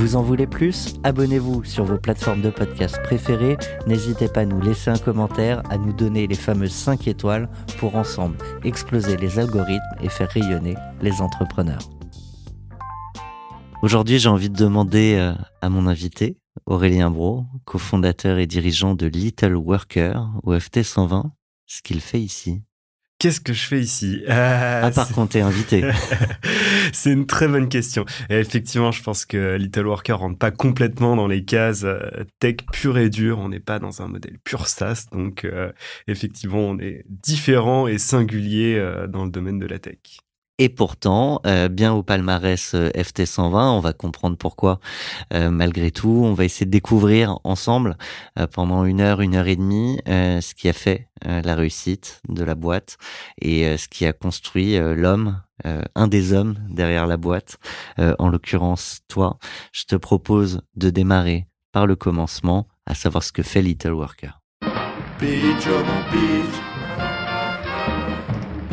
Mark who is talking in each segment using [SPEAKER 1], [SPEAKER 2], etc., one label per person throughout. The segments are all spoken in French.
[SPEAKER 1] Vous en voulez plus? Abonnez-vous sur vos plateformes de podcast préférées. N'hésitez pas à nous laisser un commentaire, à nous donner les fameuses 5 étoiles pour ensemble exploser les algorithmes et faire rayonner les entrepreneurs. Aujourd'hui, j'ai envie de demander euh, à mon invité, Aurélien Bro, cofondateur et dirigeant de Little Worker au FT 120, ce qu'il fait ici.
[SPEAKER 2] Qu'est-ce que je fais ici?
[SPEAKER 1] Euh, À part quand t'es invité.
[SPEAKER 2] c'est une très bonne question. Et effectivement, je pense que Little Worker rentre pas complètement dans les cases euh, tech pure et dure. On n'est pas dans un modèle pur SaaS. Donc, euh, effectivement, on est différent et singulier euh, dans le domaine de la tech.
[SPEAKER 1] Et pourtant, euh, bien au palmarès euh, FT120, on va comprendre pourquoi. Euh, malgré tout, on va essayer de découvrir ensemble pendant une heure, une heure et demie, ce qui a fait la réussite de la boîte et ce qui a construit l'homme, un des hommes derrière la boîte. en l'occurrence, toi, je te propose de démarrer par le commencement, à savoir ce que fait Little Worker.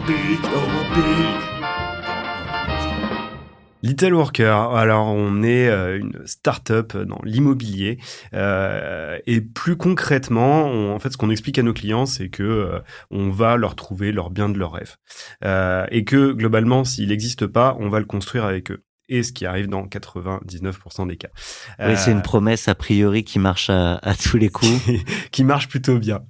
[SPEAKER 3] Oh oh.
[SPEAKER 2] Little Worker, alors on est euh, une start-up dans l'immobilier. Euh, et plus concrètement, on- en fait, ce qu'on explique à nos clients, c'est que euh, on va leur trouver leur bien de leur rêve. Et que globalement, s'il n'existe pas, on va le construire avec eux. Et ce qui arrive dans 99% des cas.
[SPEAKER 1] Oui, c'est
[SPEAKER 2] Euh,
[SPEAKER 1] une promesse a priori qui marche à, à tous les coups.
[SPEAKER 2] qui marche plutôt bien.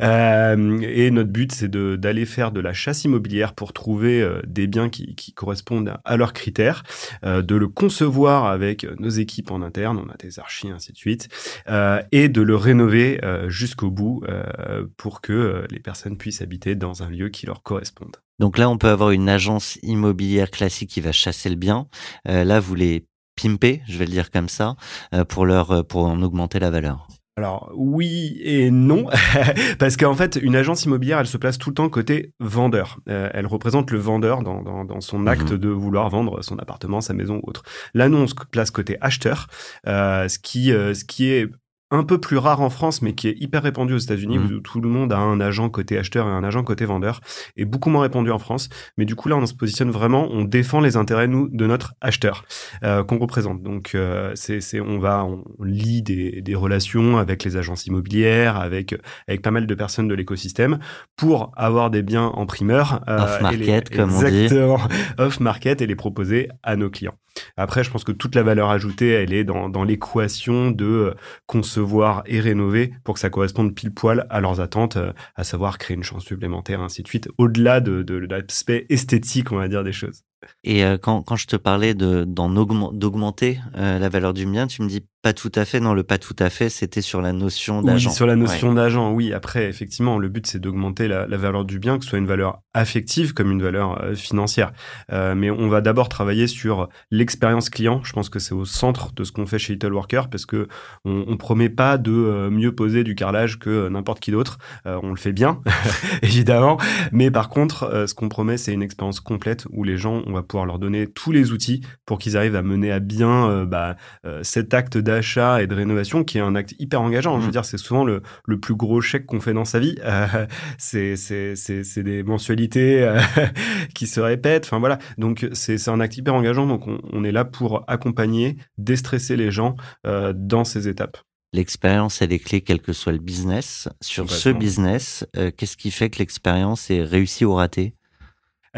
[SPEAKER 2] Euh, et notre but, c'est d'aller faire de la chasse immobilière pour trouver euh, des biens qui, qui correspondent à, leurs critères, euh, de le concevoir avec nos équipes en interne, on a des archis, ainsi de suite, euh, et de le rénover euh, jusqu'au bout euh, pour que euh, les personnes puissent habiter dans un lieu qui leur corresponde.
[SPEAKER 1] Donc là, on peut avoir une agence immobilière classique qui va chasser le bien. Euh, là, vous les pimpez, je vais le dire comme ça, euh, pour leur euh, pour en augmenter la valeur.
[SPEAKER 2] Alors oui et non, parce qu'en fait, une agence immobilière, elle se place tout le temps côté vendeur. Euh, elle représente le vendeur dans, dans, dans son acte de vouloir vendre son appartement, sa maison ou autre. Là, nous, on se place côté acheteur, euh, ce, qui, euh, ce qui est un peu plus rare en France, mais qui est hyper répandu aux États-Unis,
[SPEAKER 1] Mhm.
[SPEAKER 2] où tout le monde a un agent côté acheteur et un agent côté vendeur, et beaucoup moins répandu en France. Mais du coup, là, on se positionne vraiment, on défend les intérêts, nous, de notre acheteur euh, qu'on représente. Donc, euh, c'est, on va, on, lie des, des relations avec les agences immobilières, avec, avec pas mal de personnes de l'écosystème, pour avoir des biens en primeur. euh,
[SPEAKER 1] Off-market,
[SPEAKER 2] et les-
[SPEAKER 1] comme on dit.
[SPEAKER 2] Exactement. Off-market et les proposer à nos clients. Après, je pense que toute la valeur ajoutée, elle est dans, l'équation de euh, concevoir et rénover pour que ça corresponde pile poil à leurs attentes, euh, à savoir créer une chance supplémentaire, ainsi de suite, au-delà de, de l'aspect esthétique, on va dire, des choses.
[SPEAKER 1] Et euh, quand, quand je te parlais d'augmenter euh, la valeur du bien, tu me dis pas tout à fait. Non, le pas tout à fait, c'était sur la notion
[SPEAKER 2] Oui,
[SPEAKER 1] d'agent.
[SPEAKER 2] sur la notion
[SPEAKER 1] Ouais.
[SPEAKER 2] d'agent, oui. Après, effectivement, le but, c'est d'augmenter la, la valeur du bien, que ce soit une valeur affective comme une valeur euh, financière. Euh, mais on va d'abord travailler sur l'expérience client. Je pense que c'est au centre de ce qu'on fait chez Little Worker parce que on, on promet pas de mieux poser du carrelage que n'importe qui d'autre. On le fait bien, évidemment. Mais par contre, ce qu'on promet, c'est une expérience complète où les gens on va pouvoir leur donner tous les outils pour qu'ils arrivent à mener à bien euh, bah, euh, cet acte d'achat et de rénovation qui est un acte hyper engageant. Je veux
[SPEAKER 1] Mhm.
[SPEAKER 2] dire, c'est souvent le, le plus gros chèque qu'on fait dans sa vie. Euh, c'est des mensualités qui se répètent. Enfin voilà, donc c'est un acte hyper engageant. Donc on, on est là pour accompagner, déstresser les gens dans ces étapes.
[SPEAKER 1] L'expérience, elle est clé, quel que soit le business. Sur ce business, euh, qu'est-ce qui fait que l'expérience est réussie ou ratée?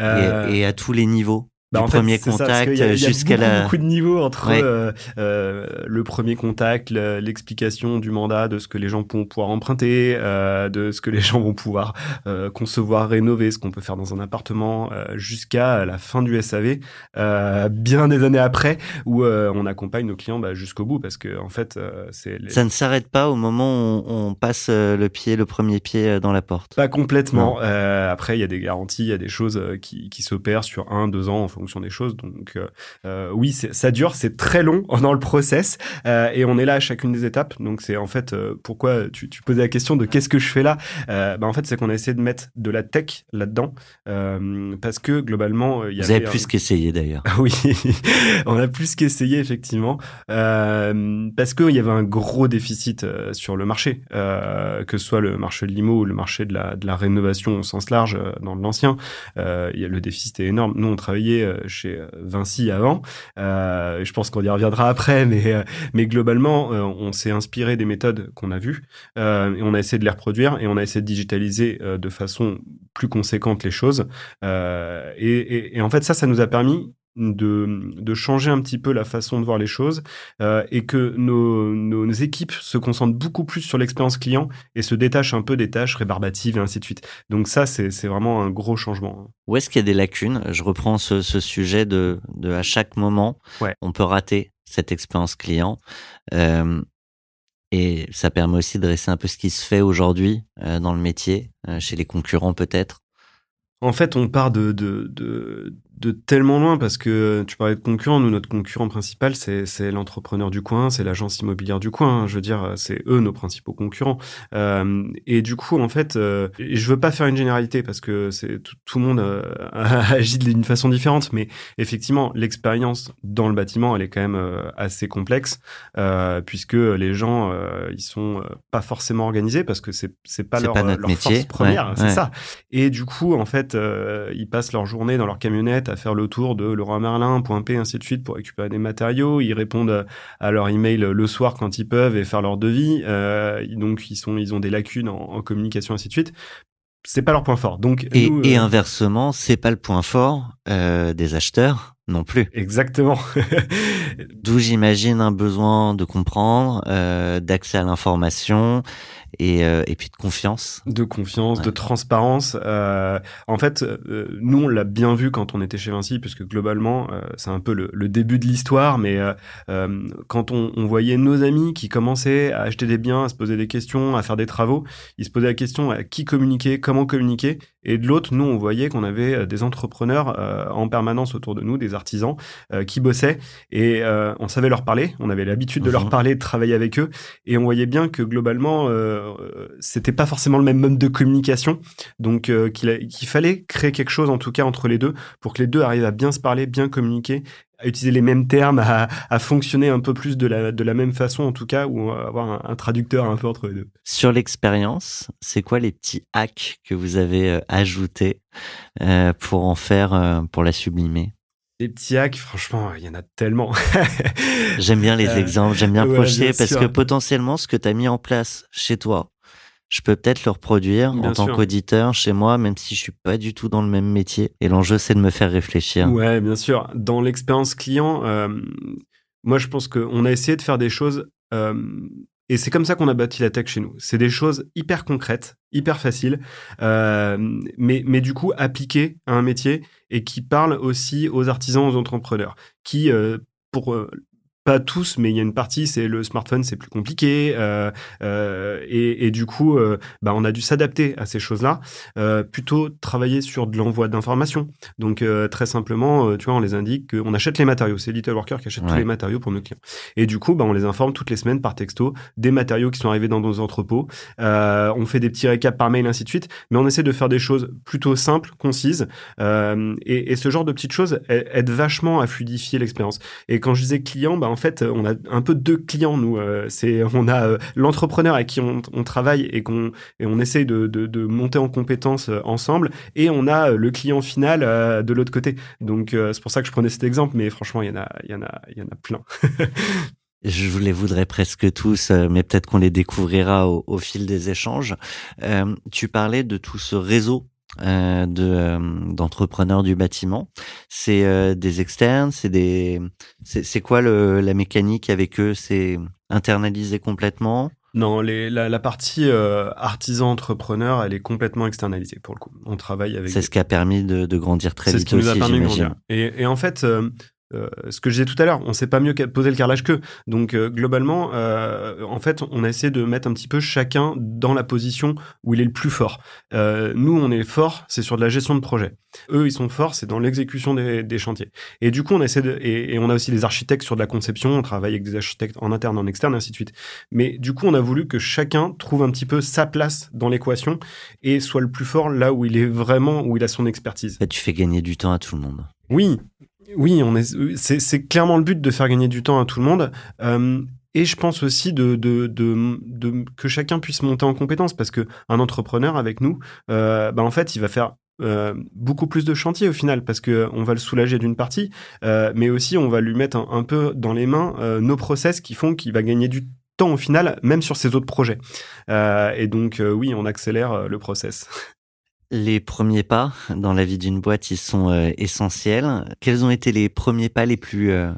[SPEAKER 1] Et-
[SPEAKER 2] Euh,
[SPEAKER 1] et, à tous les niveaux
[SPEAKER 2] Bah,
[SPEAKER 1] Du
[SPEAKER 2] en
[SPEAKER 1] premier contact
[SPEAKER 2] qu'il y a- il y a
[SPEAKER 1] jusqu'à
[SPEAKER 2] beaucoup,
[SPEAKER 1] la.
[SPEAKER 2] beaucoup de niveaux entre
[SPEAKER 1] Ouais.
[SPEAKER 2] euh, euh, le premier contact, le- l'explication du mandat, de ce que les gens vont pouvoir emprunter, euh, de ce que les gens vont pouvoir euh, concevoir, rénover, ce qu'on peut faire dans un appartement, euh, jusqu'à la fin du SAV, euh, bien des années après, où euh, on accompagne nos clients bah, jusqu'au bout, parce que en fait, euh, c'est les-
[SPEAKER 1] Ça ne s'arrête pas au moment où on, passe le pied, le premier pied dans la porte.
[SPEAKER 2] Pas complètement. Euh, après, il y a des garanties, il y a des choses qui, qui s'opèrent sur un, deux ans en fonction des choses. Donc, euh, euh, oui, ça dure, c'est très long dans le process euh, et on est là à chacune des étapes. Donc, c'est en fait euh, pourquoi tu, tu posais la question de qu'est-ce que je fais là. Bah, en fait, c'est qu'on a essayé de mettre de la tech là-dedans parce que globalement, il y
[SPEAKER 1] Vous avez
[SPEAKER 2] un-
[SPEAKER 1] plus qu'essayé d'ailleurs.
[SPEAKER 2] oui, on a plus qu'essayé effectivement, parce qu'il y avait un gros déficit sur le marché, que ce soit le marché de l'IMO ou le marché de la, de la rénovation au sens large dans l'ancien. Il y a- le déficit est énorme. Nous, on travaillait chez euh, Vinci avant. Euh, je pense qu'on y reviendra après, mais, euh, mais globalement, euh, on s'est inspiré des méthodes qu'on a vues euh, et on a essayé de les reproduire et on a essayé de digitaliser euh, de façon plus conséquente les choses. Euh, et- et en fait, ça, ça nous a permis de, de changer un petit peu la façon de voir les choses euh, et que nos, nos, nos équipes se concentrent beaucoup plus sur l'expérience client et se détachent un peu des tâches rébarbatives et ainsi de suite. Donc ça, c'est c'est vraiment un gros changement.
[SPEAKER 1] Où est-ce qu'il y a des lacunes? Je reprends ce, ce sujet de, de à chaque moment,
[SPEAKER 2] Ouais.
[SPEAKER 1] on peut rater cette expérience client. Euh, et ça permet aussi de dresser un peu ce qui se fait aujourd'hui euh, dans le métier, chez les concurrents peut-être?
[SPEAKER 2] En fait, on part de, de, de, de tellement loin parce que tu parlais de concurrents. Nous, notre concurrent principal, c'est c'est l'entrepreneur du coin, c'est l'agence immobilière du coin. Je veux dire, c'est eux nos principaux concurrents. Euh, et du coup, en fait, euh, je veux pas faire une généralité parce que c'est tout, tout le monde euh, agit d'une façon différente, mais effectivement, l'expérience dans le bâtiment, elle est quand même euh, assez complexe euh, puisque les gens, euh, ils sont pas forcément organisés parce que c'est c'est pas leur,
[SPEAKER 1] pas notre
[SPEAKER 2] leur
[SPEAKER 1] métier,
[SPEAKER 2] force première,
[SPEAKER 1] ouais,
[SPEAKER 2] c'est
[SPEAKER 1] ouais.
[SPEAKER 2] ça. Et du coup, en fait, euh, ils passent leur journée dans leur camionnette à faire le tour de Leroy Merlin, Point P, ainsi de suite pour récupérer des matériaux. Ils répondent à leur email le soir quand ils peuvent et faire leur devis. Euh, donc, ils sont, ils ont des lacunes en, en communication, ainsi de suite. C'est pas leur point fort. Donc,
[SPEAKER 1] Et,
[SPEAKER 2] nous,
[SPEAKER 1] et
[SPEAKER 2] euh,
[SPEAKER 1] inversement, c'est pas le point fort euh, des acheteurs non plus.
[SPEAKER 2] exactement.
[SPEAKER 1] D'où j'imagine un besoin de comprendre, euh, d'accès à l'information et, euh, et puis de confiance.
[SPEAKER 2] de confiance,
[SPEAKER 1] Ouais.
[SPEAKER 2] de transparence. Euh, en fait, euh, nous, on l'a bien vu quand on était chez Vinci, puisque globalement, euh, c'est un peu le, le début de l'histoire, mais euh, euh, quand on, on voyait nos amis qui commençaient à acheter des biens, à se poser des questions, à faire des travaux, ils se posaient la question à qui communiquer, comment communiquer, et de l'autre, nous, on voyait qu'on avait des entrepreneurs euh, en permanence autour de nous, des artisans euh, qui bossaient, et euh, on savait leur parler, on avait l'habitude de leur parler, de travailler avec eux, et on voyait bien que globalement, c'était pas forcément le même mode de communication, donc euh, qu'il fallait créer quelque chose en tout cas entre les deux pour que les deux arrivent à bien se parler, bien communiquer, à utiliser les mêmes termes, à, fonctionner un peu plus de la, de la même façon en tout cas, ou avoir un, traducteur un peu entre les deux.
[SPEAKER 1] Sur l'expérience, c'est quoi les petits hacks que vous avez euh, ajoutés euh, pour en faire, euh, pour la sublimer?
[SPEAKER 2] Les petits hacks, franchement, il y en a tellement.
[SPEAKER 1] J'aime bien les
[SPEAKER 2] Euh,
[SPEAKER 1] exemples, j'aime bien
[SPEAKER 2] ouais,
[SPEAKER 1] projeter
[SPEAKER 2] bien
[SPEAKER 1] parce
[SPEAKER 2] sûr.
[SPEAKER 1] que potentiellement, ce que tu as mis en place chez toi, je peux peut-être le reproduire
[SPEAKER 2] Bien
[SPEAKER 1] en tant qu'auditeur chez moi, même si je suis pas du tout dans le même métier. Et l'enjeu, c'est de me faire réfléchir.
[SPEAKER 2] Ouais, bien sûr. Dans l'expérience client, euh, moi, je pense qu'on a essayé de faire des choses. euh, et c'est comme ça qu'on a bâti la tech chez nous. C'est des choses hyper concrètes, hyper faciles, euh, mais, du coup appliquées à un métier et qui parlent aussi aux artisans, aux entrepreneurs, qui, euh, pour euh, pas tous, mais il y a une partie, c'est le smartphone, c'est plus compliqué. Euh, euh, et, et, du coup, euh, bah, on a dû s'adapter à ces choses-là. Euh, plutôt travailler sur de l'envoi d'informations. Donc, très simplement, tu vois, on les indique qu'on achète les matériaux. C'est Little Worker qui achète tous les matériaux pour nos clients. Et du coup, bah, on les informe toutes les semaines par texto des matériaux qui sont arrivés dans nos entrepôts. On fait des petits récaps par mail, ainsi de suite. Mais on essaie de faire des choses plutôt simples, concises. Et, et ce genre de petites choses a- aide vachement à fluidifier l'expérience. Et quand je disais client, bah, en fait, on a un peu deux clients, nous. Euh, c'est, on a euh, l'entrepreneur avec qui on, travaille et qu'on et on essaye de, de, monter en compétences euh, ensemble. Et on a euh, le client final euh, de l'autre côté. Donc, euh, c'est pour ça que je prenais cet exemple. Mais franchement, il y en a, il y en a, il y en a plein.
[SPEAKER 1] Je les voudrais presque tous, euh, mais peut-être qu'on les découvrira au, fil des échanges. Euh, tu parlais de tout ce réseau euh, de euh, d'entrepreneurs du bâtiment. C'est euh, des externes, c'est des, c'est c'est quoi le, la mécanique avec eux? C'est internalisé complètement?
[SPEAKER 2] Non, les, la, la partie euh, artisan-entrepreneur, elle est complètement externalisée pour le coup. On travaille avec.
[SPEAKER 1] C'est ce qui a permis de, de grandir très
[SPEAKER 2] C'est
[SPEAKER 1] vite
[SPEAKER 2] ce qui nous a
[SPEAKER 1] aussi,
[SPEAKER 2] permis de grandir. Et, et en fait, euh, euh, ce que je disais tout à l'heure, on sait pas mieux poser le carrelage qu'eux. Donc euh, globalement, euh, en fait, on a essayé de mettre un petit peu chacun dans la position où il est le plus fort. Euh, nous, on est fort, c'est sur de la gestion de projet. Eux, ils sont forts, c'est dans l'exécution des, des chantiers. Et du coup, on essaie de, et, et on a aussi des architectes sur de la conception. On travaille avec des architectes en interne, en externe, et ainsi de suite. Mais du coup, on a voulu que chacun trouve un petit peu sa place dans l'équation et soit le plus fort là où il est vraiment, où il a son expertise.
[SPEAKER 1] Fait, tu fais gagner du temps à tout le monde.
[SPEAKER 2] Oui, oui, c'est, clairement le but de faire gagner du temps à tout le monde. Euh, et je pense aussi que chacun puisse monter en compétence parce que un entrepreneur avec nous, euh, bah en fait, il va faire euh, beaucoup plus de chantiers au final parce que on va le soulager d'une partie, mais aussi on va lui mettre un, un peu dans les mains nos process qui font qu'il va gagner du temps au final, même sur ses autres projets. Et donc oui, on accélère le process.
[SPEAKER 1] Les premiers pas dans la vie d'une boîte, ils sont euh, essentiels. Quels ont été les premiers pas les plus euh,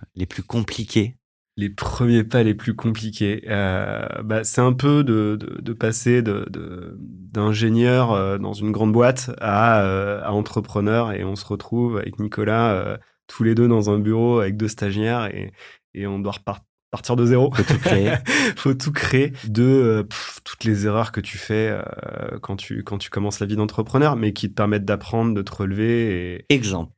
[SPEAKER 1] compliqués?
[SPEAKER 2] Les premiers pas les plus compliqués, euh, bah, c'est un peu de, passer d'ingénieur dans une grande boîte à, entrepreneur et on se retrouve avec Nicolas tous les deux dans un bureau avec deux stagiaires et, et on doit repart- partir de zéro.
[SPEAKER 1] Faut tout créer.
[SPEAKER 2] Faut tout créer de euh, pff, toutes les erreurs que tu fais euh, quand tu quand tu commences la vie d'entrepreneur, mais qui te permettent d'apprendre, de te relever et,
[SPEAKER 1] Exemple.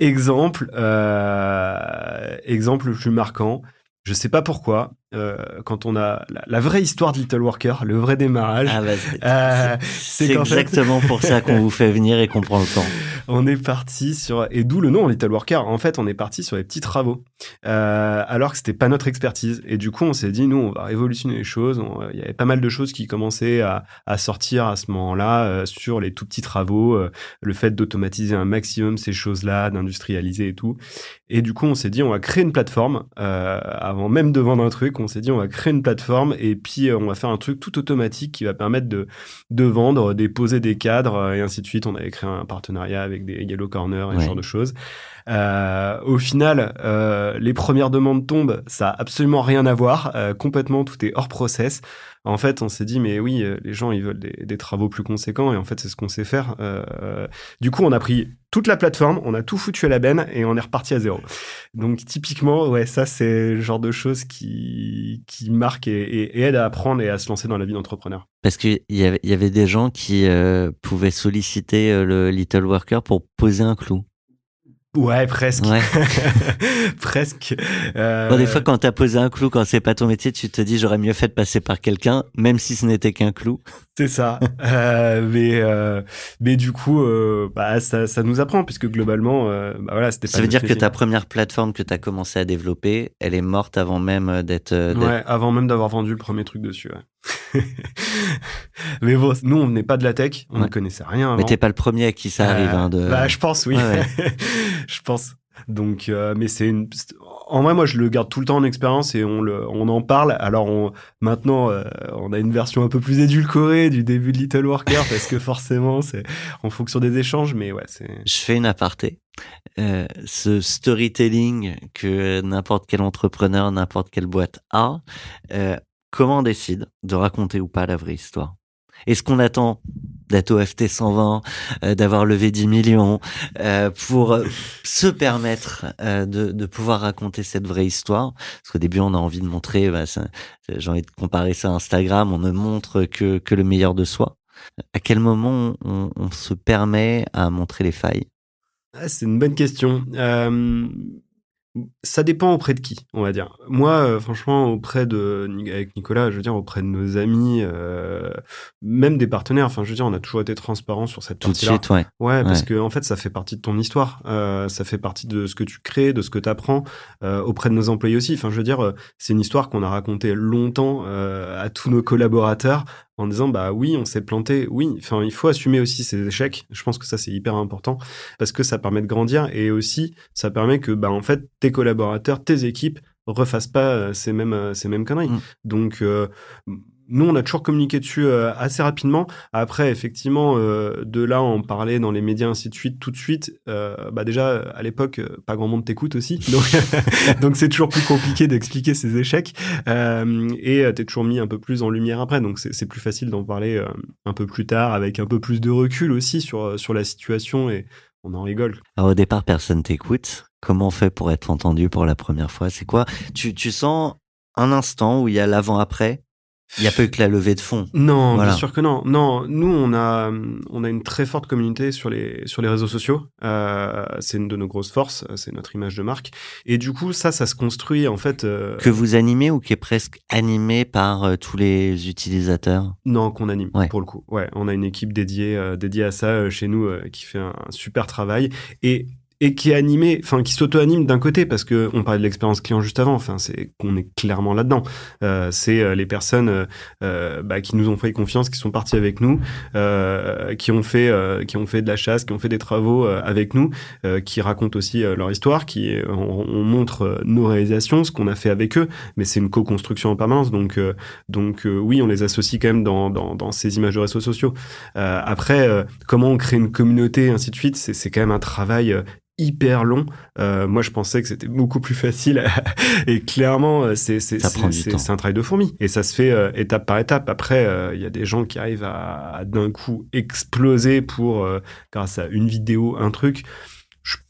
[SPEAKER 2] Exemple, euh, exemple le plus marquant. Je sais pas pourquoi. Euh, quand on a la, la vraie histoire de Little Worker, le vrai démarrage,
[SPEAKER 1] Ah.
[SPEAKER 2] Euh,
[SPEAKER 1] c'est
[SPEAKER 2] fait-
[SPEAKER 1] exactement pour ça qu'on vous fait venir et qu'on prend le temps.
[SPEAKER 2] on est parti sur et d'où le nom Little Worker. En fait, on est parti sur les petits travaux, euh, alors que c'était pas notre expertise. Et du coup, on s'est dit, nous, on va révolutionner les choses. On- Il y avait pas mal de choses qui commençaient à, à sortir à ce moment-là euh, sur les tout petits travaux, euh, le fait d'automatiser un maximum ces choses-là, d'industrialiser et tout. Et du coup, on s'est dit, on va créer une plateforme. euh, avant même de vendre un truc, on s'est dit, on va créer une plateforme et puis euh, on va faire un truc tout automatique qui va permettre de, de vendre, déposer des cadres euh, et ainsi de suite. On avait créé un partenariat avec des Yellow Corner et
[SPEAKER 1] Ouais.
[SPEAKER 2] ce genre de choses. Euh, au final, euh, les premières demandes tombent, ça a absolument rien à voir, euh, complètement tout est hors process. En fait, on s'est dit mais oui, euh, les gens ils veulent des, des travaux plus conséquents et en fait c'est ce qu'on sait faire. Euh, du coup, on a pris toute la plateforme, on a tout foutu à la benne et on est reparti à zéro. Donc typiquement, ouais, ça c'est le genre de choses qui qui marquent et, et, et aident à apprendre et à se lancer dans la vie d'entrepreneur.
[SPEAKER 1] Parce qu'il y y avait des gens qui euh, pouvaient solliciter euh, le Little Worker pour poser un clou.
[SPEAKER 2] Ouais, presque,
[SPEAKER 1] Ouais.
[SPEAKER 2] presque. Euh,
[SPEAKER 1] Bon, des fois, quand t'as posé un clou, quand c'est pas ton métier, tu te dis j'aurais mieux fait de passer par quelqu'un, même si ce n'était qu'un clou.
[SPEAKER 2] C'est ça. Euh, mais, euh, mais du coup, bah, ça, ça nous apprend, puisque globalement, bah, voilà, c'était pas
[SPEAKER 1] Ça veut dire que ta première plateforme que t'as commencé à développer, elle est morte avant même d'être. d'être-
[SPEAKER 2] Ouais, avant même d'avoir vendu le premier truc dessus. ouais. mais bon, nous, on venait pas de la tech, on
[SPEAKER 1] Ouais.
[SPEAKER 2] ne connaissait rien avant.
[SPEAKER 1] Mais t'es pas le premier à qui ça arrive.
[SPEAKER 2] Euh,
[SPEAKER 1] hein, de...
[SPEAKER 2] Bah, je pense, oui.
[SPEAKER 1] Ouais,
[SPEAKER 2] je pense. Donc, euh, mais c'est une. En vrai, moi, je le garde tout le temps en expérience et on le, on en parle. Alors, on, maintenant, euh, on a une version un peu plus édulcorée du début de Little Worker parce que forcément, c'est en fonction des échanges. Mais ouais, c'est.
[SPEAKER 1] Je fais une aparté. Euh, ce storytelling que n'importe quel entrepreneur, n'importe quelle boîte a, euh, comment on décide de raconter ou pas la vraie histoire? Est-ce qu'on attend d'être au FT 120, euh, d'avoir levé 10 millions, euh, pour euh, se permettre de, pouvoir raconter cette vraie histoire? Parce qu'au début, on a envie de montrer, bah, j'ai envie de comparer ça à Instagram, on ne montre que, le meilleur de soi. À quel moment on, on se permet à montrer les failles?
[SPEAKER 2] Ah, c'est une bonne question. Ça dépend auprès de qui, on va dire. Moi, euh, franchement, auprès de avec Nicolas, je veux dire auprès de nos amis, euh, même des partenaires. Enfin, je veux dire, on a toujours été transparent sur cette
[SPEAKER 1] Tout de
[SPEAKER 2] partie-là.
[SPEAKER 1] suite, ouais.
[SPEAKER 2] Ouais, parce que en fait, ça fait partie de ton histoire. Euh, ça fait partie de ce que tu crées, de ce que tu apprends euh, auprès de nos employés aussi. Enfin, je veux dire, euh, c'est une histoire qu'on a racontée longtemps euh, à tous nos collaborateurs en disant bah oui, on s'est planté. Oui, enfin, il faut assumer aussi ses échecs. Je pense que ça c'est hyper important parce que ça permet de grandir et aussi ça permet que bah en fait tes collaborateurs, tes équipes refassent pas euh, ces mêmes euh, ces mêmes conneries.
[SPEAKER 1] Mm.
[SPEAKER 2] Donc euh, nous, on a toujours communiqué dessus euh, assez rapidement. Après, effectivement, euh, de là, en parler dans les médias, ainsi de suite, tout de suite. euh, bah déjà, à l'époque, pas grand monde t'écoute aussi. Donc, c'est toujours plus compliqué d'expliquer ses échecs. Et t'es toujours mis un peu plus en lumière après. Donc, c'est plus facile d'en parler un peu plus tard, avec un peu plus de recul aussi sur, sur la situation. Et on en rigole.
[SPEAKER 1] Alors au départ, personne t'écoute. Comment on fait pour être entendu pour la première fois? C'est quoi? Tu, tu sens un instant où il y a l'avant-après? Il n'y a pas eu que la levée de fonds.
[SPEAKER 2] Non,
[SPEAKER 1] Voilà.
[SPEAKER 2] bien sûr que non. Non, nous on a on a une très forte communauté sur les sur les réseaux sociaux. Euh, c'est une de nos grosses forces, c'est notre image de marque. Et du coup, ça, ça se construit en fait. euh,
[SPEAKER 1] Que vous animez ou qui est presque animé par euh, tous les utilisateurs?
[SPEAKER 2] Non, qu'on anime
[SPEAKER 1] Ouais.
[SPEAKER 2] pour le coup. Ouais, on a une équipe dédiée dédiée à ça chez nous qui fait un, un super travail et et qui est animé, enfin qui s'auto-anime d'un côté parce que on parlait de l'expérience client juste avant. Enfin, c'est qu'on est clairement là-dedans. Euh, c'est euh, les personnes euh, euh, bah, qui nous ont fait confiance, qui sont parties avec nous, euh, qui ont fait euh, qui ont fait de la chasse, qui ont fait des travaux avec nous, qui racontent aussi leur histoire, qui on, on montre nos réalisations, ce qu'on a fait avec eux, mais c'est une co-construction en permanence. Donc donc oui, on les associe quand même dans, dans, dans ces images de réseaux sociaux. Après, comment on crée une communauté, ainsi de suite, c'est, quand même un travail hyper long. Euh, moi, je pensais que c'était beaucoup plus facile. et clairement, euh, c'est, c'est, un travail de fourmi. Et ça se fait euh, étape par étape. Après, euh, il y a des gens qui arrivent à, à d'un coup exploser pour, euh, grâce à une vidéo, un truc.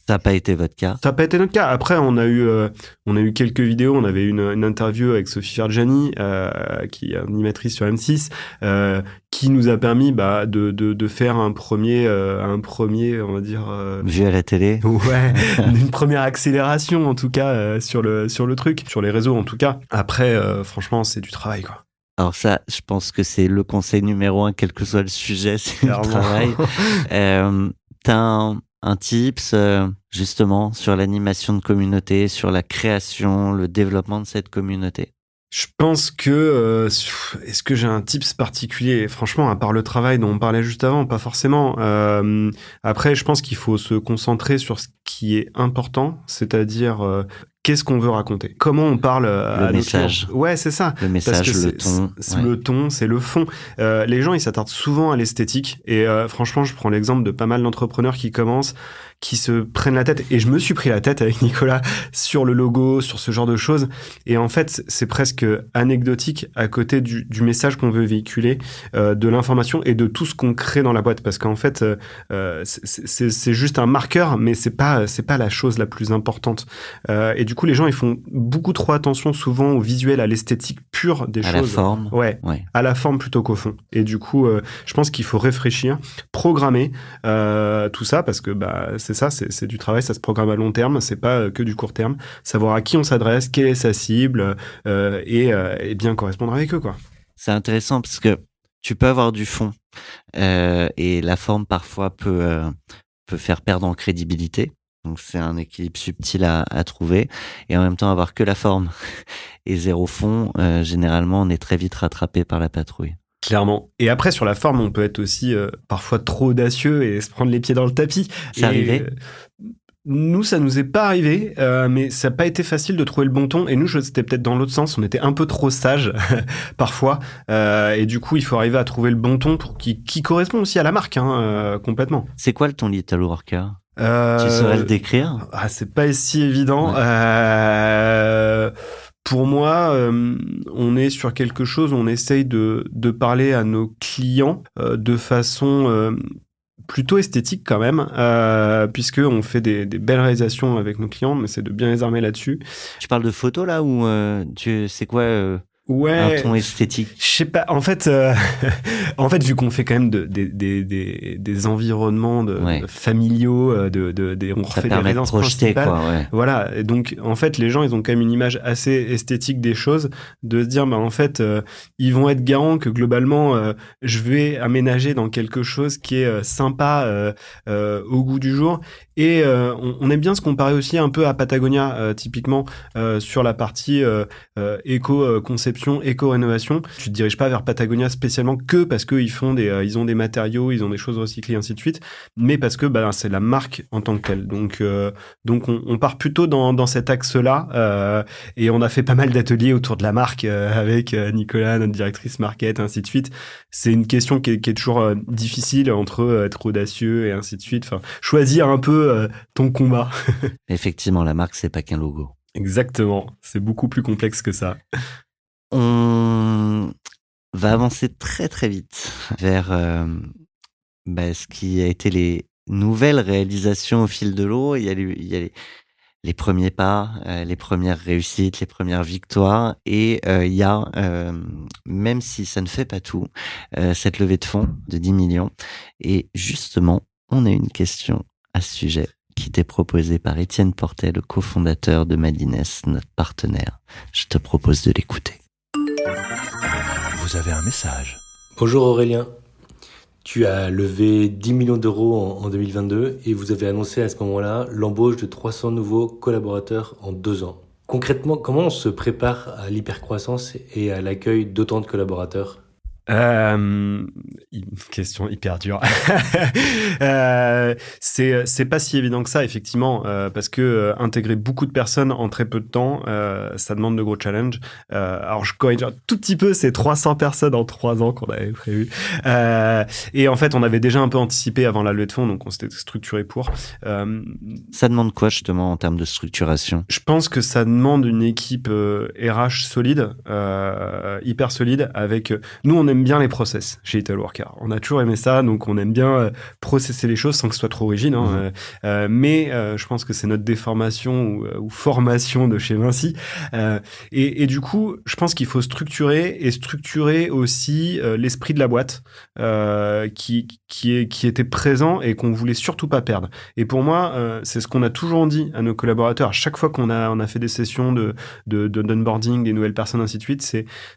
[SPEAKER 1] Ça n'a pas été votre cas.
[SPEAKER 2] Ça n'a pas été notre cas. Après, on a eu, euh, on a eu quelques vidéos. On avait une, une interview avec Sophie Ferjani, euh, qui est animatrice sur M6, euh, qui nous a permis bah, de, de, de faire un premier, euh, un premier, on va dire. euh,
[SPEAKER 1] Vu à la télé
[SPEAKER 2] Ouais, une première accélération en tout cas euh, sur le sur le truc, sur les réseaux en tout cas. Après, euh, franchement, c'est du travail quoi.
[SPEAKER 1] Alors ça, je pense que c'est le conseil numéro un, quel que soit le sujet, c'est le travail. Euh, T'as un, un tips euh, justement sur l'animation de communauté, sur la création, le développement de cette communauté?
[SPEAKER 2] Je pense que euh, est-ce que j'ai un tips particulier? Franchement, à part le travail dont on parlait juste avant, pas forcément. Euh, après, je pense qu'il faut se concentrer sur ce qui est important, c'est-à-dire qu'est-ce qu'on veut raconter, comment on parle euh,
[SPEAKER 1] Le
[SPEAKER 2] à
[SPEAKER 1] message.
[SPEAKER 2] Ouais, c'est ça.
[SPEAKER 1] Le
[SPEAKER 2] Parce
[SPEAKER 1] message,
[SPEAKER 2] que
[SPEAKER 1] le
[SPEAKER 2] c'est-
[SPEAKER 1] ton. ouais.
[SPEAKER 2] le ton, c'est le fond. Euh, les gens, ils s'attardent souvent à l'esthétique. Et euh, franchement, je prends l'exemple de pas mal d'entrepreneurs qui commencent, qui se prennent la tête. Et je me suis pris la tête avec Nicolas sur le logo, sur ce genre de choses. Et en fait, c'est presque anecdotique à côté du, du message qu'on veut véhiculer, euh, de l'information et de tout ce qu'on crée dans la boîte. Parce qu'en fait, euh, euh, c'est- juste un marqueur, mais c'est pas c'est pas la chose la plus importante. Euh, et du coup, les gens, ils font beaucoup trop attention souvent au visuel, à l'esthétique pure des
[SPEAKER 1] à
[SPEAKER 2] choses.
[SPEAKER 1] la forme.
[SPEAKER 2] Ouais,
[SPEAKER 1] Ouais.
[SPEAKER 2] à la forme plutôt qu'au fond. Et du coup, je pense qu'il faut réfléchir, programmer tout ça parce que bah c'est ça, c'est du travail, ça se programme à long terme, c'est pas euh, que du court terme. Savoir à qui on s'adresse, quelle est sa cible euh, et, euh, et bien correspondre avec eux quoi.
[SPEAKER 1] C'est intéressant parce que tu peux avoir du fond et la forme parfois peut peut faire perdre en crédibilité. Donc c'est un équilibre subtil à, trouver et en même temps avoir que la forme et zéro fond. généralement, on est très vite rattrapé par la patrouille.
[SPEAKER 2] Clairement. Et après sur la forme, on peut être aussi euh, parfois trop audacieux et se prendre les pieds dans le tapis.
[SPEAKER 1] C'est arrivé
[SPEAKER 2] euh, nous, ça nous est pas arrivé, euh, mais ça n'a pas été facile de trouver le bon ton. Et nous, c'était peut-être dans l'autre sens. On était un peu trop sage parfois. Euh, et du coup, il faut arriver à trouver le bon ton pour qui, qui correspond aussi à la marque, hein, euh, complètement.
[SPEAKER 1] C'est quoi le ton Little Worker
[SPEAKER 2] Euh,
[SPEAKER 1] Tu saurais le décrire?
[SPEAKER 2] Ah, c'est pas si évident.
[SPEAKER 1] Ouais.
[SPEAKER 2] Pour moi, euh, on est sur quelque chose on essaye de, de parler à nos clients euh, de façon euh, plutôt esthétique quand même, euh, puisque on fait des, des belles réalisations avec nos clients, mais c'est de bien les armer là-dessus.
[SPEAKER 1] Tu parles de photos là ou tu c'est quoi
[SPEAKER 2] Ouais.
[SPEAKER 1] un ton esthétique
[SPEAKER 2] Je sais pas. En fait, euh, en fait, vu qu'on fait quand même de- des, des, des, environnements de,
[SPEAKER 1] Ouais.
[SPEAKER 2] familiaux, euh, de, de, des, on refait des
[SPEAKER 1] de
[SPEAKER 2] résidences
[SPEAKER 1] projeter
[SPEAKER 2] principales.
[SPEAKER 1] quoi. Ouais.
[SPEAKER 2] Voilà. Et donc, en fait, les gens, ils ont quand même une image assez esthétique des choses, de se dire, bah, en fait, euh, ils vont être garants que globalement, euh, je vais aménager dans quelque chose qui est euh, sympa euh, euh, au goût du jour. Et euh, on, aime bien se comparer aussi un peu à Patagonia, euh, typiquement euh, sur la partie euh, euh, éco-conception, éco-rénovation. Tu te diriges pas vers Patagonia spécialement que parce qu'ils font des, euh, ils ont des matériaux, ils ont des choses recyclées, ainsi de suite, mais parce que bah, c'est la marque en tant que telle. Donc, donc on, part plutôt dans, dans cet axe-là, et on a fait pas mal d'ateliers autour de la marque avec Nicolas, notre directrice market, ainsi de suite. C'est une question qui est, qui est toujours difficile entre être audacieux et ainsi de suite. Enfin, choisir un peu euh, ton combat.
[SPEAKER 1] Effectivement, la marque c'est pas qu'un logo.
[SPEAKER 2] Exactement. C'est beaucoup plus complexe que ça.
[SPEAKER 1] On va avancer très très vite vers euh, bah, ce qui a été les nouvelles réalisations au fil de l'eau. Il y a, les, il y a les, les premiers pas, euh, les premières réussites, les premières victoires, et euh, il y a, même si ça ne fait pas tout, cette levée de fonds de 10 millions. Et justement, on a une question à ce sujet qui t'est proposée par Étienne Portet, le cofondateur de Madines, notre partenaire. Je te propose de l'écouter.
[SPEAKER 4] Vous avez un message.
[SPEAKER 5] Bonjour Aurélien. Tu as levé 10 millions d'euros en, en 2022 et vous avez annoncé à ce moment-là l'embauche de 300 nouveaux collaborateurs en deux ans. Concrètement, comment on se prépare à l'hypercroissance et à l'accueil d'autant de collaborateurs?
[SPEAKER 2] Euh, question hyper dure. euh, c'est c'est pas si évident que ça effectivement euh, parce que euh, intégrer beaucoup de personnes en très peu de temps, ça demande de gros challenges. Alors je corrige un tout petit peu, c'est 300 personnes en trois ans qu'on avait prévu. Et en fait, on avait déjà un peu anticipé avant la levée de fonds, donc on s'était structuré pour.
[SPEAKER 1] Ça demande quoi justement en termes de structuration?
[SPEAKER 2] Je pense que ça demande une équipe RH solide, hyper solide. Avec nous, on aime bien les process chez Little Worker. On a toujours aimé ça, donc on aime bien euh, processer les choses sans que ce soit trop rigide. Hein,
[SPEAKER 1] Mhm.
[SPEAKER 2] euh, euh, mais euh, je pense que c'est notre déformation ou, ou formation de chez Vinci. Euh, et, et du coup, je pense qu'il faut structurer et structurer aussi l'esprit de la boîte qui qui est qui était présent et qu'on voulait surtout pas perdre. Et pour moi, c'est ce qu'on a toujours dit à nos collaborateurs. À chaque fois qu'on a, on a fait des sessions de, de, de d'onboarding, des nouvelles personnes, ainsi de suite,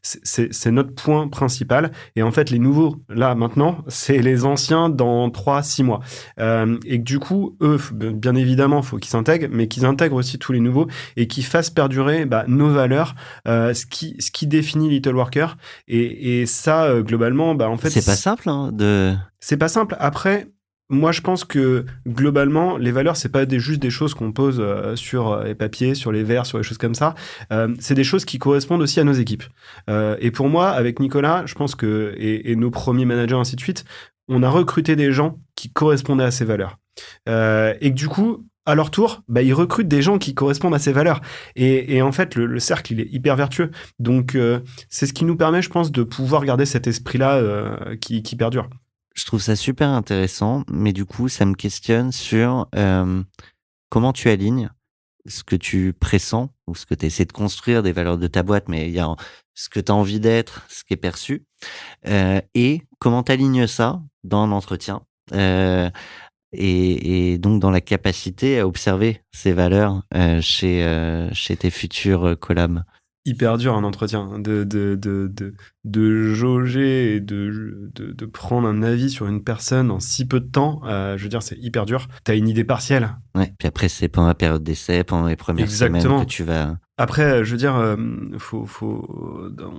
[SPEAKER 2] c'est notre point principal. Et en fait, les nouveaux, là, maintenant, c'est les anciens dans 3, 6 mois. Euh, et que du coup, eux, bien évidemment, faut qu'ils s'intègrent, mais qu'ils intègrent aussi tous les nouveaux et qu'ils fassent perdurer bah, nos valeurs, euh, ce, qui, ce qui définit Little Worker. Et, et ça, euh, globalement, bah, en fait,
[SPEAKER 1] C'est pas simple hein, de.
[SPEAKER 2] c'est pas simple. Après, moi, je pense que globalement, les valeurs, c'est pas juste des choses qu'on pose euh, sur euh, les papiers, sur les verres, sur les choses comme ça. Euh, c'est des choses qui correspondent aussi à nos équipes. Et pour moi, avec Nicolas, je pense que et, nos premiers managers, ainsi de suite, on a recruté des gens qui correspondaient à ces valeurs. Et que du coup, à leur tour, bah, ils recrutent des gens qui correspondent à ces valeurs. Et, en fait, le, le cercle, il est hyper vertueux. Donc, c'est ce qui nous permet, je pense, de pouvoir garder cet esprit-là qui perdure.
[SPEAKER 1] Je trouve ça super intéressant, mais du coup, ça me questionne sur euh, comment tu alignes ce que tu pressens ou ce que tu essaies de construire des valeurs de ta boîte, mais il y a ce que tu as envie d'être, ce qui est perçu, euh, et comment tu alignes ça dans un entretien. Euh, et, et donc dans la capacité à observer ces valeurs euh, chez, euh, chez tes futurs euh, collabs?
[SPEAKER 2] Hyper dur un entretien de de de de, de jauger et de, de de prendre un avis sur une personne en si peu de temps euh, je veux dire c'est hyper dur t'as une idée partielle
[SPEAKER 1] Ouais. Puis après, c'est pendant la période d'essai, pendant les premières
[SPEAKER 2] Exactement.
[SPEAKER 1] semaines que tu vas.
[SPEAKER 2] Après je veux dire euh, faut faut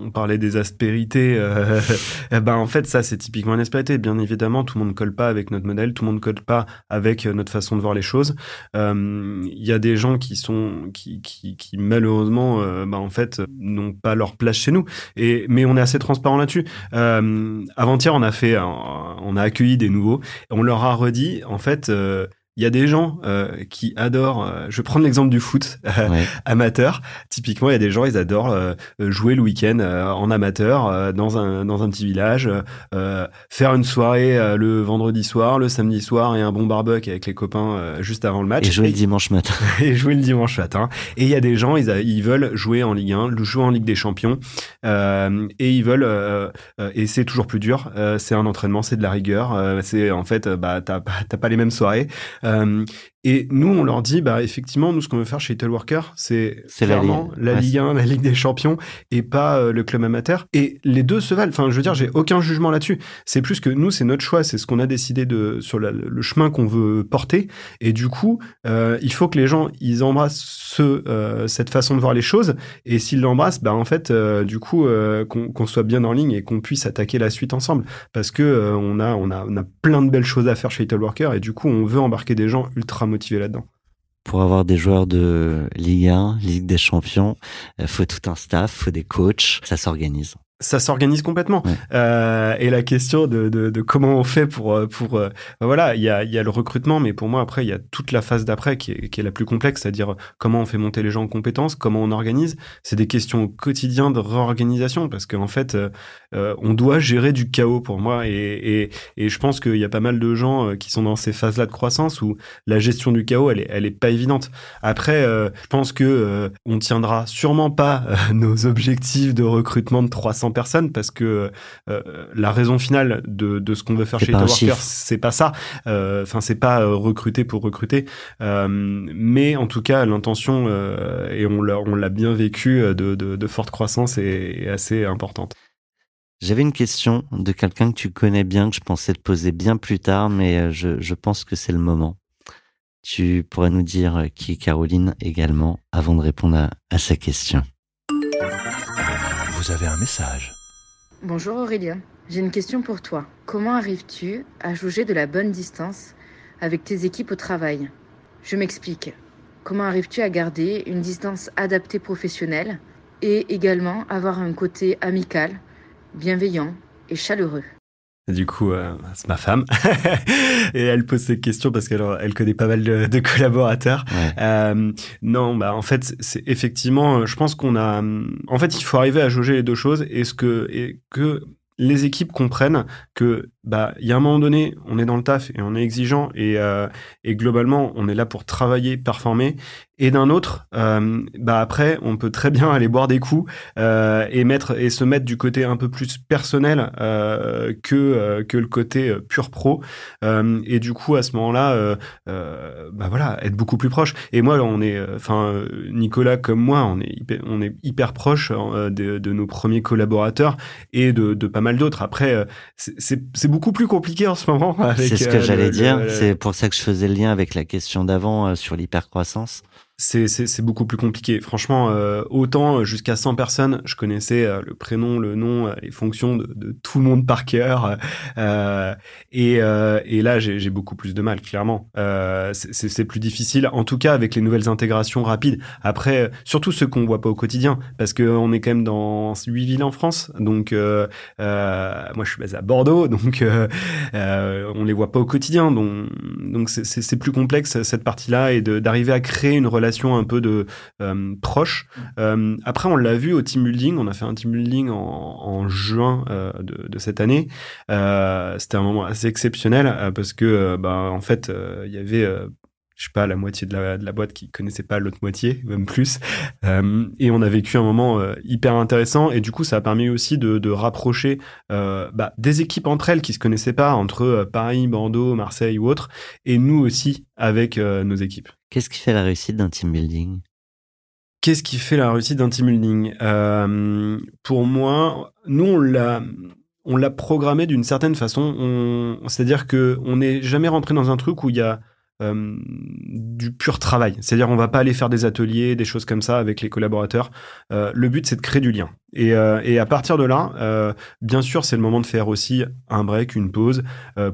[SPEAKER 2] on parlait des aspérités euh, eh ben en fait ça c'est typiquement une aspérité. Bien évidemment tout le monde colle pas avec notre modèle tout le monde colle pas avec euh, notre façon de voir les choses. Euh, il y a des gens qui sont qui qui, qui malheureusement euh, bah, en fait n'ont pas leur place chez nous. Et mais on est assez transparent là-dessus. Euh, avant-hier on a fait on a accueilli des nouveaux. On leur a redit en fait euh, il y a des gens euh, qui adorent. euh, je vais prendre l'exemple du foot euh,
[SPEAKER 1] Ouais.
[SPEAKER 2] amateur. Typiquement, il y a des gens, ils adorent euh, jouer le week-end euh, en amateur euh, dans un dans un petit village, euh, faire une soirée euh, le vendredi soir, le samedi soir et un bon barbecue avec les copains euh, juste avant le match
[SPEAKER 1] Et jouer le dimanche matin.
[SPEAKER 2] et jouer le dimanche matin. Et il y a des gens, ils, a- ils veulent jouer en Ligue 1, jouer en Ligue des Champions, euh, et ils veulent, euh, euh, et c'est toujours plus dur. euh, c'est un entraînement, c'est de la rigueur. euh, c'est en fait, bah t'as pas t'as pas les mêmes soirées. Um. Et nous, on leur dit, bah effectivement, nous ce qu'on veut faire chez Little Worker, c'est
[SPEAKER 1] C'est la
[SPEAKER 2] clairement
[SPEAKER 1] Ligue.
[SPEAKER 2] la Ligue 1, la Ligue des Champions, et pas euh, le club amateur. Et les deux se valent. Enfin, je veux dire, j'ai aucun jugement là-dessus. C'est plus que nous, c'est notre choix, c'est ce qu'on a décidé de sur la- le chemin qu'on veut porter. Et du coup, euh, il faut que les gens ils embrassent ce, euh, cette façon de voir les choses. Et s'ils l'embrassent, bah en fait, du coup, qu'on soit bien en ligne et qu'on puisse attaquer la suite ensemble, parce que on a on a on a plein de belles choses à faire chez Little Worker et du coup, on veut embarquer des gens ultra motivés là-dedans.
[SPEAKER 1] Pour avoir des joueurs de Ligue 1, Ligue des Champions, euh, faut tout un staff, faut des coachs, ça s'organise.
[SPEAKER 2] Ça s'organise complètement.
[SPEAKER 1] Ouais.
[SPEAKER 2] Euh, et la question de, de, de comment on fait pour euh, pour euh, ben voilà, il y a y a le recrutement, mais pour moi après il y a toute la phase d'après qui est, qui est la plus complexe, c'est-à-dire comment on fait monter les gens en compétences, comment on organise. C'est des questions au quotidien de réorganisation parce qu'en fait euh, euh, on doit gérer du chaos pour moi et et, et je pense qu'il y a pas mal de gens qui sont dans ces phases-là de croissance où la gestion du chaos elle est elle est pas évidente. Après euh, je pense que euh, on tiendra sûrement pas nos objectifs de recrutement de 300 personnes parce que euh, la raison finale de, de ce qu'on veut faire chez
[SPEAKER 1] chiffre.
[SPEAKER 2] c'est pas ça. Euh, Enfin, c'est pas euh, recruter pour recruter. Euh, mais en tout cas, l'intention et on l'a bien vécu de, de, de forte croissance est, est assez importante.
[SPEAKER 1] J'avais une question de quelqu'un que tu connais bien, que je pensais te poser bien plus tard, mais je, je pense que c'est le moment. Tu pourrais nous dire qui est Caroline également avant de répondre à, à sa question.
[SPEAKER 4] Un message.
[SPEAKER 6] Bonjour Aurélien, j'ai une question pour toi. Comment arrives-tu à jauger de la bonne distance avec tes équipes au travail? Je m'explique. Comment arrives-tu à garder une distance adaptée professionnelle et également avoir un côté amical, bienveillant et chaleureux?
[SPEAKER 2] Du coup, euh, c'est ma femme et elle pose cette question parce qu'elle elle connaît pas mal de, de collaborateurs.
[SPEAKER 1] Ouais.
[SPEAKER 2] Euh, non, bah en fait, c'est effectivement, je pense qu'on a, en fait, il faut arriver à jauger les deux choses et ce que et que les équipes comprennent que bah il y a un moment donné, on est dans le taf et on est exigeant et euh, et globalement, on est là pour travailler, performer. Et d'un autre, euh, bah après, on peut très bien aller boire des coups euh, et mettre et se mettre du côté un peu plus personnel que que le côté pur pro. Et du coup, à ce moment-là, bah voilà, être beaucoup plus proche. Et moi, on est, enfin, Nicolas comme moi, on est hyper, on est hyper proche de, nos premiers collaborateurs et de, de pas mal d'autres. Après, c'est- c'est beaucoup plus compliqué en ce moment.
[SPEAKER 1] C'est ce que
[SPEAKER 2] euh,
[SPEAKER 1] j'allais dire.
[SPEAKER 2] le-
[SPEAKER 1] C'est pour ça que je faisais le lien avec la question d'avant euh, sur l'hypercroissance.
[SPEAKER 2] C'est beaucoup plus compliqué. Franchement, euh, autant euh, jusqu'à 100 personnes, je connaissais euh, le prénom, le nom, euh, les fonctions de, tout le monde par cœur. Et, et là, j'ai beaucoup plus de mal, clairement. C'est- plus difficile, en tout cas avec les nouvelles intégrations rapides. Après, surtout ceux qu'on voit pas au quotidien, parce que on est quand même dans huit villes en France. Donc, moi, je suis basé à Bordeaux, donc on les voit pas au quotidien. Donc, donc c'est- plus complexe cette partie-là et d'arriver à créer une relation un peu de euh, proche. Euh, après, on l'a vu au team building. On a fait un team building en, en juin euh, de, de cette année. Euh, C'était un moment assez exceptionnel parce que, bah, en fait, il y avait je sais pas, la moitié de la, de la boîte qui connaissait pas l'autre moitié, même plus. Euh, et on a vécu un moment euh, hyper intéressant. Et du coup, ça a permis aussi de, de rapprocher euh, bah, des équipes entre elles qui se connaissaient pas, entre Paris, Bordeaux, Marseille ou autres, et nous aussi avec nos équipes.
[SPEAKER 1] Qu'est-ce qui fait la réussite d'un team building?
[SPEAKER 2] Qu'est-ce qui fait la réussite d'un team building? Euh, Pour moi, nous on l'a on l'a programmé d'une certaine façon. On- C'est-à-dire que on n'est jamais rentré dans un truc où il y a euh, du pur travail. C'est-à-dire on va pas aller faire des ateliers, des choses comme ça avec les collaborateurs. Euh, le but c'est de créer du lien. Et, euh, et à partir de là, euh, bien sûr c'est le moment de faire aussi un break, une pause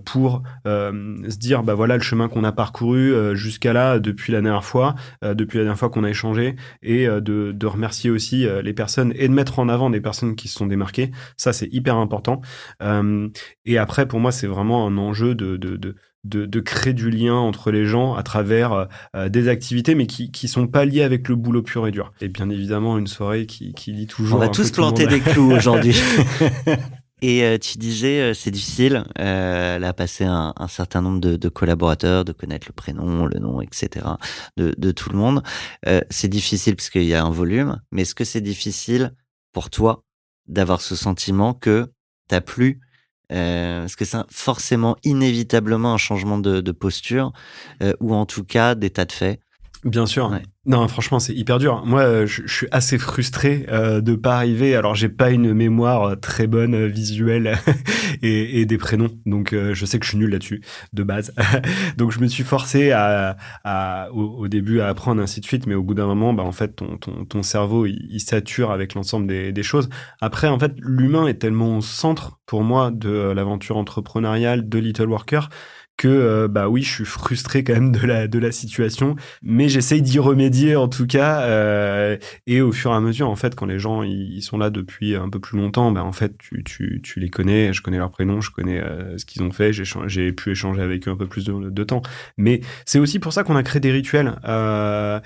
[SPEAKER 2] pour se dire bah voilà le chemin qu'on a parcouru jusqu'à là depuis la dernière fois, depuis la dernière fois qu'on a échangé et de, de remercier aussi les personnes et de mettre en avant des personnes qui se sont démarquées. Ça, c'est hyper important. Et après, pour moi, c'est vraiment un enjeu de, de, de, de, de créer du lien entre les gens à travers euh, des activités, mais qui qui sont pas liées avec le boulot pur et dur. Et bien évidemment, une soirée qui, qui lie toujours.
[SPEAKER 1] On va tous planter des clous aujourd'hui. Et euh, tu disais, euh, c'est difficile, euh, là, passer un, un certain nombre de, de collaborateurs, de connaître le prénom, le nom, etc., de, de tout le monde. Euh, c'est difficile parce qu'il y a un volume, mais est-ce que c'est difficile pour toi d'avoir ce sentiment que t'as plus euh, Est-ce que c'est forcément, inévitablement, un changement de, de posture euh, ou en tout cas d'état de fait
[SPEAKER 2] Bien sûr.
[SPEAKER 1] Ouais.
[SPEAKER 2] Non, franchement, c'est hyper dur. Moi, euh, je, je suis assez frustré euh, de pas arriver. Alors, j'ai pas une mémoire euh, très bonne euh, visuelle et, et des prénoms, donc euh, je sais que je suis nul là-dessus de base. donc, je me suis forcé à, à- au, au début à apprendre ainsi de suite, mais au bout d'un moment, bah en fait, ton, ton, ton cerveau il, il sature avec l'ensemble des, des choses. Après, en fait, l'humain est tellement au centre pour moi de l'aventure entrepreneuriale de Little Worker que euh, bah oui, je suis frustré quand même de la de la situation, mais j'essaye d'y remédier en tout cas. euh, et au fur et à mesure, en fait, quand les gens ils, sont là depuis un peu plus longtemps, bah en fait, tu tu tu les connais, je connais leurs prénoms, je connais euh, ce qu'ils ont fait, j'ai j'ai pu échanger avec eux un peu plus de, temps. Mais c'est aussi pour ça qu'on a créé des rituels. Euh,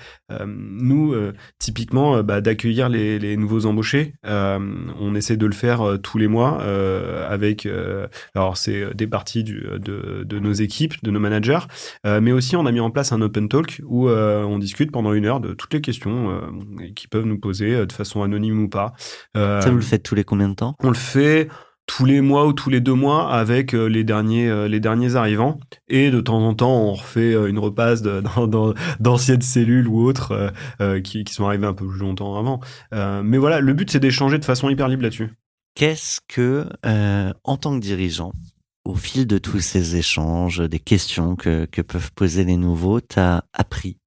[SPEAKER 2] nous, typiquement, bah, d'accueillir les, les nouveaux embauchés, on essaie de le faire tous les mois avec. alors c'est des parties du, de, de nos équipes, de nos managers, euh, mais aussi on a mis en place un open talk où euh, on discute pendant une heure de toutes les questions euh, qui peuvent nous poser de façon anonyme ou pas.
[SPEAKER 1] Ça, vous le faites tous les combien de temps?
[SPEAKER 2] On le fait tous les mois ou tous les deux mois avec les derniers les derniers arrivants. Et de temps en temps on refait une repasse d'anciennes cellules ou autres euh, qui, qui sont arrivés un peu plus longtemps avant. Euh, mais voilà le but c'est d'échanger de façon hyper libre là-dessus.
[SPEAKER 1] Qu'est-ce que, euh, en tant que dirigeant, au fil de tous ces échanges, des questions que, peuvent poser les nouveaux, t'as appris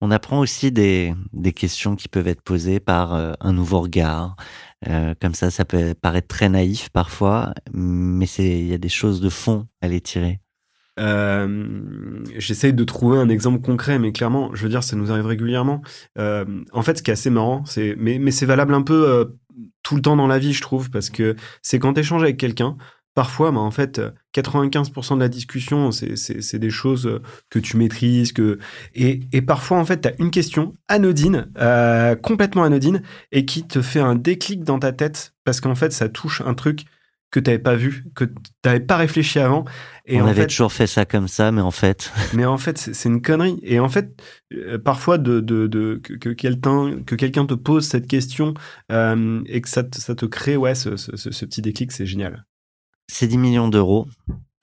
[SPEAKER 1] On apprend aussi des, questions qui peuvent être posées par euh, un nouveau regard. Euh, comme ça, ça peut paraître très naïf parfois, mais il y a des choses de fond à les tirer.
[SPEAKER 2] Euh, J'essaye de trouver un exemple concret, mais clairement, je veux dire, ça nous arrive régulièrement. Euh, en fait, ce qui est assez marrant, mais, mais c'est valable un peu euh, tout le temps dans la vie, je trouve, parce que c'est quand tu échanges avec quelqu'un, parfois, bah, en fait, euh, 95% de la discussion, c'est- des choses euh, que tu maîtrises, que et, et parfois, en fait, tu as une question anodine, euh, complètement anodine, et qui te fait un déclic dans ta tête, parce qu'en fait, ça touche un truc que tu n'avais pas vu, que tu n'avais pas réfléchi avant. Et
[SPEAKER 1] On
[SPEAKER 2] en
[SPEAKER 1] avait
[SPEAKER 2] fait,
[SPEAKER 1] toujours fait ça comme ça, mais en fait,
[SPEAKER 2] mais en fait, c'est une connerie. Et en fait, euh, parfois, de, de, de- que, que quelqu'un que quelqu'un te pose cette question euh, et que ça te, ça te crée ouais, ce, ce, ce- ce petit déclic, c'est génial.
[SPEAKER 1] C'est 10 millions d'euros.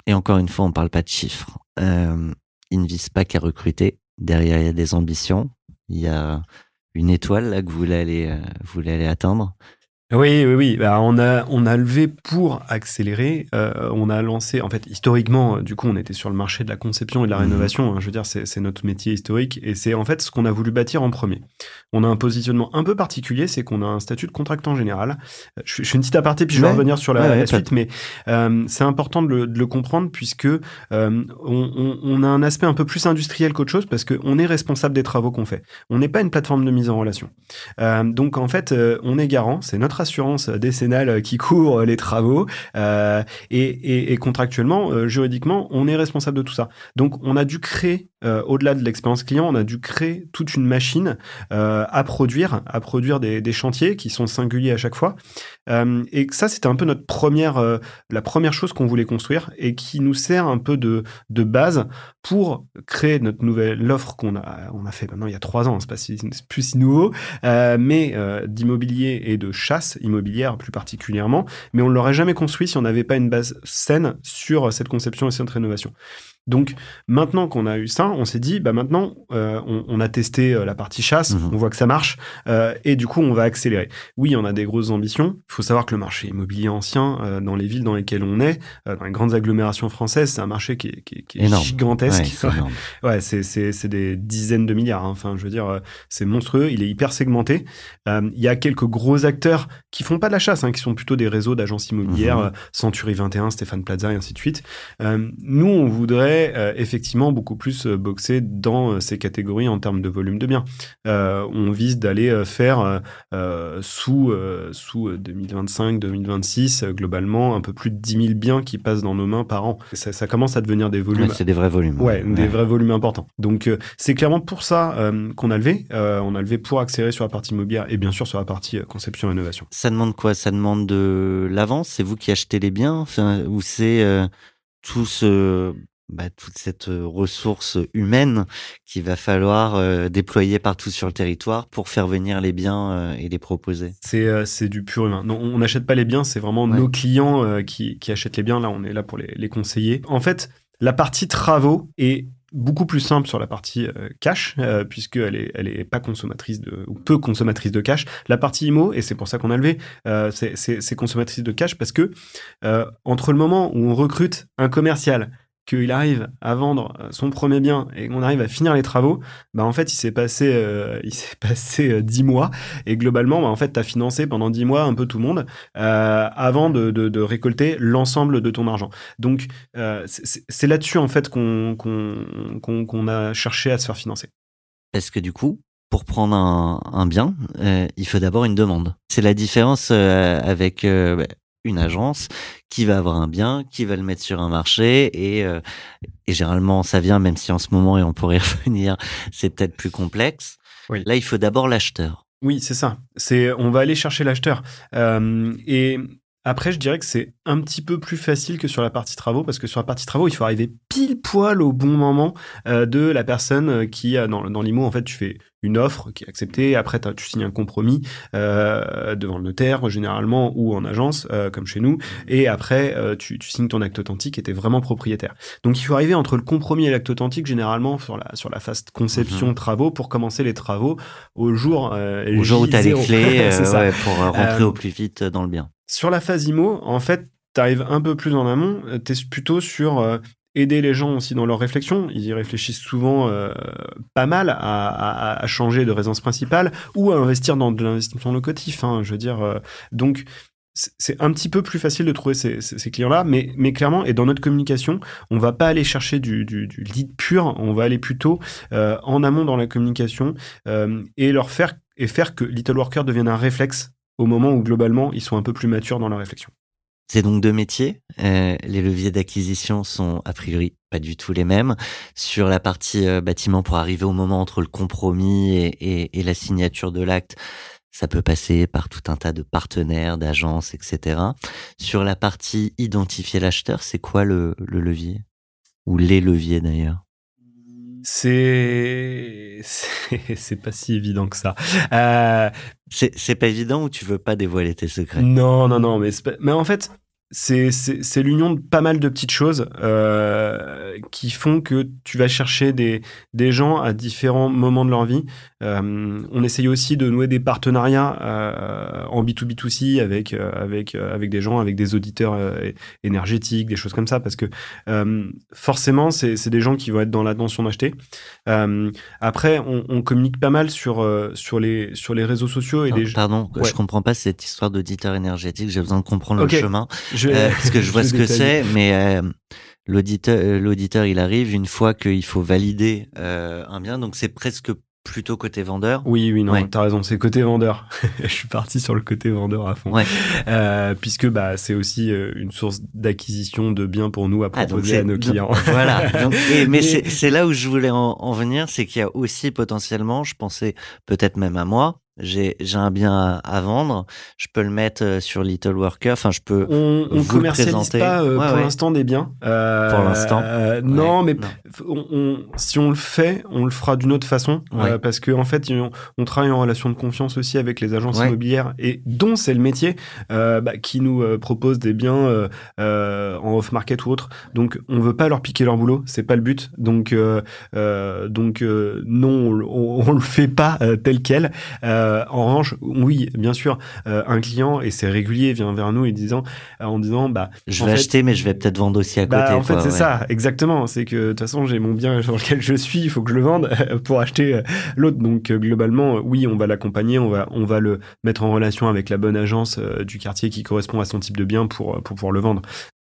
[SPEAKER 1] Et encore une fois, on parle pas de chiffres. Euh, ils ne visent pas qu'à recruter. Derrière, il y a des ambitions. Il y a une étoile là que vous voulez euh, vous voulez aller atteindre.
[SPEAKER 2] Oui, oui, oui. Bah, on, a, on a levé pour accélérer. Euh, on a lancé, en fait, historiquement, euh, du coup, on était sur le marché de la conception et de la
[SPEAKER 1] Mhm.
[SPEAKER 2] rénovation. hein. je veux dire, c'est notre métier historique et c'est en fait ce qu'on a voulu bâtir en premier. On a un positionnement un peu particulier, c'est qu'on a un statut de contractant général. Je, je fais une petite aparté, puis je vais
[SPEAKER 1] Ouais.
[SPEAKER 2] revenir sur la,
[SPEAKER 1] Ouais,
[SPEAKER 2] suite, mais euh, c'est important de le, de le comprendre puisque euh, on, on- on a un aspect un peu plus industriel qu'autre chose parce qu'on est responsable des travaux qu'on fait. On n'est pas une plateforme de mise en relation. Euh, donc en fait, euh, on est garant, c'est notre assurance décennale qui couvre les travaux euh, et, et- contractuellement, euh, juridiquement, on est responsable de tout ça. Donc on a dû créer, euh, au-delà de l'expérience client, on a dû créer toute une machine à produire, à produire des, des chantiers qui sont singuliers à chaque fois. Et ça, c'était un peu notre première, la première chose qu'on voulait construire et qui nous sert un peu de, de base pour créer notre nouvelle offre qu'on a, on a fait maintenant il y a trois ans. C'est pas plus si nouveau, mais d'immobilier et de chasse immobilière plus particulièrement. Mais on ne l'aurait jamais construit si on n'avait pas une base saine sur cette conception et cette rénovation. Donc maintenant qu'on a eu ça, on s'est dit, bah maintenant, euh, on, on a testé euh, la partie chasse,
[SPEAKER 1] Mhm.
[SPEAKER 2] on voit que ça marche, euh, et du coup, on va accélérer. Oui, on a des grosses ambitions. Il faut savoir que le marché immobilier ancien, euh, dans les villes dans lesquelles on est, euh, dans les grandes agglomérations françaises, c'est un marché qui est, qui est- qui est gigantesque.
[SPEAKER 1] Ouais, c'est énorme.
[SPEAKER 2] Ouais, c'est, c'est, c'est des dizaines de milliards. hein. Enfin, je veux dire, c'est monstrueux. Il est hyper segmenté. Euh, Il y a quelques gros acteurs qui font pas de la chasse, hein, qui sont plutôt des réseaux d'agences immobilières,
[SPEAKER 1] Mhm.
[SPEAKER 2] Century 21, Stéphane Plaza et ainsi de suite. Euh, nous, on voudrait euh, effectivement beaucoup plus euh, boxer dans euh, ces catégories en termes de volume de biens. On vise d'aller faire sous, sous 2025-2026, euh, globalement, un peu plus de 10 000 biens qui passent dans nos mains par an. Ça, ça commence à devenir des volumes
[SPEAKER 1] Ouais, c'est des vrais volumes.
[SPEAKER 2] Ouais, des vrais volumes importants. Donc c'est clairement pour ça qu'on a levé. On a levé pour accélérer sur la partie immobilière et bien sûr sur la partie conception et innovation.
[SPEAKER 1] Ça demande quoi? Ça demande de l'avance? C'est vous qui achetez les biens? Enfin, Ou c'est euh, tout ce, bah, toute cette ressource humaine qu'il va falloir euh, déployer partout sur le territoire pour faire venir les biens euh, et les proposer
[SPEAKER 2] C'est euh, c'est du pur humain. Non, on n'achète pas les biens, c'est vraiment
[SPEAKER 1] Ouais.
[SPEAKER 2] nos clients qui, qui achètent les biens. Là, on est là pour les, les conseiller. En fait, la partie travaux est beaucoup plus simple sur la partie euh, cash, euh, puisqu'elle est, elle est pas consommatrice de, ou peu consommatrice de cash. La partie IMO, et c'est pour ça qu'on a levé, euh, c'est consommatrice de cash parce que euh, entre le moment où on recrute un commercial, qu'il arrive à vendre euh, son premier bien et qu'on arrive à finir les travaux, bah en fait il s'est passé euh, il s'est passé euh, dix mois et globalement bah, en fait tu as financé pendant dix mois un peu tout le monde euh, avant de, récolter l'ensemble de ton argent. Donc c'est- là-dessus en fait qu'on a cherché à se faire financer.
[SPEAKER 1] Parce que du coup, pour prendre un, bien, il faut d'abord une demande. C'est la différence avec une agence qui va avoir un bien, qui va le mettre sur un marché et, euh, et généralement ça vient, même si en ce moment, et on pourrait y revenir, c'est peut-être plus complexe.
[SPEAKER 2] Oui.
[SPEAKER 1] Là, il faut d'abord l'acheteur.
[SPEAKER 2] Oui, c'est ça. C'est on va aller chercher l'acheteur. Euh, et après, je dirais que c'est un petit peu plus facile que sur la partie travaux, parce que sur la partie travaux, il faut arriver pile poil au bon moment euh, de la personne euh, qui a dans, dans l'IMO, en fait, tu fais une offre qui est acceptée, après tu signes un compromis euh, devant le notaire, généralement, ou en agence, euh, comme chez nous, et après, tu, tu signes ton acte authentique et t'es vraiment propriétaire. Donc, il faut arriver entre le compromis et l'acte authentique, généralement, sur la, sur la phase conception,
[SPEAKER 1] Mhm.
[SPEAKER 2] travaux, pour commencer les travaux au jour
[SPEAKER 1] Au jour où tu as les
[SPEAKER 2] J0.
[SPEAKER 1] clés
[SPEAKER 2] C'est ça.
[SPEAKER 1] ouais, pour rentrer au plus vite dans le bien.
[SPEAKER 2] Sur la phase IMO, en fait, tu arrives un peu plus en amont. Tu es plutôt sur euh, aider les gens aussi dans leur réflexion. Ils y réfléchissent souvent euh, pas mal à, changer de résidence principale ou à investir dans de l'investissement locatif. hein, je veux dire, euh, donc c'est un petit peu plus facile de trouver ces, clients-là, mais, mais clairement, et dans notre communication, on va pas aller chercher du, lead pur, on va aller plutôt euh, en amont dans la communication euh, et leur faire et faire que Little Worker devienne un réflexe au moment où globalement ils sont un peu plus matures dans leur réflexion.
[SPEAKER 1] C'est donc deux métiers. Euh, les leviers d'acquisition sont a priori pas du tout les mêmes. Sur la partie euh, bâtiment, pour arriver au moment entre le compromis et, la signature de l'acte, ça peut passer par tout un tas de partenaires, d'agences, etc. Sur la partie identifier l'acheteur, c'est quoi le levier? Ou les leviers d'ailleurs?
[SPEAKER 2] C'est c'est pas si évident que ça. Euh,
[SPEAKER 1] C'est pas évident ou tu veux pas dévoiler tes secrets?
[SPEAKER 2] Non non non mais mais en fait c'est l'union de pas mal de petites choses euh, qui font que tu vas chercher des des gens à différents moments de leur vie. Euh, on essaye aussi de nouer des partenariats euh, en B2B2C avec euh, avec euh, avec des gens, avec des auditeurs euh, énergétiques, des choses comme ça, parce que euh, forcément c'est c'est des gens qui vont être dans l'attention d'acheter. Euh, après, on, on communique pas mal sur sur les sur les réseaux sociaux et
[SPEAKER 1] Non,
[SPEAKER 2] des
[SPEAKER 1] Pardon,
[SPEAKER 2] Ouais.
[SPEAKER 1] je comprends pas cette histoire d'auditeur énergétique. J'ai besoin de comprendre le chemin.
[SPEAKER 2] Je,
[SPEAKER 1] Euh, parce que je vois ce que c'est, mais euh, l'auditeur, euh, l'auditeur, il arrive une fois qu'il faut valider euh, un bien, donc c'est presque plutôt côté vendeur.
[SPEAKER 2] Oui, oui, non,
[SPEAKER 1] Ouais.
[SPEAKER 2] t'as raison, c'est côté vendeur. je suis parti sur le côté vendeur à fond.
[SPEAKER 1] Ouais.
[SPEAKER 2] Euh, puisque bah, c'est aussi une source d'acquisition de biens pour nous à
[SPEAKER 1] Ah,
[SPEAKER 2] proposer à nos
[SPEAKER 1] donc,
[SPEAKER 2] clients.
[SPEAKER 1] voilà. Donc, et- mais c'est c'est là où je voulais en, en venir, c'est qu'il y a aussi potentiellement, je pensais peut-être même à moi, j'ai j'ai un bien à, à vendre, je peux le mettre euh, sur Little Worker, enfin je peux.
[SPEAKER 2] On,
[SPEAKER 1] le
[SPEAKER 2] commercialise pas euh,
[SPEAKER 1] Ouais,
[SPEAKER 2] pour
[SPEAKER 1] ouais.
[SPEAKER 2] l'instant des biens. Euh,
[SPEAKER 1] Pour l'instant.
[SPEAKER 2] euh, non,
[SPEAKER 1] Ouais,
[SPEAKER 2] mais on- on- si on le fait, on le fera d'une autre façon. Parce qu'en en fait, on, on travaille en relation de confiance aussi avec les agences immobilières et dont c'est le métier bah, qui nous proposent des biens en off-market ou autre. Donc, on veut pas leur piquer leur boulot. C'est pas le but. Donc, donc non, on, on le fait pas tel quel. Euh, en revanche, oui, bien sûr, euh, un client et c'est régulier vient vers nous et disant, en disant, bah
[SPEAKER 1] Je vais
[SPEAKER 2] fait-
[SPEAKER 1] acheter, mais je vais peut-être vendre aussi à côté.
[SPEAKER 2] bah, en fait, c'est
[SPEAKER 1] ouais.
[SPEAKER 2] ça, exactement. C'est que de toute façon, j'ai mon bien sur lequel je suis, il faut que je le vende pour acheter euh, l'autre. Donc euh, globalement, euh, oui, on va l'accompagner, on va, on va le mettre en relation avec la bonne agence euh, du quartier qui correspond à son type de bien pour, euh, pour pouvoir le vendre.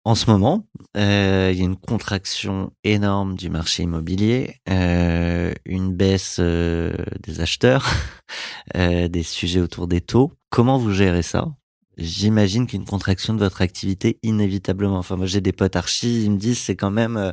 [SPEAKER 1] En ce moment, euh, il y a une contraction énorme du marché immobilier, euh, une baisse euh, des acheteurs, euh, des sujets autour des taux. Comment vous gérez ça? J'imagine qu'une contraction de votre activité, inévitablement. Enfin, moi, j'ai des potes archi, ils me disent c'est quand même euh,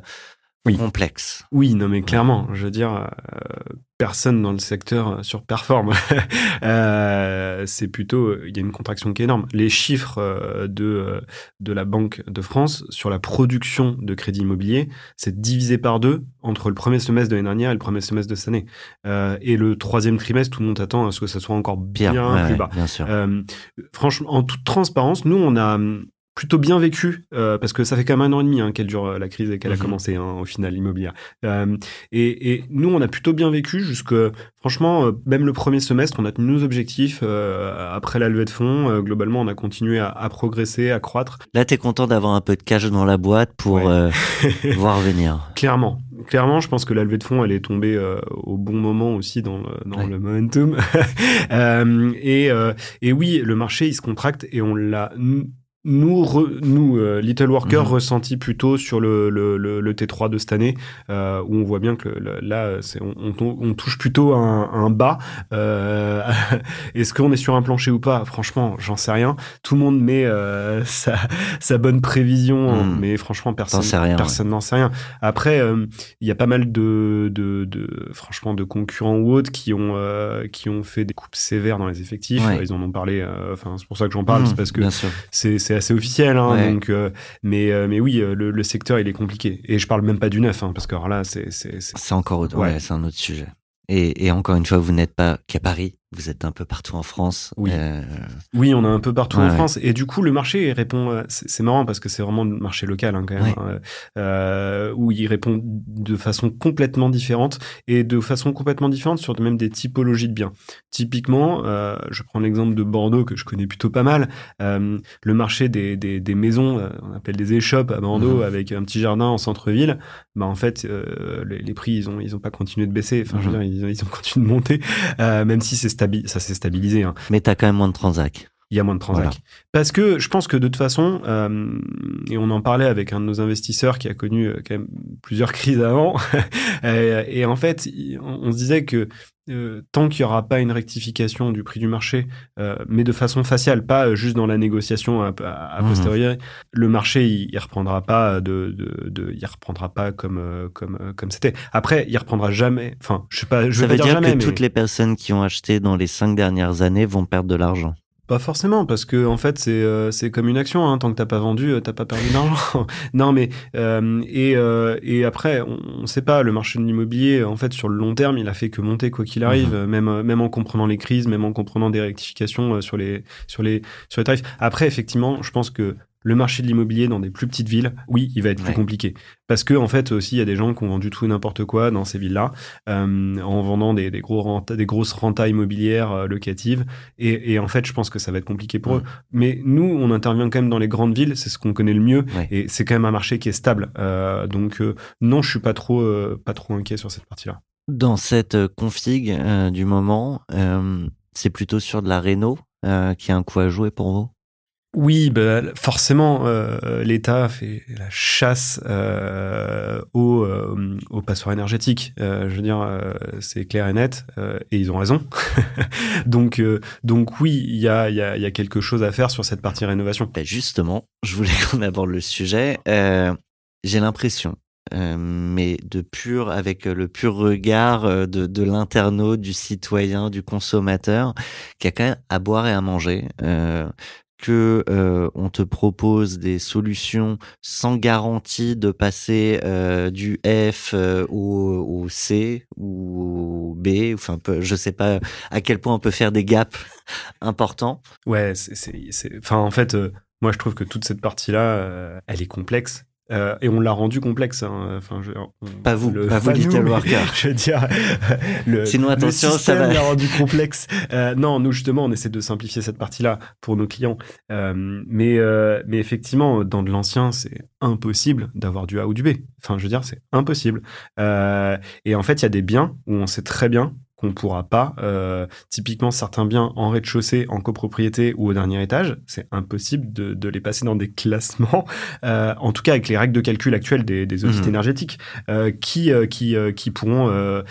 [SPEAKER 2] Oui.
[SPEAKER 1] complexe.
[SPEAKER 2] Oui, non mais clairement, je veux dire, euh, personne dans le secteur surperforme. euh, c'est plutôt, il y a une contraction qui est énorme. Les chiffres euh, de, de la Banque de France sur la production de crédit immobilier, c'est divisé par deux entre le premier semestre de l'année dernière et le premier semestre de cette année. Euh, et le troisième trimestre, tout le monde attend à ce que ça soit encore bien plus
[SPEAKER 1] ouais,
[SPEAKER 2] bas.
[SPEAKER 1] bien sûr.
[SPEAKER 2] Franchement, en toute transparence, nous, on a plutôt bien vécu, euh, parce que ça fait quand même un an et demi hein, qu'elle dure euh, la crise et qu'elle
[SPEAKER 1] Mhm.
[SPEAKER 2] a commencé hein, au final immobilière. Euh, et, et nous, on a plutôt bien vécu jusque, franchement, euh, même le premier semestre, on a tenu nos objectifs. euh, après la levée de fonds, euh, globalement, on a continué à, à progresser, à croître.
[SPEAKER 1] Là, t'es content d'avoir un peu de cash dans la boîte pour
[SPEAKER 2] Ouais.
[SPEAKER 1] euh, voir venir.
[SPEAKER 2] Clairement, clairement, je pense que la levée de fonds, elle est tombée euh, au bon moment aussi dans le, dans
[SPEAKER 1] Ouais.
[SPEAKER 2] le momentum. Euh, et, euh, et oui, le marché, il se contracte et on l'a. Nous- re- nous euh, Little Worker,
[SPEAKER 1] Mhm.
[SPEAKER 2] ressenti plutôt sur le, le, le, le T3 de cette année, euh, où on voit bien que là, c'est, on, on, on touche plutôt un, un bas. Euh, est-ce qu'on est sur un plancher ou pas? Franchement, j'en sais rien. Tout le monde met euh, sa, sa bonne prévision,
[SPEAKER 1] Mhm.
[SPEAKER 2] mais franchement, personne, n'en sait rien. Après, euh, il y a pas mal de, de, de franchement de concurrents ou autres qui ont euh, qui ont fait des coupes sévères dans les effectifs.
[SPEAKER 1] Ouais.
[SPEAKER 2] Ils en ont parlé. euh, Enfin, c'est pour ça que j'en parle,
[SPEAKER 1] Mmh,
[SPEAKER 2] c'est parce que c'est c'est assez officiel. Hein,
[SPEAKER 1] Ouais.
[SPEAKER 2] donc, euh, mais euh, mais oui, euh, le, le secteur il est compliqué. Et je parle même pas du neuf, hein, parce que alors là, c'est c'est c'est-
[SPEAKER 1] C'est encore autre,
[SPEAKER 2] Ouais.
[SPEAKER 1] ouais, c'est un autre sujet. Et, et encore une fois, vous n'êtes pas qu'à Paris, vous êtes un peu partout en France.
[SPEAKER 2] Oui.
[SPEAKER 1] Euh,
[SPEAKER 2] Oui, on a un peu partout
[SPEAKER 1] Ouais,
[SPEAKER 2] en
[SPEAKER 1] ouais.
[SPEAKER 2] France. Et du coup, le marché répond. euh, C'est marrant parce que c'est vraiment le marché local hein, quand même,
[SPEAKER 1] Ouais.
[SPEAKER 2] hein, euh, où il répond de façon complètement différente et de façon complètement différente sur même des typologies de biens. Typiquement, euh, je prends l'exemple de Bordeaux que je connais plutôt pas mal. Le marché des, des, des maisons, on appelle des échoppes à Bordeaux,
[SPEAKER 1] Mhm.
[SPEAKER 2] avec un petit jardin en centre-ville. Bah en fait, les, les prix ils ont ils ont pas continué de baisser. Enfin, je veux
[SPEAKER 1] Mhm.
[SPEAKER 2] dire, ils, ils ont continué de monter, même si c'est ça s'est stabilisé. Hein
[SPEAKER 1] mais t'as quand même moins de transac.
[SPEAKER 2] Il y a moins de transac.
[SPEAKER 1] Voilà.
[SPEAKER 2] Parce que je pense que de toute façon, euh, et on en parlait avec un de nos investisseurs qui a connu euh, quand même plusieurs crises avant, et, et en fait, on, se disait que euh, tant qu'il n'y aura pas une rectification du prix du marché, euh, mais de façon faciale, pas euh, juste dans la négociation à, à, à
[SPEAKER 1] Mhm.
[SPEAKER 2] posteriori, le marché il, il reprendra pas de, de, de- il reprendra pas comme euh, comme euh, comme c'était. Après, il reprendra jamais. Enfin, je sais pas, je
[SPEAKER 1] Ça veut
[SPEAKER 2] pas
[SPEAKER 1] dire
[SPEAKER 2] dire jamais,
[SPEAKER 1] que
[SPEAKER 2] mais-
[SPEAKER 1] toutes les personnes qui ont acheté dans les cinq dernières années vont perdre de l'argent.
[SPEAKER 2] Pas forcément, parce que en fait c'est euh, c'est comme une action. Hein. Tant que t'as pas vendu, euh, t'as pas perdu d'argent. non, mais euh, et euh, et après, on, on sait pas. Le marché de l'immobilier, en fait, sur le long terme, il a fait que monter quoi qu'il arrive, euh, même euh, même en comprenant les crises, même en comprenant des rectifications euh, sur les sur les sur les tarifs. Après, effectivement, je pense que le marché de l'immobilier dans des plus petites villes, oui, il va être plus compliqué. Parce que, en fait, aussi, il y a des gens qui ont vendu tout et n'importe quoi dans ces villes-là, euh, en vendant des, des, gros renta- des grosses rentas immobilières euh, locatives. Et, et en fait, je pense que ça va être compliqué pour
[SPEAKER 1] Mm.
[SPEAKER 2] eux. Mais nous, on intervient quand même dans les grandes villes, c'est ce qu'on connaît le mieux.
[SPEAKER 1] Ouais.
[SPEAKER 2] Et c'est quand même un marché qui est stable. Euh, donc, non, je suis pas trop, pas trop inquiet sur cette partie-là.
[SPEAKER 1] Dans cette config du moment, c'est plutôt sur de la réno qui a un coup à jouer pour vous?
[SPEAKER 2] Oui, bah, forcément, euh, l'État fait la chasse euh, aux, euh, aux passoires énergétiques. Euh, je veux dire, euh, c'est clair et net, euh, et ils ont raison. donc, donc oui, il y a, y, a, y a quelque chose à faire sur cette partie rénovation.
[SPEAKER 1] Ben justement, je voulais qu'on aborde le sujet. J'ai l'impression, mais de pur, avec le pur regard de, de l'internaute, du citoyen, du consommateur, qui a quand même à boire et à manger. Que euh, on te propose des solutions sans garantie de passer euh, du F euh, au, C ou au B, enfin je sais pas à quel point on peut faire des gaps importants.
[SPEAKER 2] Ouais, enfin, en fait, euh, moi, je trouve que toute cette partie-là, euh, elle est complexe. Euh, et on l'a rendu complexe. hein. Enfin, je, on-
[SPEAKER 1] Pas vous,
[SPEAKER 2] le-
[SPEAKER 1] pas vous, Little Worker.
[SPEAKER 2] Je veux dire, le,
[SPEAKER 1] Sinon,
[SPEAKER 2] le
[SPEAKER 1] attention, ça
[SPEAKER 2] système
[SPEAKER 1] va-
[SPEAKER 2] l'a rendu complexe. Euh, non, nous justement, on essaie de simplifier cette partie-là pour nos clients. Euh, mais, mais effectivement, dans de l'ancien, c'est impossible d'avoir du A ou du B. Enfin, je veux dire, c'est impossible. Et en fait, il y a des biens où on sait très bien qu'on pourra pas. Euh, typiquement, certains biens en rez-de-chaussée, en copropriété ou au dernier étage, c'est impossible de, de, les passer dans des classements, euh, en tout cas avec les règles de calcul actuelles des, des audits mmh. énergétiques, euh, qui, qui, qui pourront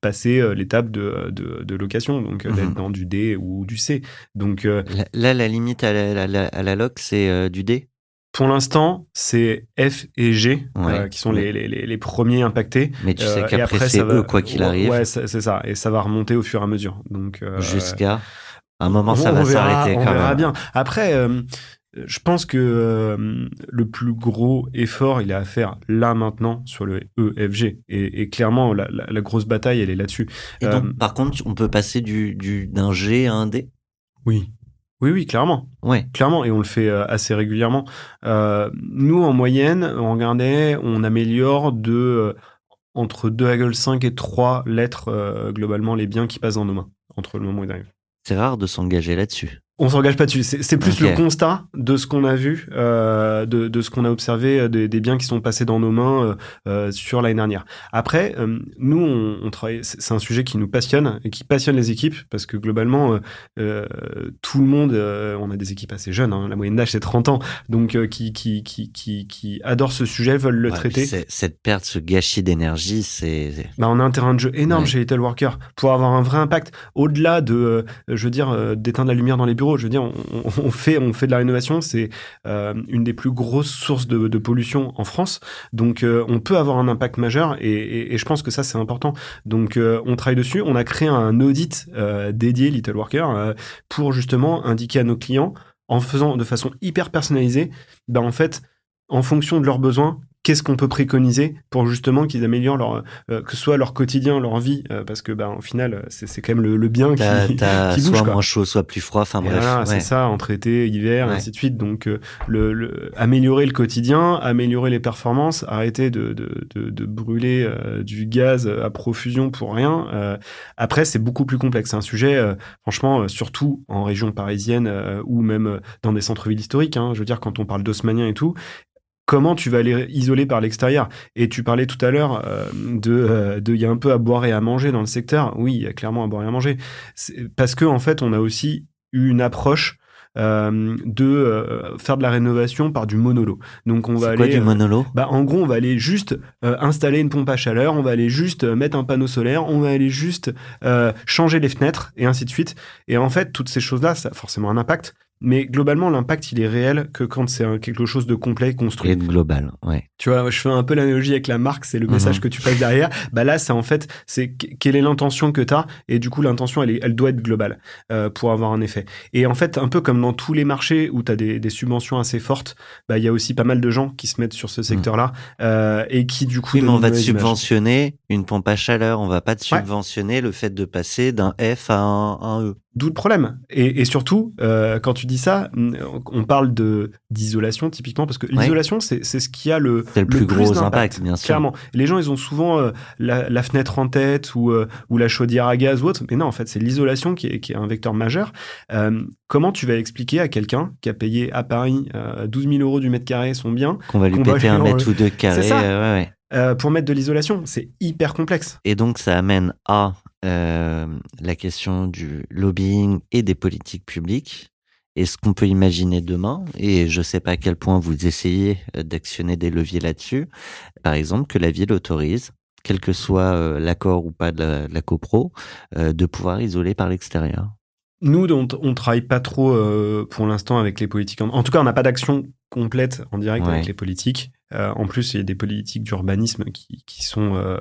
[SPEAKER 2] passer l'étape de, de, de, location, donc mmh. d'être dans du D ou du C. Donc
[SPEAKER 1] là, la limite à la, à la, à la loc, c'est du D?
[SPEAKER 2] Pour l'instant, c'est F et G euh, qui sont les, les, les, premiers impactés.
[SPEAKER 1] Mais tu sais euh, qu'après, c'est eux, quoi qu'il arrive.
[SPEAKER 2] Ouais, c'est ça. Et ça va remonter au fur et à mesure. Donc euh,
[SPEAKER 1] Jusqu'à un moment, ça va s'arrêter.
[SPEAKER 2] On verra bien. Après, je pense que le plus gros effort, il est à faire là maintenant sur le EFG. Et, et clairement, la, la, grosse bataille, elle est là-dessus.
[SPEAKER 1] Et donc, par contre, on peut passer du d'un G à un D?
[SPEAKER 2] Oui. Oui, oui, clairement.
[SPEAKER 1] Ouais.
[SPEAKER 2] Clairement, et on le fait euh, assez régulièrement. Euh, nous, en moyenne, on regardait, on améliore de euh, entre 2,5 et 3 lettres globalement les biens qui passent dans nos mains entre le moment où ils arrivent.
[SPEAKER 1] C'est rare de s'engager là-dessus.
[SPEAKER 2] On s'engage pas dessus. C'est plus le constat de ce qu'on a vu, euh, de, de, ce qu'on a observé euh, des, des, biens qui sont passés dans nos mains euh, sur l'année dernière. Après, euh, nous, on, on travaille. C'est un sujet qui nous passionne et qui passionne les équipes parce que globalement, tout le monde, on a des équipes assez jeunes. Hein, la moyenne d'âge c'est 30 ans, donc qui, qui, qui, qui, qui adorent ce sujet, veulent le
[SPEAKER 1] ouais,
[SPEAKER 2] traiter.
[SPEAKER 1] Cette perte, ce gâchis d'énergie, c'est.
[SPEAKER 2] Bah, on a un terrain de jeu énorme ouais. chez Little Worker pour avoir un vrai impact au-delà de, je veux dire, d'éteindre la lumière dans les bureaux je veux dire, on, fait, on fait de la rénovation, c'est euh, une des plus grosses sources de, pollution en France. Donc, euh, on peut avoir un impact majeur et, je pense que ça, c'est important. Donc, euh, on travaille dessus. On a créé un audit dédié, Little Worker, pour justement indiquer à nos clients, en faisant de façon hyper personnalisée, ben, en fait, en fonction de leurs besoins, qu'est-ce qu'on peut préconiser pour justement qu'ils améliorent leur, euh, que ce soit leur quotidien, leur vie, euh, parce que bah, au final, c'est quand même le, le bien qui, qui
[SPEAKER 1] soit
[SPEAKER 2] bouge.
[SPEAKER 1] Soit moins chaud, soit plus froid, enfin bref. Voilà,
[SPEAKER 2] ouais. c'est ça, entre été, hiver, ouais. et ainsi de suite. Donc, euh, le, le, améliorer le quotidien, améliorer les performances, arrêter de, de, de, de brûler euh, du gaz à profusion pour rien. Euh, après, c'est beaucoup plus complexe. C'est un sujet, euh, franchement, surtout en région parisienne ou même dans des centres-villes historiques. Hein, je veux dire, quand on parle d'osmanien et tout, comment tu vas les isoler par l'extérieur Et tu parlais tout à l'heure euh, de, euh, de, il y a un peu à boire et à manger dans le secteur. Oui, il y a clairement à boire et à manger. Parce que en fait, on a aussi eu une approche euh, de euh, faire de la rénovation par du monolo. Donc on va
[SPEAKER 1] quoi,
[SPEAKER 2] aller
[SPEAKER 1] du monolo
[SPEAKER 2] bah en gros on va aller juste euh, installer une pompe à chaleur, on va aller juste mettre un panneau solaire, on va aller juste changer les fenêtres et ainsi de suite. Et en fait toutes ces choses là ça a forcément un impact. Mais globalement, l'impact, il est réel que quand c'est quelque chose de complet, construit.
[SPEAKER 1] Et global, ouais.
[SPEAKER 2] Tu vois, je fais un peu l'analogie avec la marque, c'est le message mmh. que tu passes derrière. Bah là, c'est en fait, c'est quelle est l'intention que tu as, et du coup, l'intention, elle, est, elle doit être globale euh, pour avoir un effet. Et en fait, un peu comme dans tous les marchés où tu as des, des, subventions assez fortes, bah il y a aussi pas mal de gens qui se mettent sur ce secteur-là mmh. euh, et qui du coup.
[SPEAKER 1] Oui, mais on va te subventionner une pompe à chaleur, on va pas te subventionner ouais. le fait de passer d'un F à un, un E.
[SPEAKER 2] D'où le problème. Et, et surtout, euh, quand tu dis ça, on parle de d'isolation typiquement parce que ouais. l'isolation, c'est ce qui a le,
[SPEAKER 1] le plus gros impact, impact, bien sûr.
[SPEAKER 2] Clairement, les gens, ils ont souvent euh, la, la, fenêtre en tête ou, euh, ou la chaudière à gaz ou autre, mais non, en fait, c'est l'isolation qui est, qui est un vecteur majeur. Comment tu vas expliquer à quelqu'un qui a payé à Paris 12 000 euros du mètre carré son bien
[SPEAKER 1] qu'on va lui qu péter un mètre ou deux carré
[SPEAKER 2] ça.
[SPEAKER 1] ouais, ouais.
[SPEAKER 2] Euh, pour mettre de l'isolation. C'est hyper complexe.
[SPEAKER 1] Et donc, ça amène à la question du lobbying et des politiques publiques. Est-ce qu'on peut imaginer demain, et je ne sais pas à quel point vous essayez euh, d'actionner des leviers là-dessus, par exemple, que la ville autorise, quel que soit euh, l'accord ou pas de la, de la copro, euh, de pouvoir isoler par l'extérieur?
[SPEAKER 2] Nous, on, on travaille pas trop euh, pour l'instant avec les politiques. En, en tout cas, on n'a pas d'action complète en direct ouais. avec les politiques. Euh, en plus, il y a des politiques d'urbanisme qui, qui, sont euh,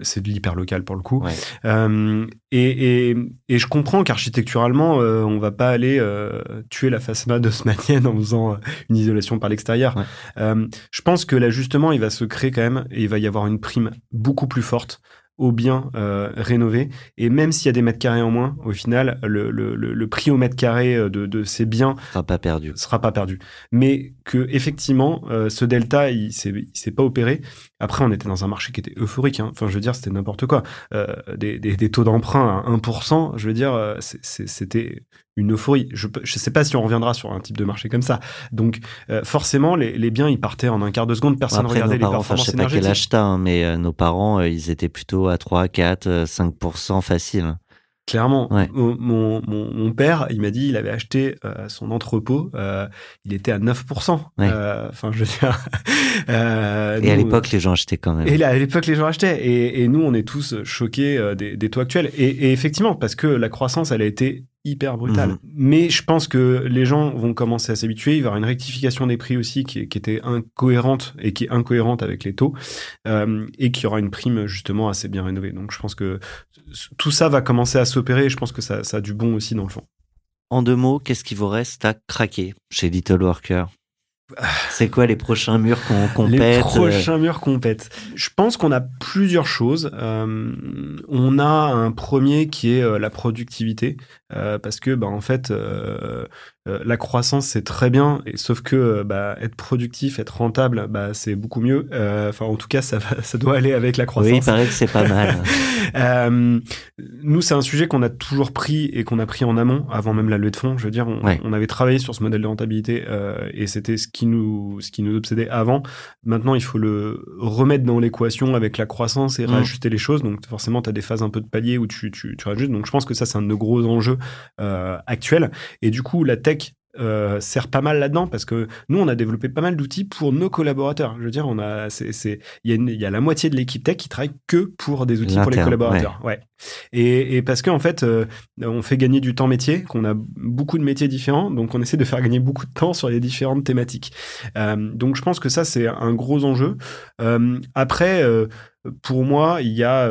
[SPEAKER 2] c'est de l'hyper local pour le coup.
[SPEAKER 1] Ouais.
[SPEAKER 2] Euh, et, et, et, je comprends qu'architecturalement, euh, on va pas aller euh, tuer la façade haussmannienne en faisant une isolation par l'extérieur.
[SPEAKER 1] Ouais.
[SPEAKER 2] je pense que l'ajustement, il va se créer quand même et il va y avoir une prime beaucoup plus forte aux biens euh, rénovés. Et même s'il y a des mètres carrés en moins, au final, le, le, le prix au mètre carré de, de ces biens
[SPEAKER 1] sera pas perdu.
[SPEAKER 2] Sera pas perdu. Mais que effectivement, euh, ce delta, il s'est, il s'est pas opéré. Après, on était dans un marché qui était euphorique. Hein. Enfin, je veux dire, c'était n'importe quoi. Euh, des, des, des, taux d'emprunt à 1%, je veux dire, c'était une euphorie. Je ne sais pas si on reviendra sur un type de marché comme ça. Donc euh, forcément, les, les, biens, ils partaient en un quart de seconde, personne ne regardait les
[SPEAKER 1] parents,
[SPEAKER 2] performances
[SPEAKER 1] enfin, je sais pas quel âge hein, mais euh, nos parents, euh, ils étaient plutôt à 3, 4, 5% facile.
[SPEAKER 2] Clairement, mon, mon, mon, père, il m'a dit, il avait acheté euh, son entrepôt, euh, il était à 9%. Euh, enfin, je veux dire.
[SPEAKER 1] et à l'époque, les gens achetaient quand même.
[SPEAKER 2] Et à l'époque, les gens achetaient. Et, et, nous, on est tous choqués des, des taux actuels. Et, et, effectivement, parce que la croissance, elle a été hyper brutal. Mhm. Mais je pense que les gens vont commencer à s'habituer. Il va y avoir une rectification des prix aussi qui, qui était incohérente et qui est incohérente avec les taux et qui aura une prime justement assez bien rénovée. Donc je pense que tout ça va commencer à s'opérer et je pense que ça, ça a du bon aussi dans le fond.
[SPEAKER 1] En deux mots, qu'est-ce qui vous reste à craquer chez Little Worker? C'est quoi les prochains murs qu'on pète
[SPEAKER 2] Les prochains murs qu'on pète? Je pense qu'on a plusieurs choses. Euh, on a un premier qui est euh, la productivité, euh, parce que bah, en fait, euh, la croissance, c'est très bien, et, sauf que euh, bah, être productif, être rentable, bah, c'est beaucoup mieux. Euh, enfin, en tout cas, ça, ça doit aller avec la croissance.
[SPEAKER 1] Oui, il paraît que c'est pas mal.
[SPEAKER 2] nous, c'est un sujet qu'on a toujours pris et qu'on a pris en amont, avant même la levée de fonds. Je veux dire, on, avait travaillé sur ce modèle de rentabilité et c'était ce qui nous, ce qui nous obsédait avant. Maintenant, il faut le remettre dans l'équation avec la croissance et mmh. réajuster les choses. Donc, forcément, tu as des phases un peu de palier où tu, tu, tu réajustes. Donc, je pense que ça, c'est un de nos gros enjeux actuels. Et du coup, la tech euh, sert pas mal là-dedans parce que nous, on a développé pas mal d'outils pour nos collaborateurs. Je veux dire, on a, c'est, il y, a la moitié de l'équipe tech qui travaille que pour des outils pour les collaborateurs. Ouais. Et, parce qu'en en fait, euh, on fait gagner du temps métier, qu'on a beaucoup de métiers différents, donc on essaie de faire gagner beaucoup de temps sur les différentes thématiques. Euh, donc je pense que ça, c'est un gros enjeu. après, pour moi, il y a,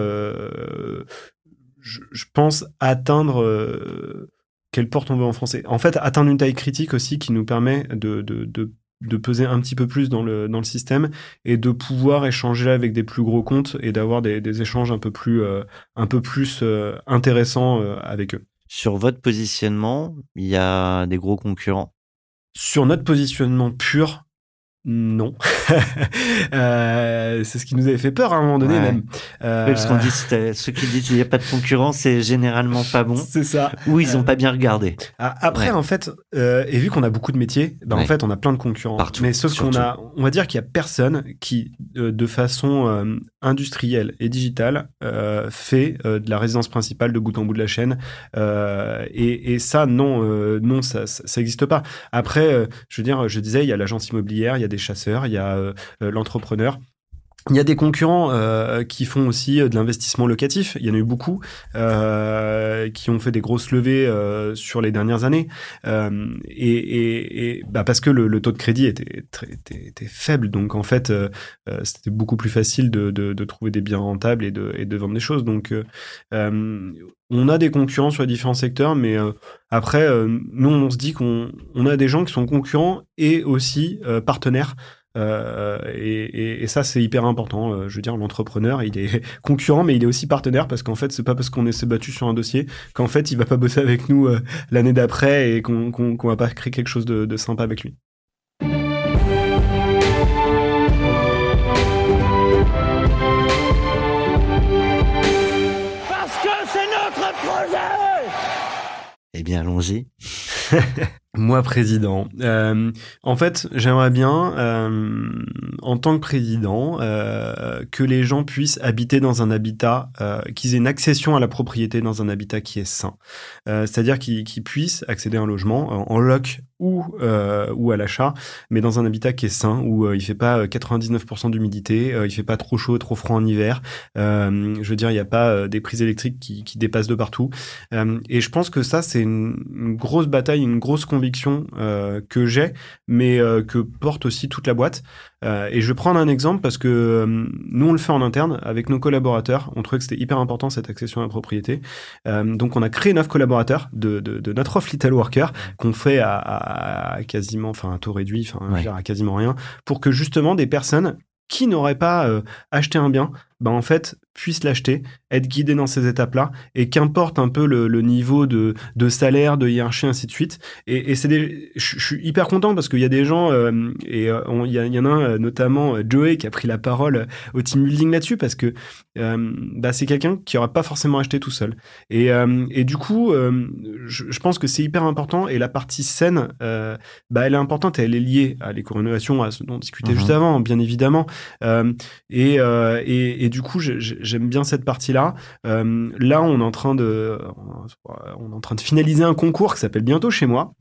[SPEAKER 2] je, je, pense atteindre quelle porte on veut en français. En fait, atteindre une taille critique aussi qui nous permet de, de, de, peser un petit peu plus dans le, dans le système et de pouvoir échanger avec des plus gros comptes et d'avoir des, des, échanges un peu plus, euh, un peu plus euh, intéressants euh, avec eux.
[SPEAKER 1] Sur votre positionnement, il y a des gros concurrents?
[SPEAKER 2] Sur notre positionnement pur, non. euh, c'est ce qui nous avait fait peur à un moment donné même.
[SPEAKER 1] Euh... Oui, parce qu'on dit, ceux qui disent qu'il n'y a pas de concurrence, c'est généralement pas bon.
[SPEAKER 2] C'est ça.
[SPEAKER 1] Ou ils n'ont pas bien regardé.
[SPEAKER 2] Ah, après, en fait, euh, et vu qu'on a beaucoup de métiers, ben, en fait, on a plein de concurrents.
[SPEAKER 1] Partout,
[SPEAKER 2] Mais sauf qu'on a, on va dire qu'il y a personne qui, euh, de façon euh, industrielle et digitale, euh, fait de la résidence principale de bout en bout de la chaîne. Et, et, ça, non, non, ça, ça n'existe pas. Après, je veux dire, je disais, il y a l'agence immobilière, il y a des chasseurs, il y a euh, euh, l'entrepreneur. Il y a des concurrents euh, qui font aussi de l'investissement locatif. Il y en a eu beaucoup qui ont fait des grosses levées sur les dernières années. et, bah parce que le, taux de crédit était, très, était, faible. Donc en fait, c'était beaucoup plus facile de, trouver des biens rentables et de, et de vendre des choses. Donc on a des concurrents sur différents secteurs, mais après, nous, on se dit qu'on on a des gens qui sont concurrents et aussi partenaires. Euh, et, et, ça, c'est hyper important. Euh, je veux dire, l'entrepreneur, il est concurrent, mais il est aussi partenaire parce qu'en fait, c'est pas parce qu'on s'est battu sur un dossier qu'en fait, il va pas bosser avec nous euh, l'année d'après et qu'on va pas créer quelque chose de, de sympa avec lui.
[SPEAKER 3] Parce que c'est notre projet
[SPEAKER 1] Eh bien, allons-y.
[SPEAKER 2] Moi, président. Euh, en fait, j'aimerais bien, euh, en tant que président, euh, que les gens puissent habiter dans un habitat, qu'ils aient une accession à la propriété dans un habitat qui est sain. C'est-à-dire qu'ils puissent accéder à un logement en loc ou, ou à l'achat, mais dans un habitat qui est sain, où il fait pas 99% d'humidité, il fait pas trop chaud, trop froid en hiver. je veux dire, il n'y a pas des prises électriques qui, dépassent de partout. et je pense que ça, c'est une grosse bataille, une grosse conviction euh, que j'ai, mais euh, que porte aussi toute la boîte. Euh, et je vais prendre un exemple parce que nous, on le fait en interne avec nos collaborateurs. On trouvait que c'était hyper important cette accession à la propriété. donc, on a créé neuf collaborateurs de, de, notre offre Little Worker qu'on fait à, quasiment, enfin, un taux réduit, enfin, à quasiment rien, pour que justement des personnes qui n'auraient pas acheté un bien bah en fait, puisse l'acheter, être guidé dans ces étapes-là, et qu'importe un peu le, le niveau de, de, salaire, de hiérarchie, ainsi de suite. Et, et c'est je, suis hyper content parce qu'il y a des gens, euh, et euh, il y, y, en a un, euh, notamment Joey, qui a pris la parole au team building là-dessus, parce que euh, bah, c'est quelqu'un qui n'aurait pas forcément acheté tout seul. Et, et du coup, je, je, pense que c'est hyper important, et la partie saine, bah, elle est importante, et elle est liée à l'éco-rénovation, à ce dont on discutait mhm. juste avant, bien évidemment. et, et, et, du coup, j'aime bien cette partie-là. Euh, là, on est en train de, on est en train de finaliser un concours qui s'appelle Bientôt chez moi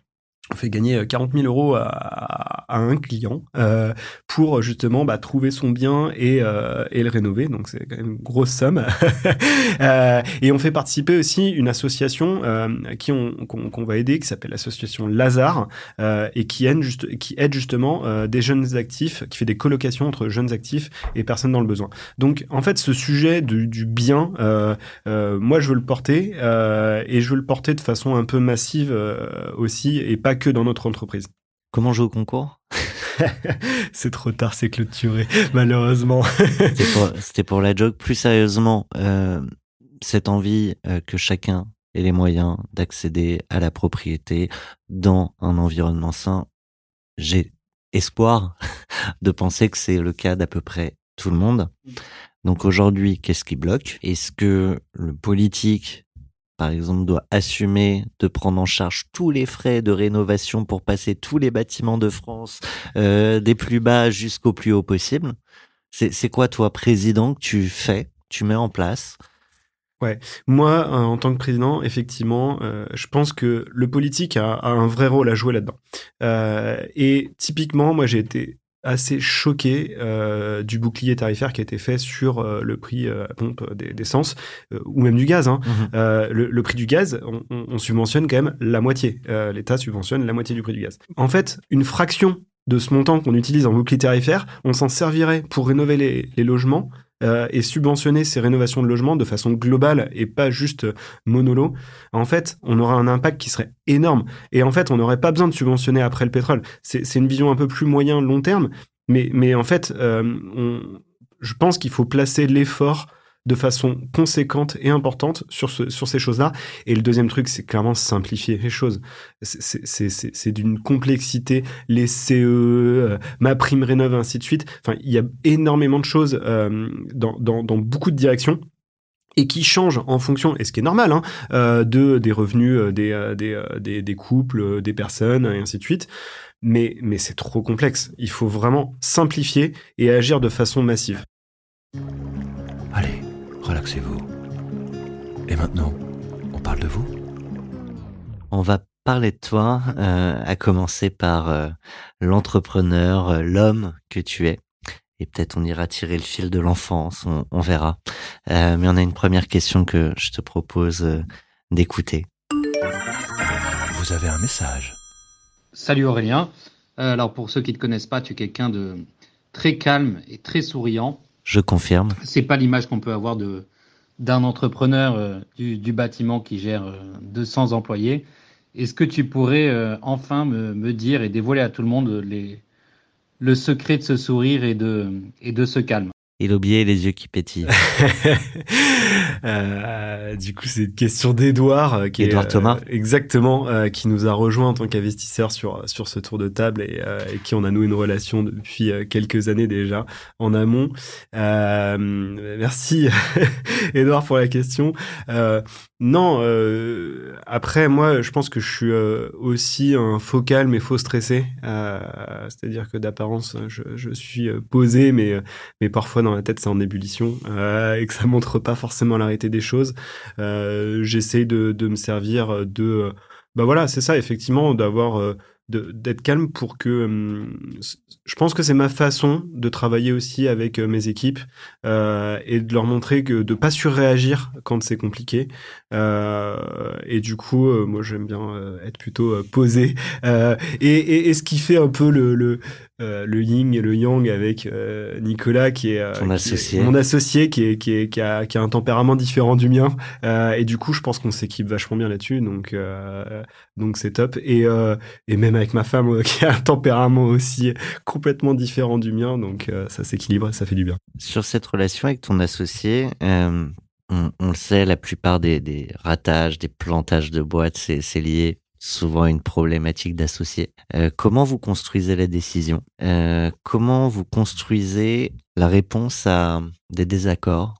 [SPEAKER 2] on fait gagner 40 euh, 000 euros à, un client euh, pour justement bah, trouver son bien et, euh, et le rénover. Donc c'est quand même une grosse somme. et on fait participer aussi une association qui on, qu'on, va aider, qui s'appelle l'association Lazare et qui aide, juste, qui aide justement des jeunes actifs, qui fait des colocations entre jeunes actifs et personnes dans le besoin. Donc en fait, ce sujet du, du bien, moi je veux le porter et je veux le porter de façon un peu massive aussi et pas que dans notre entreprise.
[SPEAKER 1] Comment jouer au concours?
[SPEAKER 2] C'est trop tard, c'est clôturé, malheureusement.
[SPEAKER 1] C'était pour, la joke. Plus sérieusement, euh, cette envie euh, que chacun ait les moyens d'accéder à la propriété dans un environnement sain, j'ai espoir de penser que c'est le cas d'à peu près tout le monde. Donc aujourd'hui, qu'est-ce qui bloque? Est-ce que le politique par exemple, doit assumer de prendre en charge tous les frais de rénovation pour passer tous les bâtiments de France, euh, des plus bas jusqu'au plus haut possible. C'est quoi, toi, président, que tu fais, tu mets en place?
[SPEAKER 2] Ouais, moi, euh, en tant que président, effectivement, euh, je pense que le politique a, un vrai rôle à jouer là-dedans. Et typiquement, moi, j'ai été assez choqué euh, du bouclier tarifaire qui a été fait sur euh, le prix euh, à pompe d'essence ou même du gaz. Hein. Mmh. Le, le, prix du gaz, on, on, subventionne quand même la moitié. L'État subventionne la moitié du prix du gaz. En fait, une fraction de ce montant qu'on utilise en bouclier tarifaire, on s'en servirait pour rénover les, les logements euh, et subventionner ces rénovations de logements de façon globale et pas juste monolo, en fait, on aura un impact qui serait énorme. Et en fait, on n'aurait pas besoin de subventionner après le pétrole. C'est une vision un peu plus moyen, long terme, mais, mais en fait, euh, on, je pense qu'il faut placer l'effort de façon conséquente et importante sur, ce, sur ces choses-là. Et le deuxième truc, c'est clairement simplifier les choses. C'est d'une complexité, les CE, euh, ma prime rénove, ainsi de suite. Enfin, il y a énormément de choses euh, dans, dans, dans, beaucoup de directions et qui changent en fonction, et ce qui est normal, hein, euh, de, des revenus euh, des, euh, des, des, couples, des personnes, et ainsi de suite. Mais, mais c'est trop complexe. Il faut vraiment simplifier et agir de façon massive.
[SPEAKER 4] Allez, relaxez-vous. Et maintenant, on parle de vous
[SPEAKER 1] On va parler de toi, euh, à commencer par euh, l'entrepreneur, euh, l'homme que tu es. Et peut-être on ira tirer le fil de l'enfance, on, on, verra. Euh, mais on a une première question que je te propose euh, d'écouter.
[SPEAKER 4] Vous avez un message.
[SPEAKER 7] Salut Aurélien. Euh, alors pour ceux qui ne te connaissent pas, tu es quelqu'un de très calme et très souriant.
[SPEAKER 1] Je confirme.
[SPEAKER 7] C'est pas l'image qu'on peut avoir de d'un entrepreneur euh, du, bâtiment qui gère euh, 200 employés. Est-ce que tu pourrais euh, enfin me, me, dire et dévoiler à tout le monde les, le secret de ce sourire et de, et de ce calme?
[SPEAKER 1] Et l'oublier les yeux qui pétillent.
[SPEAKER 2] euh, du coup, c'est une question d'Edouard. Euh, qui
[SPEAKER 1] Edouard Thomas.
[SPEAKER 2] Euh, exactement, euh, qui nous a rejoint en tant qu'investisseur sur, sur ce tour de table et, et, qui on a noué une relation depuis quelques années déjà en amont. merci Edouard pour la question. non, après, moi, je pense que je suis aussi un faux calme et faux stressé. C'est-à-dire que d'apparence, je, je, suis posé, mais, mais parfois dans la tête c'est en ébullition euh, et que ça montre pas forcément l'arrêté des choses. Euh, J'essaie de, me servir de, bah voilà, c'est ça effectivement d'avoir euh, d'être calme pour que hum, je pense que c'est ma façon de travailler aussi avec mes équipes et de leur montrer que de pas surréagir quand c'est compliqué et du coup moi j'aime bien être plutôt posé et, ce qui fait un peu le euh, le yin et le yang avec euh, Nicolas qui est, euh, est mon associé qui est qui est qui a, qui a un tempérament différent du mien. Et du coup je pense qu'on s'équipe vachement bien là-dessus donc donc c'est top. Et et même avec ma femme qui a un tempérament aussi complètement différent du mien donc ça s'équilibre et ça fait du bien.
[SPEAKER 1] Sur cette relation avec ton associé, on, on le sait, la plupart des, des ratages, des plantages de boîtes, c'est lié souvent une problématique d'associé. Euh, comment vous construisez la décision? Euh, Comment vous construisez la réponse à des désaccords?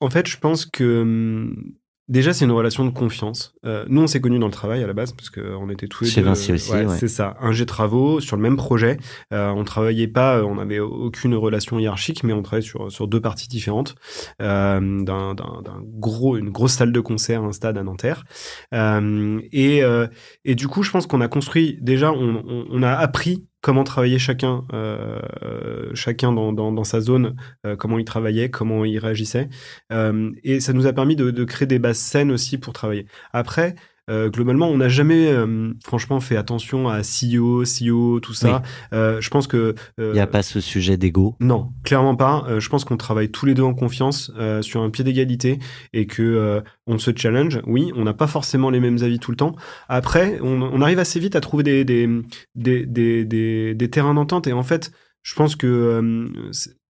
[SPEAKER 2] En fait, je pense que hum, déjà c'est une relation de confiance. Euh, nous, on s'est connus dans le travail à la base parce qu'on était tous les
[SPEAKER 1] Chez
[SPEAKER 2] deux.
[SPEAKER 1] Vinci aussi, ouais.
[SPEAKER 2] C'est ça, un G travaux sur le même projet. Euh, on travaillait pas, on n'avait aucune relation hiérarchique, mais on travaillait sur sur deux parties différentes euh, d'un d'un d'un gros une grosse salle de concert, un stade à Nanterre. Euh, et euh, et du coup, je pense qu'on a construit déjà, on, on, on a appris comment travailler chacun, euh, chacun dans sa zone, euh, comment il travaillait, comment il réagissait. Euh, et ça nous a permis de, de créer des bases saines aussi pour travailler. Après, euh, globalement, on n'a jamais, euh, franchement, fait attention à CEO, CEO, tout ça. Euh, je pense que euh,
[SPEAKER 1] Il n'y a pas ce sujet d'ego
[SPEAKER 2] non, clairement pas. Euh, je pense qu'on travaille tous les deux en confiance, euh, sur un pied d'égalité, et que euh, on se challenge. Oui, on n'a pas forcément les mêmes avis tout le temps. Après, on, on arrive assez vite à trouver des des des des, des, des terrains d'entente. Et en fait, je pense que euh,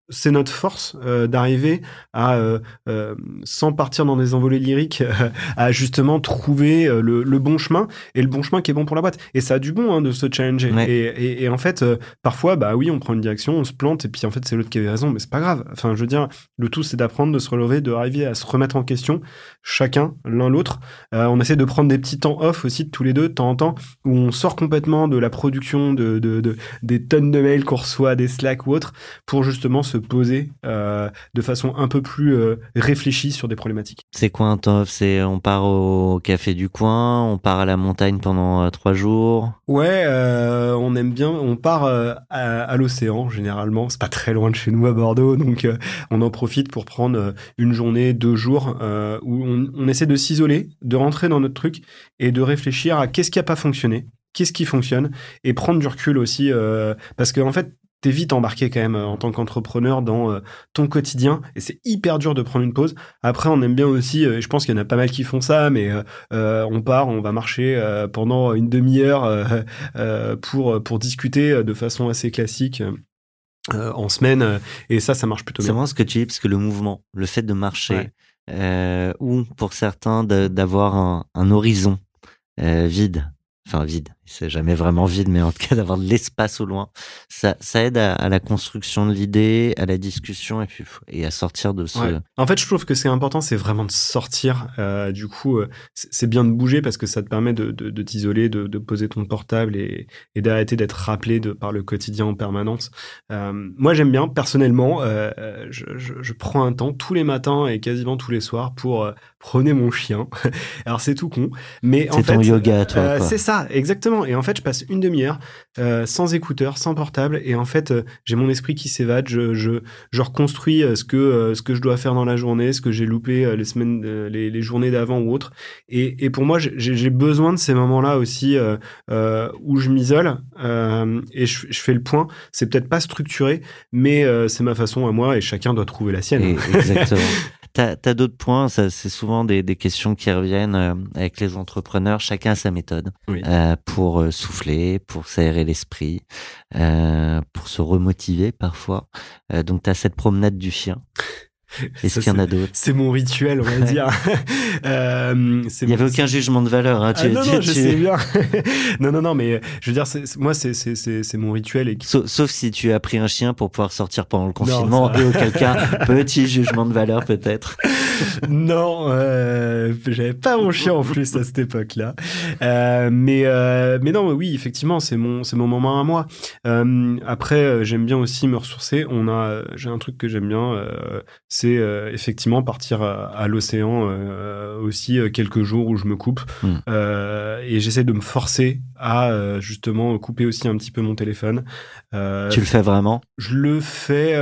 [SPEAKER 2] c'est- notre force euh, d'arriver à, euh, euh, sans partir dans des envolées lyriques, à justement trouver le, le bon chemin et le bon chemin qui est bon pour la boîte. Et ça a du bon hein, de se challenger.
[SPEAKER 1] Ouais.
[SPEAKER 2] Et, et, et en fait, parfois, bah oui, on prend une direction, on se plante, et puis en fait, c'est l'autre qui avait raison, mais c'est pas grave. Enfin, je veux dire, le tout, c'est d'apprendre, de se relever, de arriver à se remettre en question, chacun, l'un l'autre. On essaie de prendre des petits temps off aussi de tous les deux, de temps en temps, où on sort complètement de la production de, de, de- des tonnes de mails qu'on reçoit, des Slack ou autres, pour justement se poser euh, de façon un peu plus euh, réfléchie sur des problématiques.
[SPEAKER 1] C'est quoi un top C'est on part au café du coin, on part à la montagne pendant euh, trois jours?
[SPEAKER 2] Ouais, on aime bien. On part à, à l'océan généralement. C'est pas très loin de chez nous à Bordeaux, donc on en profite pour prendre une journée, deux jours où on, on essaie de s'isoler, de rentrer dans notre truc et de réfléchir à qu'est-ce qui a pas fonctionné, qu'est-ce qui fonctionne et prendre du recul aussi euh, parce qu'en en fait. T'es vite embarqué quand même euh, en tant qu'entrepreneur dans euh, ton quotidien et c'est hyper dur de prendre une pause. Après, on aime bien aussi, euh, et je pense qu'il y en a pas mal qui font ça, mais euh, on part, on va marcher euh, pendant une demi-heure euh, pour, pour discuter de façon assez classique en semaine. Et ça, ça marche plutôt
[SPEAKER 1] C'est
[SPEAKER 2] bien.
[SPEAKER 1] vraiment ce que tu dis, parce que le mouvement, le fait de marcher,
[SPEAKER 2] Ouais.
[SPEAKER 1] ou pour certains d'avoir un, un horizon vide, enfin vide, c'est jamais vraiment vide, mais en tout cas d'avoir de l'espace au loin, ça, ça aide à, à la construction de l'idée, à la discussion et puis et à sortir de ce.
[SPEAKER 2] Ouais. En fait, je trouve que c'est important, c'est vraiment de sortir. Euh, du coup, euh, c'est bien de bouger parce que ça te permet de, de, de t'isoler, de, de poser ton portable et, et d'arrêter d'être rappelé de, par le quotidien en permanence. Euh, moi, j'aime bien, personnellement, euh, je, je, je prends un temps tous les matins et quasiment tous les soirs pour promener mon chien. Alors, c'est tout con, mais en
[SPEAKER 1] C'est ton yoga, toi.
[SPEAKER 2] c'est ça, exactement. Et en fait, je passe une demi-heure euh, sans écouteurs, sans portable, et en fait, euh, j'ai mon esprit qui s'évade. Je, je, je reconstruis euh, ce que euh, ce que je dois faire dans la journée, ce que j'ai loupé les semaines, les, les journées d'avant ou autres. Et, et pour moi, j'ai besoin de ces moments-là aussi où je m'isole et je, je fais le point. C'est peut-être pas structuré, mais c'est ma façon à moi, et chacun doit trouver la sienne.
[SPEAKER 1] Exactement. T'as as, d'autres points, c'est souvent des, des questions qui reviennent euh, avec les entrepreneurs. Chacun a sa méthode
[SPEAKER 2] Oui.
[SPEAKER 1] euh, pour euh, souffler, pour s'aérer l'esprit, euh, pour se remotiver parfois. Euh, donc t'as cette promenade du chien. Est-ce qu'il y en a
[SPEAKER 2] c'est-
[SPEAKER 1] d'autres
[SPEAKER 2] C'est mon rituel, on va dire. Euh,
[SPEAKER 1] Il n'y avait aucun jugement de valeur. Hein, tu-
[SPEAKER 2] ah non,
[SPEAKER 1] tu-
[SPEAKER 2] non, je
[SPEAKER 1] tu-
[SPEAKER 2] sais bien. non, non, non, mais je veux dire, moi, c'est- mon rituel. Et...
[SPEAKER 1] Sauf, sauf si tu as pris un chien pour pouvoir sortir pendant le confinement
[SPEAKER 2] ça-
[SPEAKER 1] et auquel cas, petit jugement de valeur peut-être.
[SPEAKER 2] non, euh, j'avais pas mon chien en plus à cette époque-là. Euh, mais, euh, mais non, oui, effectivement, c'est mon, c'est mon moment à moi. Euh, après, euh, j'aime bien aussi me ressourcer. On a, j'ai un truc que j'aime bien, euh, c'est euh, effectivement partir à, à l'océan euh, aussi euh, quelques jours où je me coupe.
[SPEAKER 1] Mm.
[SPEAKER 2] Euh, et j'essaie de me forcer à euh, justement couper aussi un petit peu mon téléphone. Euh,
[SPEAKER 1] tu le fais vraiment?
[SPEAKER 2] je le fais.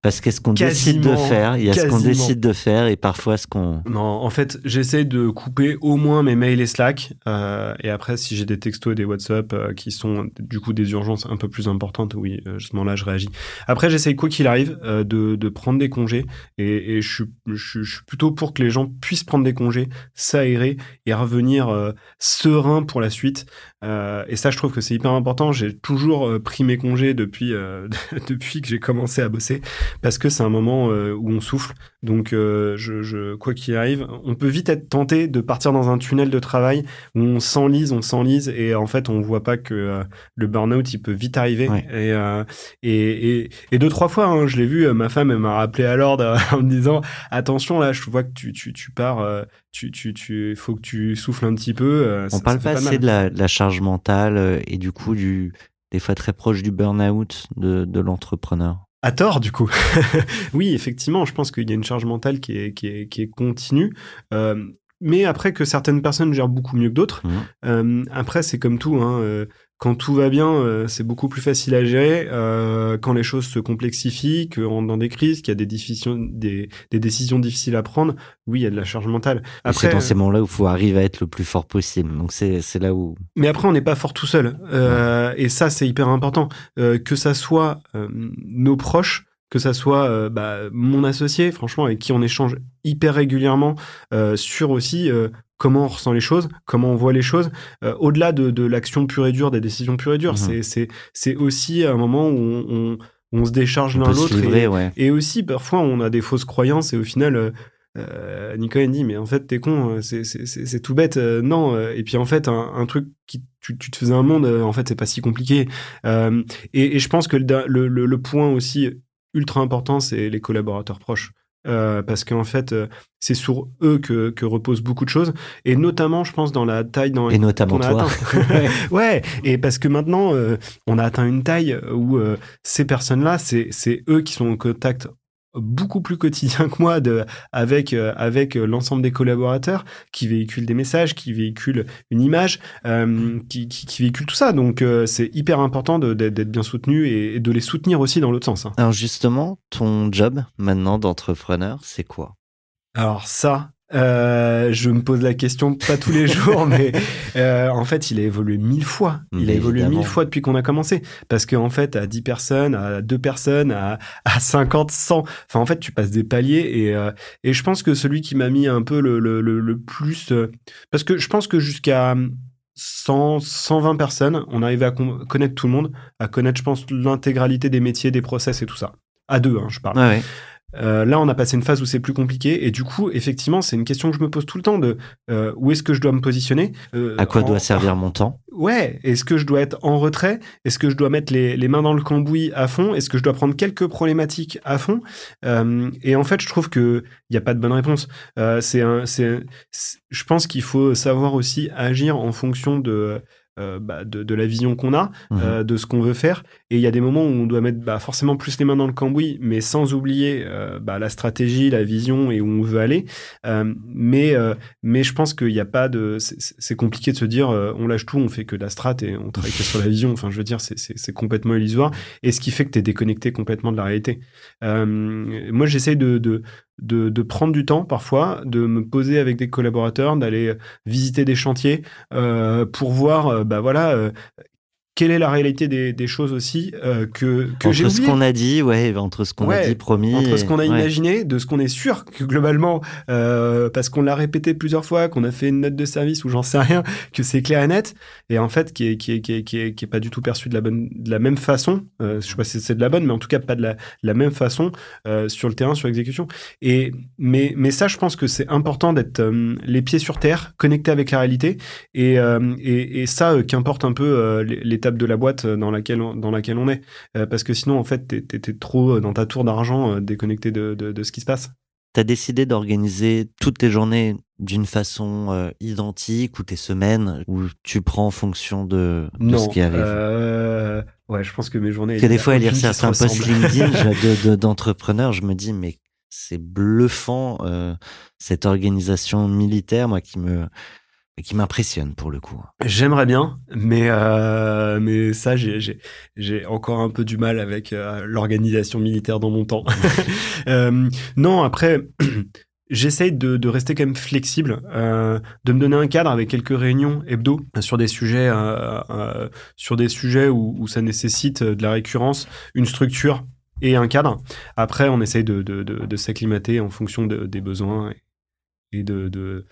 [SPEAKER 2] Euh,
[SPEAKER 1] Parce qu'est-ce qu'on décide de faire? Il y a ce qu'on décide de faire et parfois ce qu'on.
[SPEAKER 2] Non, en fait, j'essaie de couper au moins mes mails et Slack. Euh, et après, si j'ai des textos et des WhatsApp euh, qui sont du coup des urgences un peu plus importantes, oui, euh, justement là, je réagis. Après, j'essaie, quoi qu'il arrive, euh, de, de, prendre des congés. Et, et je, suis, je, je, suis plutôt pour que les gens puissent prendre des congés, s'aérer et revenir euh, serein pour la suite. Et ça, je trouve que c'est hyper important. J'ai toujours pris mes congés depuis, depuis que j'ai commencé à bosser parce que c'est un moment euh, où on souffle. Donc, euh, je, je, quoi qu'il arrive, on peut vite être tenté de partir dans un tunnel de travail où on s'enlise, on s'enlise, et en fait, on voit pas que euh, le burn-out, il peut vite arriver.
[SPEAKER 1] Ouais.
[SPEAKER 2] Et, euh, et, et, et, deux, trois fois, hein, je l'ai vu, ma femme, elle m'a rappelé à l'ordre en me disant Attention, là, je vois que tu, tu, tu pars, tu, tu, tu, faut que tu souffles un petit peu.
[SPEAKER 1] on
[SPEAKER 2] ça,
[SPEAKER 1] parle
[SPEAKER 2] ça
[SPEAKER 1] pas assez de la, de la charge mentale et du coup, du, des fois très proche du burn-out de, de l'entrepreneur.
[SPEAKER 2] À tort, du coup. oui, effectivement, je pense qu'il y a une charge mentale qui est, qui est, qui est continue. Euh, mais après que certaines personnes gèrent beaucoup mieux que d'autres.
[SPEAKER 1] Mmh.
[SPEAKER 2] Euh, après, c'est comme tout. Hein, euh, quand tout va bien, euh, c'est beaucoup plus facile à gérer. Euh, quand les choses se complexifient, qu'on rentre dans des crises, qu'il y a des, décisions, des, des, décisions difficiles à prendre, oui, il y a de la charge mentale.
[SPEAKER 1] Après, c'est dans ces moments-là où il faut arriver à être le plus fort possible. Donc c'est là où.
[SPEAKER 2] Mais après, on n'est pas fort tout seul. Euh, ouais. Et ça, c'est hyper important. que ça soit nos proches, que ça soit euh, bah, mon associé, franchement, avec qui on échange hyper régulièrement euh, sur aussi euh, comment on ressent les choses, comment on voit les choses, au-delà de, de l'action pure et dure, des décisions pures et dures.
[SPEAKER 1] Mhm.
[SPEAKER 2] Mmh. C'est aussi un moment où on, on, on se décharge l'un l'autre. Et,
[SPEAKER 1] ouais.
[SPEAKER 2] et, aussi, parfois, on a des fausses croyances et au final... Euh, Nico elle dit mais en fait t'es con c'est tout bête euh, non et puis en fait un, un truc qui tu, tu, te faisais un monde en fait c'est pas si compliqué euh, et, et, je pense que le, le, le point aussi ultra important, c'est les collaborateurs proches. Euh, parce qu'en fait, euh, c'est sur eux que, que reposent beaucoup de choses, et notamment, je pense, dans la taille dans
[SPEAKER 1] et notamment toi.
[SPEAKER 2] ouais, et parce que maintenant, euh, on a atteint une taille où ces personnes-là, c'est eux qui sont en contact beaucoup plus quotidien que moi de, avec, euh, avec l'ensemble des collaborateurs qui véhiculent des messages, qui véhiculent une image, euh, qui, qui, qui, véhiculent tout ça. Donc euh, c'est hyper important d'être bien soutenu et, et, de les soutenir aussi dans l'autre sens. Hein.
[SPEAKER 1] Alors justement, ton job maintenant d'entrepreneur, c'est quoi?
[SPEAKER 2] Alors ça, euh, je me pose la question pas tous les jours, mais euh, en fait, il a évolué mille fois. Il
[SPEAKER 1] mais
[SPEAKER 2] a évolué
[SPEAKER 1] évidemment.
[SPEAKER 2] mille fois depuis qu'on a commencé. Parce qu'en fait, à 10 personnes, à 2 personnes, à, à 50, 100, enfin, en fait, tu passes des paliers. Et, euh, et je pense que celui qui m'a mis un peu le, le, le, le plus. parce que je pense que jusqu'à 100, 120 personnes, on arrivait à connaître tout le monde, à connaître, je pense, l'intégralité des métiers, des process et tout ça. À deux, hein, je parle.
[SPEAKER 1] Ouais.
[SPEAKER 2] Euh, là, on a passé une phase où c'est plus compliqué, et du coup, effectivement, c'est une question que je me pose tout le temps de euh, où est-ce que je dois me positionner
[SPEAKER 1] euh, À quoi
[SPEAKER 2] en,
[SPEAKER 1] doit servir mon temps?
[SPEAKER 2] Ouais, est-ce que je dois être en retrait? Est-ce que je dois mettre les, les, mains dans le cambouis à fond? Est-ce que je dois prendre quelques problématiques à fond? Euh, Et en fait, je trouve que il n'y a pas de bonne réponse. Euh, c'est un, c'est, je pense qu'il faut savoir aussi agir en fonction de bah, de, de, la vision qu'on a, mmh. euh, de ce qu'on veut faire. Et il y a des moments où on doit mettre bah, forcément plus les mains dans le cambouis, mais sans oublier euh, bah, la stratégie, la vision et où on veut aller. Euh, mais, mais je pense qu'il n'y a pas de. C'est compliqué de se dire on lâche tout, on fait que de la strat et on travaille que sur la vision. Enfin, je veux dire, c'est complètement illusoire. Et ce qui fait que tu es déconnecté complètement de la réalité. Euh, moi, j'essaye de, de de, prendre du temps parfois, de me poser avec des collaborateurs, d'aller visiter des chantiers euh, pour voir, euh, bah voilà, euh, quelle est la réalité des, des choses aussi euh, que, que j'ai
[SPEAKER 1] Entre ce qu'on a dit, ouais, entre ce qu'on
[SPEAKER 2] ouais,
[SPEAKER 1] a dit, promis.
[SPEAKER 2] Entre ce qu'on a imaginé, de ce qu'on est sûr que globalement, euh, parce qu'on l'a répété plusieurs fois, qu'on a fait une note de service ou j'en sais rien, que c'est clair et net, et en fait, qui est, qui est, qui est, qui est, qui est pas du tout perçu de la, bonne, de la même façon. Euh, je sais pas si c'est de la bonne, mais en tout cas pas de la, de la même façon euh, sur le terrain, sur l'exécution. Et, mais, mais ça, je pense que c'est important d'être euh, les pieds sur terre, connecté avec la réalité, et, et, et ça, qu'importe un peu euh, l'étape de la boîte dans laquelle on, dans laquelle on est. Euh, parce que sinon en fait t'es es, trop dans ta tour d'argent euh, déconnecté de, de, de, ce qui se passe.
[SPEAKER 1] T'as décidé d'organiser toutes tes journées d'une façon euh, identique ou tes semaines où tu prends en fonction de, de
[SPEAKER 2] non,
[SPEAKER 1] ce qui arrive?
[SPEAKER 2] euh, Ouais, je pense que mes journées.
[SPEAKER 1] Parce que des fois, à lire certains posts LinkedIn d'entrepreneurs, je me dis, mais c'est bluffant euh, cette organisation militaire, moi qui me et qui m'impressionne pour le coup.
[SPEAKER 2] J'aimerais bien, mais euh, mais ça j'ai encore un peu du mal avec euh, l'organisation militaire dans mon temps. Euh, non, après j'essaye de, de rester quand même flexible, de me donner un cadre avec quelques réunions hebdo sur des sujets sur des sujets où, où ça nécessite de la récurrence, une structure et un cadre. Après, on essaye de, de, de, de s'acclimater en fonction de- des besoins et de, de,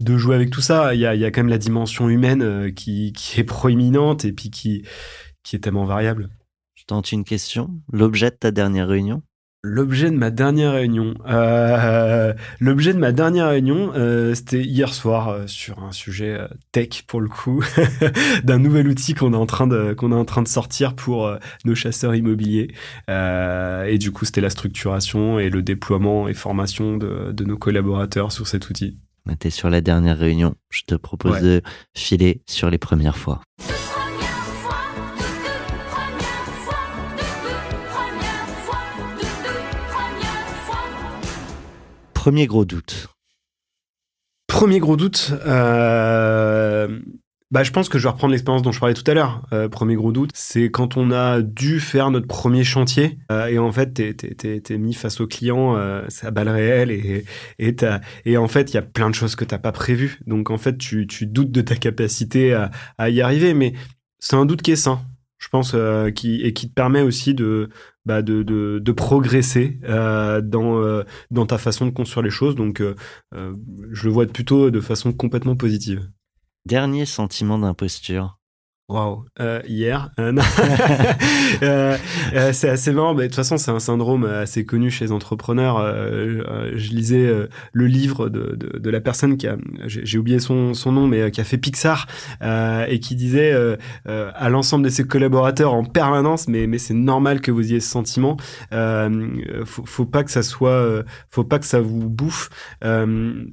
[SPEAKER 2] de jouer avec tout ça. Il y a, y a quand même la dimension humaine euh, qui, qui est proéminente et puis qui, qui est tellement variable.
[SPEAKER 1] Je tente une question. L'objet de ta dernière réunion?
[SPEAKER 2] L'objet de ma dernière réunion. Euh, L'objet de ma dernière réunion, euh, c'était hier soir euh, sur un sujet tech pour le coup, d'un nouvel outil qu'on est en train de qu'on est en train de sortir pour nos chasseurs immobiliers. Et du coup, c'était la structuration et le déploiement et formation de, de nos collaborateurs sur cet outil.
[SPEAKER 1] T'es sur la dernière réunion. Je te propose
[SPEAKER 2] Ouais.
[SPEAKER 1] de filer sur les premières fois. Premier gros doute.
[SPEAKER 2] Premier gros doute, euh, bah, je pense que je vais reprendre l'expérience dont je parlais tout à l'heure. Euh, premier gros doute, c'est quand on a dû faire notre premier chantier euh, et en fait, t'es, mis face au client, euh, c'est à balle réelle et, et, et en fait, il y a plein de choses que t'as pas prévues. Donc en fait, tu, doutes de ta capacité à, à y arriver, mais c'est un doute qui est sain, je pense, qui, et qui te permet aussi de, bah, de, de, progresser euh, dans, euh, dans ta façon de construire les choses. Donc, euh, je le vois plutôt de façon complètement positive.
[SPEAKER 1] Dernier sentiment d'imposture.
[SPEAKER 2] Waouh, euh, hier, euh. Euh, euh, c'est assez marrant. mais de toute façon, c'est un syndrome assez connu chez les entrepreneurs. Euh, je lisais le livre de, de, de la personne qui a, j'ai oublié son, son nom, mais qui a fait Pixar et qui disait à l'ensemble de ses collaborateurs en permanence, mais mais c'est normal que vous ayez ce sentiment. Faut, faut pas que ça soit, faut pas que ça vous bouffe.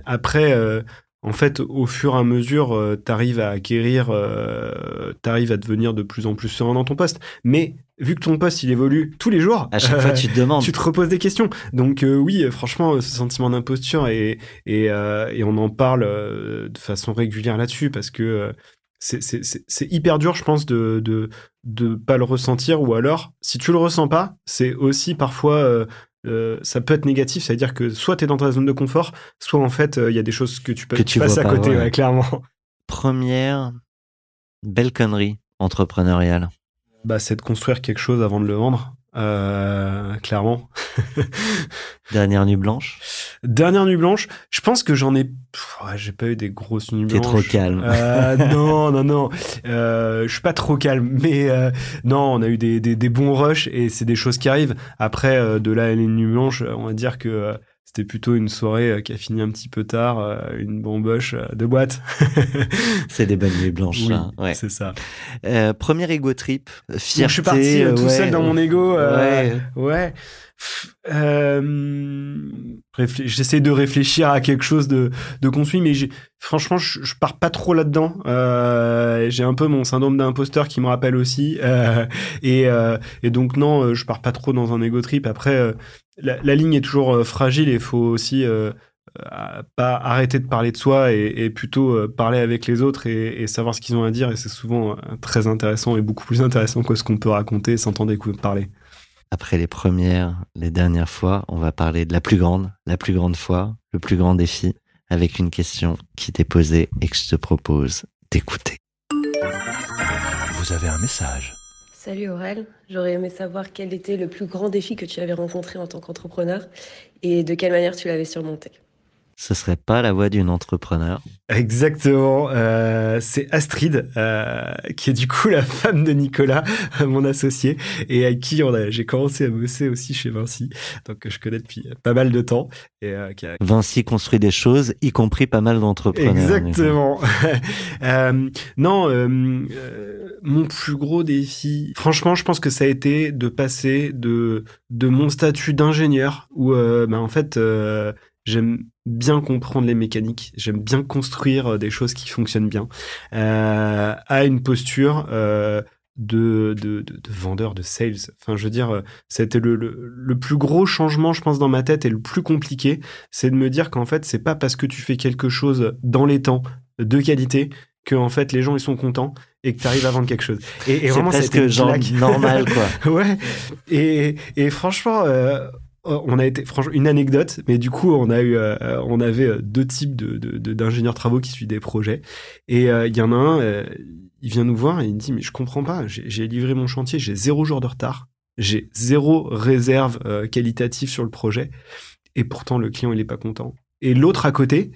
[SPEAKER 2] Après. Euh, en fait, au fur et à mesure, euh, t'arrives à acquérir, euh, t'arrives à devenir de plus en plus serein dans ton poste. Mais vu que ton poste il évolue tous les jours,
[SPEAKER 1] À chaque fois,
[SPEAKER 2] euh,
[SPEAKER 1] tu te demandes.
[SPEAKER 2] tu te reposes des questions. Donc euh, oui, euh, franchement, euh, ce sentiment d'imposture et et, euh, et on en parle euh, de façon régulière là-dessus parce que euh, c'est hyper dur, je pense, de de de pas le ressentir ou alors si tu le ressens pas, c'est aussi parfois euh, ça peut être négatif, c'est-à-dire que soit tu es dans ta zone de confort, soit en fait euh, il y a des choses que tu peux
[SPEAKER 1] Que tu
[SPEAKER 2] passes à
[SPEAKER 1] pas,
[SPEAKER 2] côté,
[SPEAKER 1] ouais.
[SPEAKER 2] ouais, clairement.
[SPEAKER 1] Première belle connerie entrepreneuriale.
[SPEAKER 2] Bah, c'est de construire quelque chose avant de le vendre, euh, clairement.
[SPEAKER 1] Dernière nuit blanche.
[SPEAKER 2] Dernière nuit blanche, je pense que j'en ai. Ouais, J'ai pas eu des grosses nuits
[SPEAKER 1] T'es
[SPEAKER 2] blanches.
[SPEAKER 1] trop calme.
[SPEAKER 2] Euh, non, non, non. Euh, je suis pas trop calme, mais euh, non, on a eu des, des, des bons rushs et c'est des choses qui arrivent. Après, euh, de là à une nuit blanche, on va dire que euh, c'était plutôt une soirée euh, qui a fini un petit peu tard, euh, une bamboche euh, de boîte.
[SPEAKER 1] C'est des bonnes nuits blanches.
[SPEAKER 2] oui,
[SPEAKER 1] ça. Ouais.
[SPEAKER 2] c'est ça.
[SPEAKER 1] Euh, premier ego trip. Fierté.
[SPEAKER 2] Donc, je suis parti euh, tout
[SPEAKER 1] ouais.
[SPEAKER 2] seul dans mon ego. euh,
[SPEAKER 1] Ouais.
[SPEAKER 2] Ouais. J'essaie de réfléchir à quelque chose de, de construit, mais franchement, je, je pars pas trop là-dedans. J'ai un peu mon syndrome d'imposteur qui me rappelle aussi. Et, et donc, non, je pars pas trop dans un ego trip. Après, la, la ligne est toujours euh, fragile et il faut aussi euh, euh, pas arrêter de parler de soi et, et plutôt euh, parler avec les autres et, et savoir ce qu'ils ont à dire. Et c'est souvent très intéressant et beaucoup plus intéressant que ce qu'on peut raconter sans écouter parler.
[SPEAKER 1] Après les premières, les dernières fois, on va parler de la plus grande, la plus grande fois, le plus grand défi, avec une question qui t'est posée et que je te propose d'écouter.
[SPEAKER 4] Vous avez un message.
[SPEAKER 8] Salut Aurel, j'aurais aimé savoir quel était le plus grand défi que tu avais rencontré en tant qu'entrepreneur et de quelle manière tu l'avais surmonté.
[SPEAKER 1] Ce serait pas la voix d'une entrepreneur.
[SPEAKER 2] Exactement. Euh, c'est Astrid, euh, qui est du coup la femme de Nicolas, mon associé, et avec qui on a, j'ai commencé à bosser aussi chez Vinci, donc que je connais depuis pas mal de temps. Et, euh, qui a-
[SPEAKER 1] Vinci construit des choses, y compris pas mal d'entrepreneurs.
[SPEAKER 2] Exactement. Euh, non, euh, euh, mon plus gros défi, franchement, je pense que ça a été de passer de de mon statut d'ingénieur où, euh, bah, en fait, euh, j'aime bien comprendre les mécaniques, j'aime bien construire euh, des choses qui fonctionnent bien, euh, à une posture. Euh, de, de, de, de vendeur, de sales. Enfin, je veux dire, euh, c'était le, le, le plus gros changement, je pense, dans ma tête et le plus compliqué, c'est de me dire qu'en fait, c'est pas parce que tu fais quelque chose dans les temps, de qualité que en fait les gens ils sont contents et que tu arrives à vendre quelque chose. Et, et
[SPEAKER 1] C'est
[SPEAKER 2] vraiment, a
[SPEAKER 1] presque genre normal, quoi.
[SPEAKER 2] ouais. Et, et franchement, euh, on a été franchement une anecdote, mais du coup, on a eu, euh, on avait euh, deux types de d'ingénieurs travaux qui suivent des projets. Et euh, il y en a un, euh, il vient nous voir et il me dit mais je comprends pas, j'ai livré mon chantier, j'ai zéro jour de retard, j'ai zéro réserve euh, qualitative sur le projet, et pourtant le client il est pas content. Et l'autre à côté,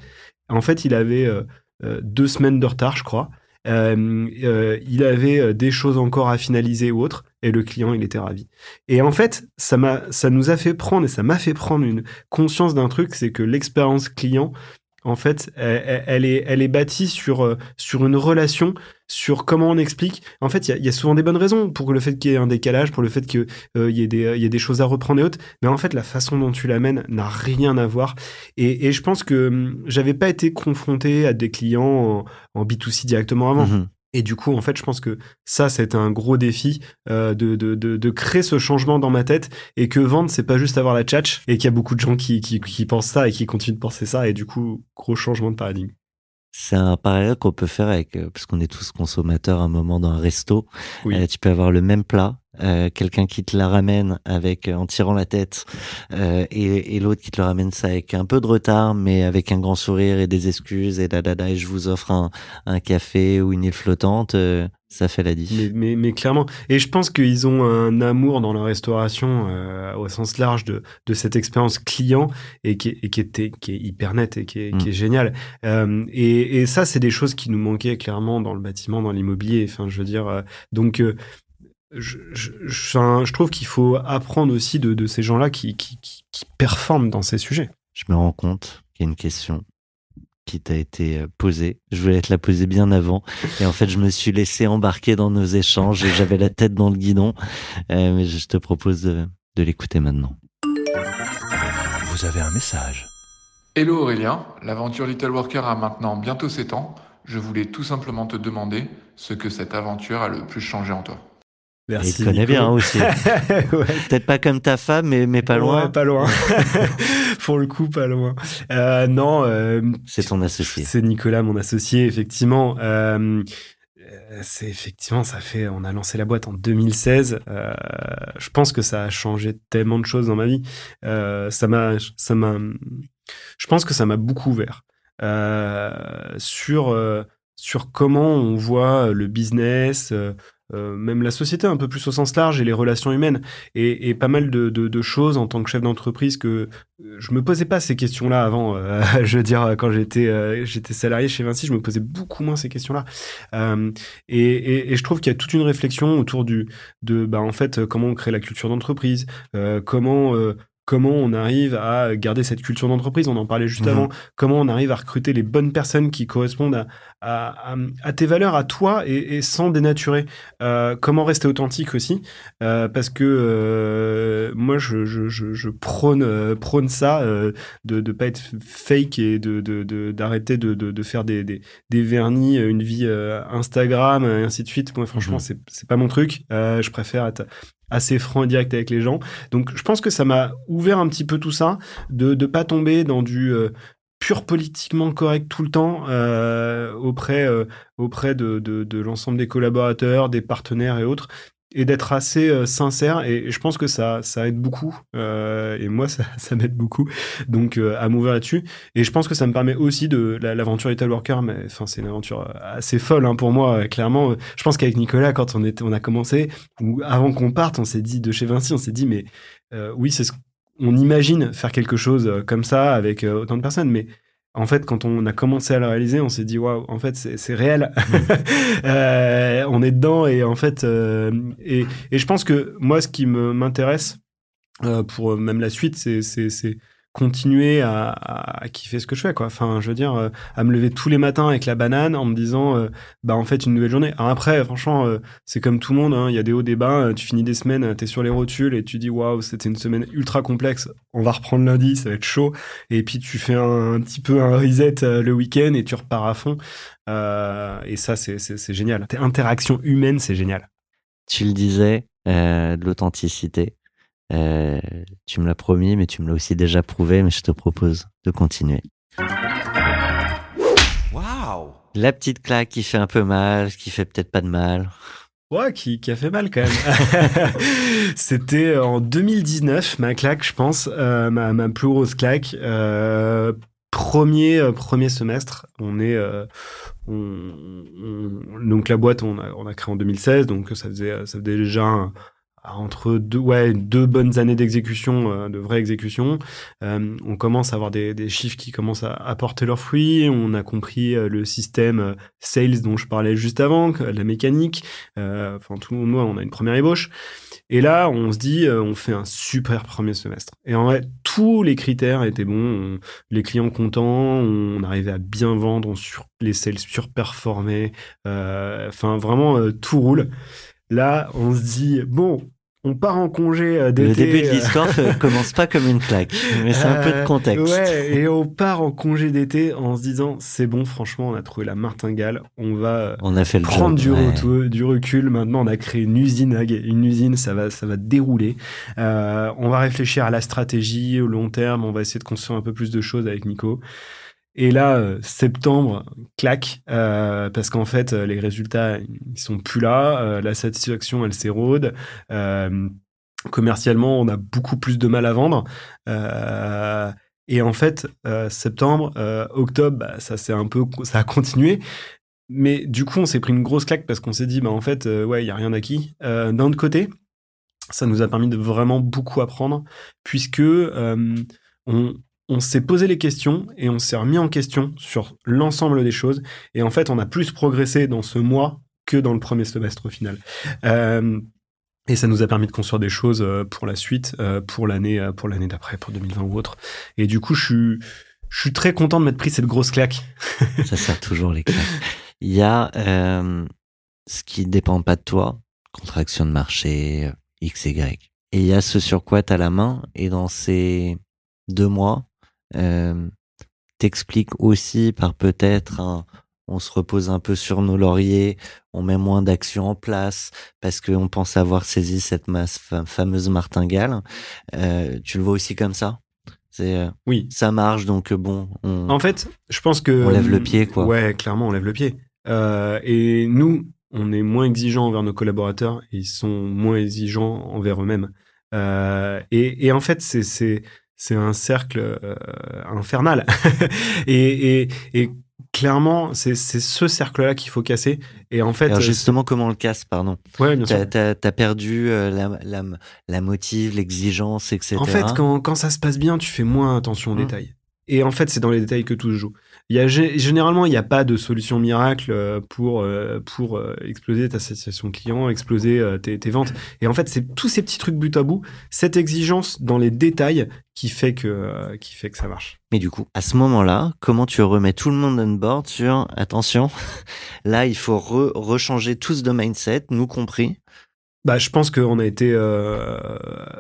[SPEAKER 2] en fait, il avait euh, euh, deux semaines de retard, je crois. Euh, euh, il avait euh, des choses encore à finaliser ou autre, et le client, il était ravi. Et en fait, ça m'a, ça nous a fait prendre, et ça m'a fait prendre une conscience d'un truc, c'est que l'expérience client, en fait, elle, est, elle est bâtie sur, euh, sur une relation, sur comment on explique. En fait, il y a- souvent des bonnes raisons pour le fait qu'il y ait un décalage, pour le fait qu'il y, ait des- y des choses à reprendre et autres. Mais en fait, la façon dont tu l'amènes n'a rien à voir. Et, je pense que hum, j'avais pas été confronté à des clients en, en B2C directement avant.
[SPEAKER 1] Mhm.
[SPEAKER 2] Et du coup, en fait, je pense que ça, c'était un gros défi euh, de, de, de, de créer ce changement dans ma tête et que vendre, c'est pas juste avoir la tchatch et qu'il y a beaucoup de gens qui, qui, qui pensent ça et qui continuent de penser ça. Et du coup, gros changement de paradigme.
[SPEAKER 1] C'est un parallèle qu'on peut faire avec, euh, parce qu'on est tous consommateurs à un moment dans un resto.
[SPEAKER 2] Oui.
[SPEAKER 1] Euh, tu peux avoir le même plat, euh, quelqu'un qui te la ramène avec euh, en tirant la tête, euh, et, et l'autre qui te le ramène ça avec un peu de retard, mais avec un grand sourire et des excuses et da da da, et je vous offre un, un café ou une île flottante. euh, ça fait la diff.
[SPEAKER 2] Mais, mais, mais clairement. Et je pense qu'ils ont un amour dans la restauration euh, au sens large de, de cette expérience client et qui est, et qui était, qui est hyper nette et qui est, qui est géniale. Euh, et, et ça, c'est des choses qui nous manquaient clairement dans le bâtiment, dans l'immobilier. Enfin, je veux dire, euh, donc. Je, je, je, enfin, je trouve qu'il faut apprendre aussi de, de ces gens-là qui, qui, qui, qui performent dans ces sujets.
[SPEAKER 1] Je me rends compte qu'il y a une question qui t'a été euh, posée. Je voulais te la poser bien avant. Et en fait, je me suis laissé embarquer dans nos échanges et j'avais la tête dans le guidon. Euh, mais je te propose de, de l'écouter maintenant.
[SPEAKER 4] Vous avez un message.
[SPEAKER 9] Hello Aurélien, l'aventure Little Worker a maintenant bientôt 7 ans. Je voulais tout simplement te demander ce que cette aventure a le plus changé en toi.
[SPEAKER 2] Merci.
[SPEAKER 1] il te connaît
[SPEAKER 2] Nico.
[SPEAKER 1] bien aussi.
[SPEAKER 2] Ouais.
[SPEAKER 1] Peut-être pas comme ta femme, mais, mais pas loin.
[SPEAKER 2] Ouais, pas loin. Pour le coup, pas loin. Euh, non. euh,
[SPEAKER 1] C'est ton associé.
[SPEAKER 2] C'est Nicolas, mon associé, effectivement. Euh, c'est effectivement, ça fait. On a lancé la boîte en 2016. Euh, je pense que ça a changé tellement de choses dans ma vie. Ça m'a, ça m'a. Je pense que ça m'a beaucoup ouvert sur sur comment on voit le business. Euh, même la société un peu plus au sens large et les relations humaines et, et pas mal de, de, de choses en tant que chef d'entreprise que euh, je me posais pas ces questions-là avant. euh, je veux dire, quand j'étais euh, j'étais salarié chez Vinci, je me posais beaucoup moins ces questions-là. Euh, et, et, et je trouve qu'il y a toute une réflexion autour du de bah en fait comment on crée la culture d'entreprise, euh, comment comment on arrive à garder cette culture d'entreprise, on en parlait juste
[SPEAKER 1] Mhm.
[SPEAKER 2] avant, comment on arrive à recruter les bonnes personnes qui correspondent à, à, à, à tes valeurs, à toi, et, et sans dénaturer. Euh, comment rester authentique aussi, euh, parce que euh, moi, je, je, je, je prône, euh, prône ça, euh, de ne pas être fake et de d'arrêter de, de, de, de faire des, des, des vernis, une vie euh, Instagram, et ainsi de suite. Moi, franchement,
[SPEAKER 1] Mhm.
[SPEAKER 2] c'est c'est pas mon truc. Euh, je préfère être assez franc et direct avec les gens. Donc, je pense que ça m'a ouvert un petit peu tout ça, de ne pas tomber dans du euh, pur politiquement correct tout le temps euh, auprès, euh, auprès de, de, de l'ensemble des collaborateurs, des partenaires et autres, et d'être assez euh, sincère. Et, je pense que ça, ça aide beaucoup. Euh, et moi, ça, ça m'aide beaucoup. Donc, euh, à m'ouvrir là-dessus. Et je pense que ça me permet aussi de la- l'aventure Little Worker. Mais enfin, c'est une aventure euh, assez folle hein, pour moi. euh, Clairement, je pense qu'avec Nicolas, quand on était, on a commencé, ou avant qu'on parte, on s'est dit de chez Vinci, on s'est dit mais euh, oui, c'est ce on imagine faire quelque chose comme ça avec autant de personnes, mais en fait, quand on a commencé à le réaliser, on s'est dit waouh, en fait, c'est réel. Euh, on est dedans et en fait, euh, et, et je pense que moi, ce qui me m'intéresse euh, pour même la suite, c'est continuer à, kiffer ce que je fais quoi. Enfin je veux dire euh, à me lever tous les matins avec la banane en me disant euh, bah en fait une nouvelle journée. Après franchement euh, c'est comme tout le monde hein, il y a des hauts des bas. Tu finis des semaines t'es sur les rotules et tu dis waouh c'était une semaine ultra complexe. On va reprendre lundi ça va être chaud. Et puis tu fais un, petit peu un reset le week-end et tu repars à fond. Et ça c'est c'est génial. Interaction humaine c'est génial.
[SPEAKER 1] Tu le disais, de l'authenticité. Euh, tu me l'as promis, mais tu me l'as aussi déjà prouvé, mais je te propose de continuer.
[SPEAKER 4] Waouh
[SPEAKER 1] La petite claque qui fait un peu mal, qui fait peut-être pas de mal.
[SPEAKER 2] Ouais, qui, qui a fait mal quand même. C'était en 2019, ma claque, je pense, euh, ma, ma plus grosse claque. Euh, premier, euh, premier semestre, on est. on- on- donc la boîte, on a, on a créé en 2016, donc ça faisait, ça faisait déjà un- entre deux, ouais, deux bonnes années d'exécution, euh, de vraie exécution. Euh, on commence à avoir des, des chiffres qui commencent à apporter leurs fruits. On a compris euh, le système sales dont je parlais juste avant, la mécanique. Enfin, tout le monde, on a une première ébauche. Et là, on se dit, on fait un super premier semestre. Et en vrai, tous les critères étaient bons. On- les clients contents, on arrivait à bien vendre, on sur, les sales surperformaient. Enfin, vraiment, tout roule. Là, on se dit, bon, on part en congé euh, d'été.
[SPEAKER 1] Le début de
[SPEAKER 2] euh,
[SPEAKER 1] l'histoire commence pas comme une claque, mais c'est un peu de
[SPEAKER 2] euh,
[SPEAKER 1] contexte.
[SPEAKER 2] Ouais, et on part en congé d'été en se disant c'est bon, franchement, on a trouvé la martingale, on va
[SPEAKER 1] On a fait le
[SPEAKER 2] prendre
[SPEAKER 1] job,
[SPEAKER 2] du,
[SPEAKER 1] ouais.
[SPEAKER 2] retour- du recul. Maintenant, on a créé une usine, une usine, ça va, ça va dérouler. Euh, on va réfléchir à la stratégie au long terme. On va essayer de construire un peu plus de choses avec Nico. Et là, euh, septembre, claque, euh, parce qu'en fait, euh, les résultats, ils sont plus là. la satisfaction, elle s'érode. Commercialement, on a beaucoup plus de mal à vendre. Et en fait, septembre, octobre, bah, ça c'est un peu, ça a continué. Mais du coup, on s'est pris une grosse claque parce qu'on s'est dit, bah en fait, ouais, il y a rien d'acquis. D'un autre côté, ça nous a permis de vraiment beaucoup apprendre puisque on, on s'est posé les questions et on s'est remis en question sur l'ensemble des choses. Et en fait, on a plus progressé dans ce mois que dans le premier semestre final. Euh, et ça nous a permis de construire des choses euh, pour la suite, euh, pour l'année, pour l'année d'après, pour 2020 ou autre. Et du coup, je suis, je suis très content de m'être pris cette grosse claque.
[SPEAKER 1] Ça sert toujours les claques. Il y a ce qui dépend pas de toi, contraction de marché, X, Y. Et il y a ce sur quoi tu as la main. Et dans ces deux mois, t'expliques aussi par peut-être un on se repose un peu sur nos lauriers, on met moins d'actions en place parce qu'on pense avoir saisi cette masse fa- fameuse martingale. Euh, tu le vois aussi comme ça? C'est euh,
[SPEAKER 2] Oui.
[SPEAKER 1] ça marche donc euh, bon. On...
[SPEAKER 2] En fait, je pense que.
[SPEAKER 1] On lève le pied, quoi.
[SPEAKER 2] Ouais, clairement, on lève le pied. Euh, et nous, on est moins exigeants envers nos collaborateurs et ils sont moins exigeants envers eux-mêmes. Euh, et, et en fait, c'est, c'est, un cercle euh, infernal. et, et, et clairement, c'est, ce cercle-là qu'il faut casser. Et en fait.
[SPEAKER 1] Alors
[SPEAKER 2] euh,
[SPEAKER 1] justement, comment on le casse, pardon?
[SPEAKER 2] Ouais, bien
[SPEAKER 1] T'as
[SPEAKER 2] sûr.
[SPEAKER 1] t'as- t'as perdu euh, la, la, la motive, l'exigence, etc.
[SPEAKER 2] En fait, quand, quand ça se passe bien, tu fais moins attention aux
[SPEAKER 1] Mmh.
[SPEAKER 2] détails. Et en fait, c'est dans les détails que tout se joue. Y a, gé- généralement, il n'y a pas de solution miracle euh, pour, euh, pour euh, exploser ta satisfaction client, exploser tes, tes ventes. Et en fait, c'est tous ces petits trucs bout à bout, cette exigence dans les détails qui fait que, qui fait que ça marche.
[SPEAKER 1] Mais du coup, à ce moment-là, comment tu remets tout le monde on board sur attention, là, il faut re- rechanger tous de mindset, nous compris.
[SPEAKER 2] Bah, je pense qu'on a été, euh,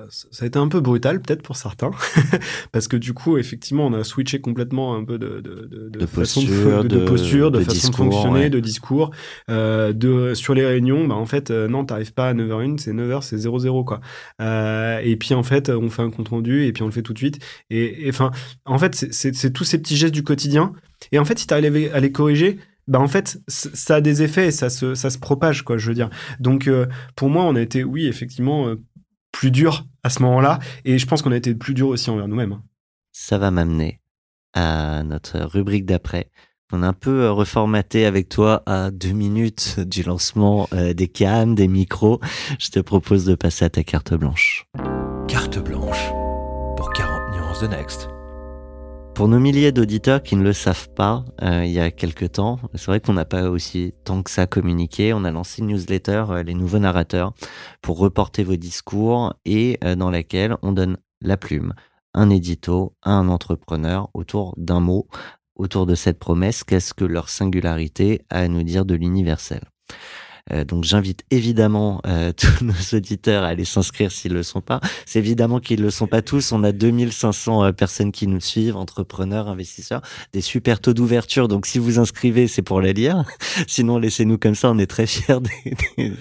[SPEAKER 2] ça a été un peu brutal peut-être pour certains, parce que du coup, effectivement, on a switché complètement un peu de, de, de,
[SPEAKER 1] De
[SPEAKER 2] façon de-
[SPEAKER 1] posture,
[SPEAKER 2] de, posture, de,
[SPEAKER 1] de
[SPEAKER 2] façon
[SPEAKER 1] discours,
[SPEAKER 2] de fonctionner,
[SPEAKER 1] ouais.
[SPEAKER 2] de discours, euh, de sur les réunions. Bah, en fait, euh, non, t'arrives pas à 9h01, c'est 9h, c'est 00 quoi. Euh, et puis en fait, on fait un compte rendu et puis on le fait tout de suite. Et enfin, en fait, c'est tous ces petits gestes du quotidien. Et en fait, si t'arrives à les corriger. Bah en fait, ça a des effets et ça se, ça se propage, quoi, je veux dire. Donc, euh, pour moi, on a été, oui, effectivement, euh, plus dur à ce moment-là. Et je pense qu'on a été plus dur aussi envers nous-mêmes. hein.
[SPEAKER 1] Ça va m'amener à notre rubrique d'après. On a un peu euh, reformaté avec toi à deux minutes du lancement euh, des cams, des micros. Je te propose de passer à ta carte blanche.
[SPEAKER 4] Carte blanche pour 40 nuances de Next.
[SPEAKER 1] Pour nos milliers d'auditeurs qui ne le savent pas, euh, il y a quelques temps, c'est vrai qu'on n'a pas aussi tant que ça communiqué. On a lancé une newsletter, euh, les nouveaux narrateurs, pour reporter vos discours et euh, dans laquelle on donne la plume, un édito à un entrepreneur autour d'un mot, autour de cette promesse. Qu'est-ce que leur singularité a à nous dire de l'universel? Donc j'invite évidemment euh, tous nos auditeurs à aller s'inscrire s'ils le sont pas. C'est évidemment qu'ils le sont pas tous. On a 2500 euh, personnes qui nous suivent, entrepreneurs, investisseurs, des super taux d'ouverture. Donc si vous inscrivez, c'est pour les lire. Sinon laissez-nous comme ça. On est très fiers des, des,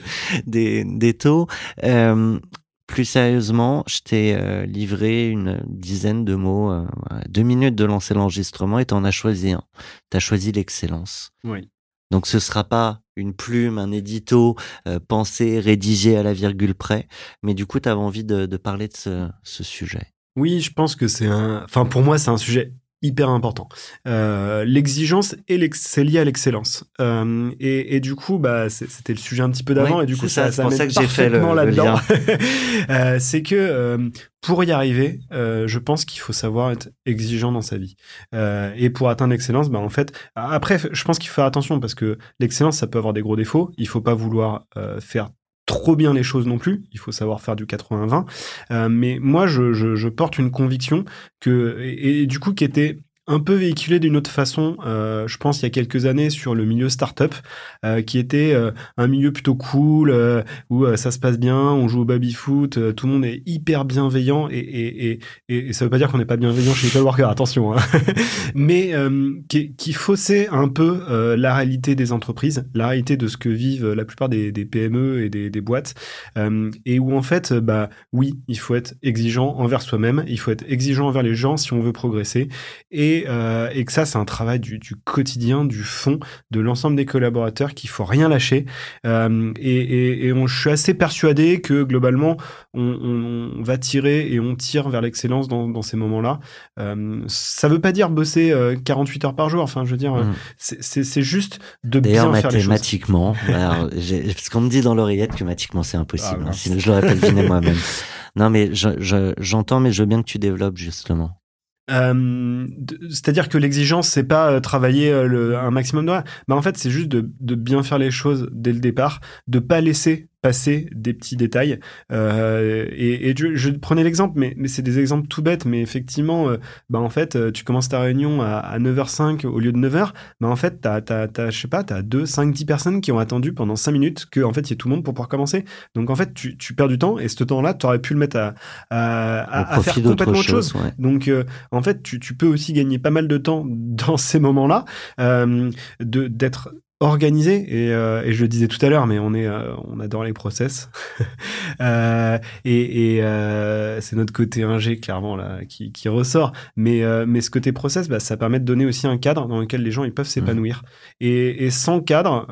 [SPEAKER 1] des, des taux. Euh, plus sérieusement, je t'ai euh, livré une dizaine de mots, euh, deux minutes de lancer l'enregistrement et t'en as choisi un. T'as choisi l'excellence.
[SPEAKER 2] Oui.
[SPEAKER 1] Donc ce sera pas une plume, un édito euh, pensé, rédigé à la virgule près, mais du coup, tu avais envie de, parler de ce, ce sujet.
[SPEAKER 2] Oui, je pense que c'est un. Enfin, pour moi, c'est un sujet hyper important. Euh, l'exigence et c'est lié à l'excellence. Euh, et, et, du coup, bah, c'était le sujet un petit peu d'avant,
[SPEAKER 1] Oui,
[SPEAKER 2] et du coup,
[SPEAKER 1] c'est ça,
[SPEAKER 2] ça,
[SPEAKER 1] c'est
[SPEAKER 2] ça
[SPEAKER 1] pour
[SPEAKER 2] met
[SPEAKER 1] ça que j'ai fait le-
[SPEAKER 2] là-dedans. Euh, c'est que pour y arriver, je pense qu'il faut savoir être exigeant dans sa vie. Et pour atteindre l'excellence, bah, en fait, après, je pense qu'il faut faire attention parce que l'excellence, ça peut avoir des gros défauts. Il faut pas vouloir faire trop bien les choses non plus. Il faut savoir faire du 80-20. Euh, mais moi, je, porte une conviction que, et, et du coup, qui était un peu véhiculée d'une autre façon, euh, je pense, il y a quelques années sur le milieu startup, euh, qui était euh, un milieu plutôt cool, euh, où ça se passe bien, on joue au baby-foot, tout le monde est hyper bienveillant, et, et, et, ça veut pas dire qu'on n'est pas bienveillant chez Little Worker, attention, hein. mais qui, faussait un peu la réalité des entreprises, la réalité de ce que vivent la plupart des, PME et des, des boîtes, et où en fait, bah oui, il faut être exigeant envers soi-même, il faut être exigeant envers les gens si on veut progresser, et, euh, et que ça, c'est un travail du, du quotidien, du fond, de l'ensemble des collaborateurs, qu'il faut rien lâcher. Euh, et et, et on, je suis assez persuadé que globalement, on, va tirer et on tire vers l'excellence dans, dans ces moments-là. Euh, ça veut pas dire bosser euh, 48 heures par jour. Enfin, je veux dire, euh,
[SPEAKER 1] Mm.
[SPEAKER 2] c'est- juste de bien faire les choses.
[SPEAKER 1] mathématiquement, alors, j'ai- parce qu'on me dit dans l'oreillette que mathématiquement c'est impossible,
[SPEAKER 2] Ah,
[SPEAKER 1] hein, sinon je l'aurais pas deviné moi-même. Non, mais je- je- j'entends, mais je veux bien que tu développes justement.
[SPEAKER 2] Euh, C'est-à-dire que l'exigence, c'est pas euh, travailler euh, le, un maximum d'heures. Bah, en fait, c'est juste de, de bien faire les choses dès le départ, de pas laisser passer des petits détails. Euh, et, et je, je prenais l'exemple, mais, mais c'est des exemples tout bêtes. Mais effectivement, euh, bah, en fait, euh, tu commences ta réunion à, à 9h05 au lieu de 9h. Bah, en fait, t'as, t'as, t'as, je sais pas, t'as 2, 5, 10 personnes qui ont attendu pendant 5 minutes que, en fait, il y ait tout le monde pour pouvoir commencer. Donc, en fait, tu, tu perds du temps et ce temps-là, tu aurais pu le mettre à, à, à- faire complètement autre chose.
[SPEAKER 1] ouais.
[SPEAKER 2] Donc, euh, en fait, tu, tu peux aussi gagner pas mal de temps dans ces moments-là, euh, de d'être organisé et, euh, et je le disais tout à l'heure mais on est euh, on adore les process Euh, et, et c'est notre côté ingé clairement là qui, qui ressort mais mais ce côté process bah, ça permet de donner aussi un cadre dans lequel les gens ils peuvent s'épanouir et, et sans cadre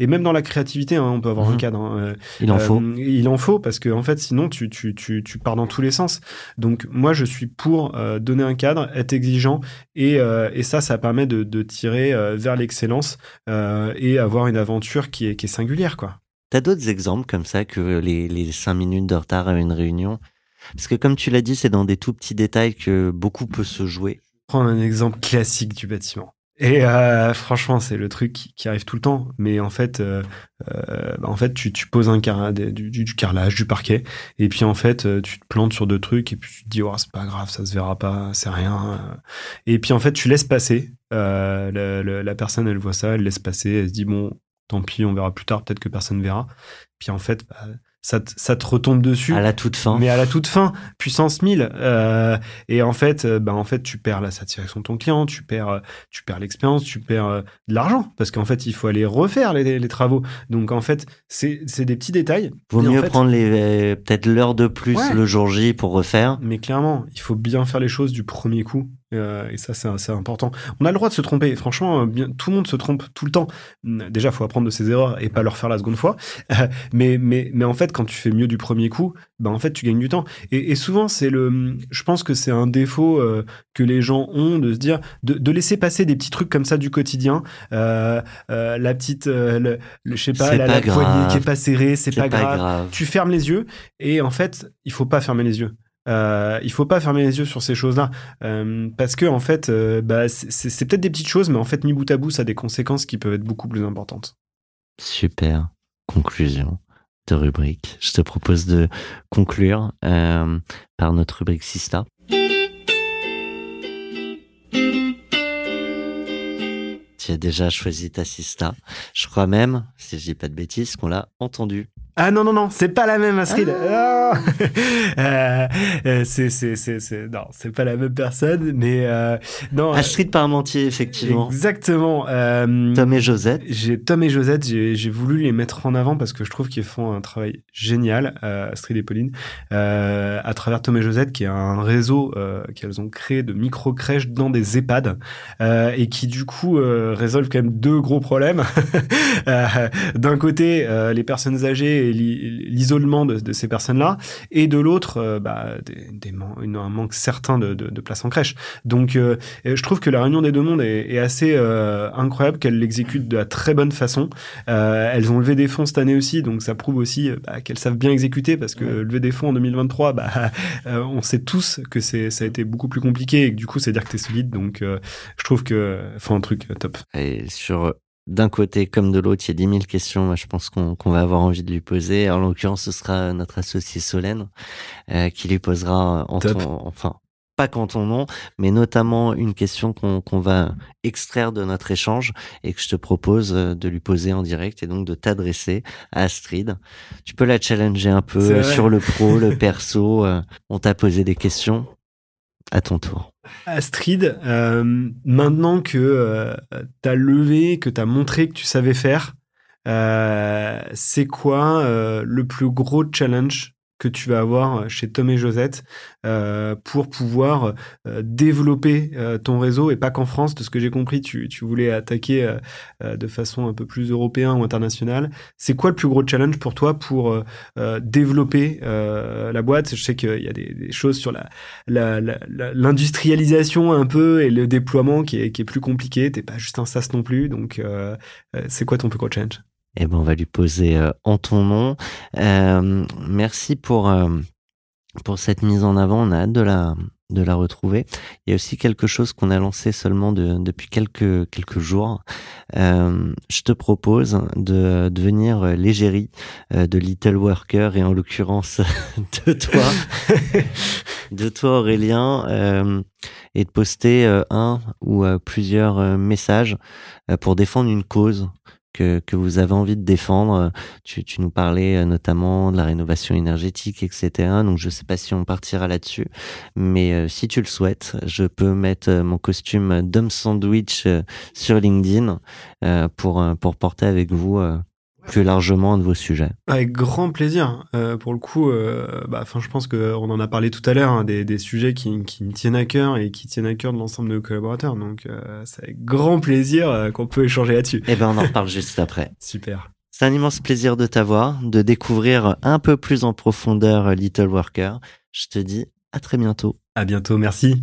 [SPEAKER 2] et même dans la créativité hein, on peut avoir
[SPEAKER 1] Mhm.
[SPEAKER 2] un cadre hein,
[SPEAKER 1] Il en faut.
[SPEAKER 2] il en faut parce que en fait sinon tu, tu, tu, tu pars dans tous les sens. Donc moi je suis pour donner un cadre, être exigeant et, et ça ça permet de, de tirer vers l'excellence euh, et avoir une aventure qui est, qui est singulière quoi.
[SPEAKER 1] T'as d'autres exemples comme ça que les, les cinq minutes de retard à une réunion? Parce que comme tu l'as dit, c'est dans des tout petits détails que beaucoup peut se jouer.
[SPEAKER 2] Prendre un exemple classique du bâtiment. Et euh, franchement, c'est le truc qui, arrive tout le temps. Mais en fait, euh, euh, bah, en fait, tu, tu poses un car, du, du, carrelage, du parquet, et puis en fait, euh, tu te plantes sur deux trucs, et puis tu te dis, oh, c'est pas grave, ça se verra pas, c'est rien. Et puis en fait, tu laisses passer. Euh, la, la- la personne, elle voit ça, elle laisse passer, elle se dit, bon, tant pis, on verra plus tard, peut-être que personne verra. Puis en fait, bah, ça, te, ça te retombe dessus.
[SPEAKER 1] À la toute fin.
[SPEAKER 2] Mais à la toute fin, puissance 1000. Euh, et en fait, euh, bah, en fait, tu perds la satisfaction de ton client, tu perds, euh, tu perds l'expérience, tu perds euh, de l'argent. Parce qu'en fait, il faut aller refaire les, les travaux. Donc, en fait, c'est c'est des petits détails.
[SPEAKER 1] Vaut
[SPEAKER 2] Et en
[SPEAKER 1] mieux
[SPEAKER 2] fait-
[SPEAKER 1] prendre les peut-être l'heure de plus
[SPEAKER 2] Ouais.
[SPEAKER 1] le jour J pour refaire.
[SPEAKER 2] Mais clairement, il faut bien faire les choses du premier coup. Euh, et ça, c'est important. On a le droit de se tromper. Franchement, euh, bien, tout le monde se trompe tout le temps. Déjà, il faut apprendre de ses erreurs et pas leur faire la seconde fois. mais, mais, mais en fait, quand tu fais mieux du premier coup, ben en fait, tu gagnes du temps. Et, et souvent, c'est le. Je pense que c'est un défaut euh, que les gens ont de se dire de, de laisser passer des petits trucs comme ça du quotidien. La petite, le, le- je sais pas, la,
[SPEAKER 1] pas
[SPEAKER 2] la poignée qui est pas serrée, c'est
[SPEAKER 1] C'est
[SPEAKER 2] pas,
[SPEAKER 1] pas
[SPEAKER 2] grave.
[SPEAKER 1] grave.
[SPEAKER 2] Tu fermes les yeux et en fait, il faut pas fermer les yeux. Euh, il faut pas fermer les yeux sur ces choses-là euh, parce que en fait, euh, bah, c'est- peut-être des petites choses, mais en fait, mis bout à bout, ça a des conséquences qui peuvent être beaucoup plus importantes.
[SPEAKER 1] Super conclusion de rubrique. Je te propose de conclure euh, par notre rubrique Sista. Tu as déjà choisi ta Sista. Je crois même, si je dis pas de bêtises, qu'on l'a entendu.
[SPEAKER 2] Ah non non non, c'est pas la même Astrid. Ah hein euh, euh, c'est, c'est, c'est, c'est, non, c'est pas la même personne, mais euh, non.
[SPEAKER 1] Astrid Parmentier, effectivement.
[SPEAKER 2] Exactement. Euh,
[SPEAKER 1] Tom et Josette.
[SPEAKER 2] J'ai Tom et Josette, j'ai, j'ai voulu les mettre en avant parce que je trouve qu'ils font un travail génial, euh, Astrid et Pauline, euh, à travers Tom et Josette, qui est un réseau euh, qu'elles ont créé de micro-crèches dans des EHPAD euh, et qui du coup euh, résolvent quand même deux gros problèmes. Euh, D'un côté, euh, les personnes âgées et l'i- l'isolement de, de ces personnes-là, et de l'autre, euh, bah, des, des man- une- un manque certain de, de, de places en crèche. Donc, euh, je trouve que la réunion des deux mondes est, est assez euh, incroyable, qu'elles l'exécutent de la très bonne façon. Elles ont levé des fonds cette année aussi, donc ça prouve aussi bah, qu'elles savent bien exécuter, parce que lever des fonds en 2023, bah, on sait tous que c'est ça a été beaucoup plus compliqué et que du coup, c'est dire que t'es solide. Donc, je trouve que, enfin, un truc top.
[SPEAKER 1] Et sur d'un côté comme de l'autre, il y a 10 000 questions. Moi, je pense qu'on va avoir envie de lui poser. En l'occurrence, ce sera notre associé Solène euh, qui lui posera en ton, enfin, pas qu'en ton nom, mais notamment une question qu'on qu'on va extraire de notre échange et que je te propose euh, de lui poser en direct et donc de t'adresser à Astrid. Tu peux la challenger un peu
[SPEAKER 2] vrai.
[SPEAKER 1] sur le pro, le perso. euh, on t'a posé des questions. À ton tour.
[SPEAKER 2] Astrid, euh, maintenant que euh, tu as levé, que tu as montré que tu savais faire, euh, c'est quoi le plus gros challenge que tu vas avoir chez Tom et Josette euh, pour pouvoir euh, développer euh, ton réseau et pas qu'en France, de ce que j'ai compris, tu, tu voulais attaquer euh, euh, de façon un peu plus européenne ou internationale. C'est quoi le plus gros challenge pour toi pour euh, euh, développer euh, la boîte? Je sais qu'il y a des, des choses sur la, la- la- la- l'industrialisation un peu et le déploiement qui est, qui est plus compliqué. T'es pas juste un SaaS non plus. Donc, euh, euh, c'est quoi ton plus gros challenge?
[SPEAKER 1] Eh ben, on va lui poser euh, en ton nom. Euh, merci pour euh, pour cette mise en avant. On a hâte de la de la retrouver. Il y a aussi quelque chose qu'on a lancé seulement de- depuis quelques quelques jours. Euh, je te propose de devenir l'égérie euh, de Little Worker et en l'occurrence de toi, de toi Aurélien, euh, et de poster un ou plusieurs messages euh, pour défendre une cause que, que vous avez envie de défendre. Tu, tu nous parlais euh, notamment de la rénovation énergétique, etc. Donc je sais pas si on partira là-dessus, mais euh, si tu le souhaites, je peux mettre euh, mon costume d'homme sandwich euh, sur LinkedIn euh, pour pour porter avec vous plus largement de vos sujets.
[SPEAKER 2] Avec grand plaisir. Euh, pour le coup, euh, bah, je pense que on en a parlé tout à l'heure, hein, des, des sujets qui, qui me tiennent à cœur et qui tiennent à cœur de l'ensemble de nos collaborateurs. Donc, euh, c'est avec grand plaisir euh, qu'on peut échanger là-dessus.
[SPEAKER 1] Eh ben on en reparle juste après.
[SPEAKER 2] Super.
[SPEAKER 1] C'est un immense plaisir de t'avoir, de découvrir un peu plus en profondeur euh, Little Worker. Je te dis à très bientôt.
[SPEAKER 2] À bientôt. Merci.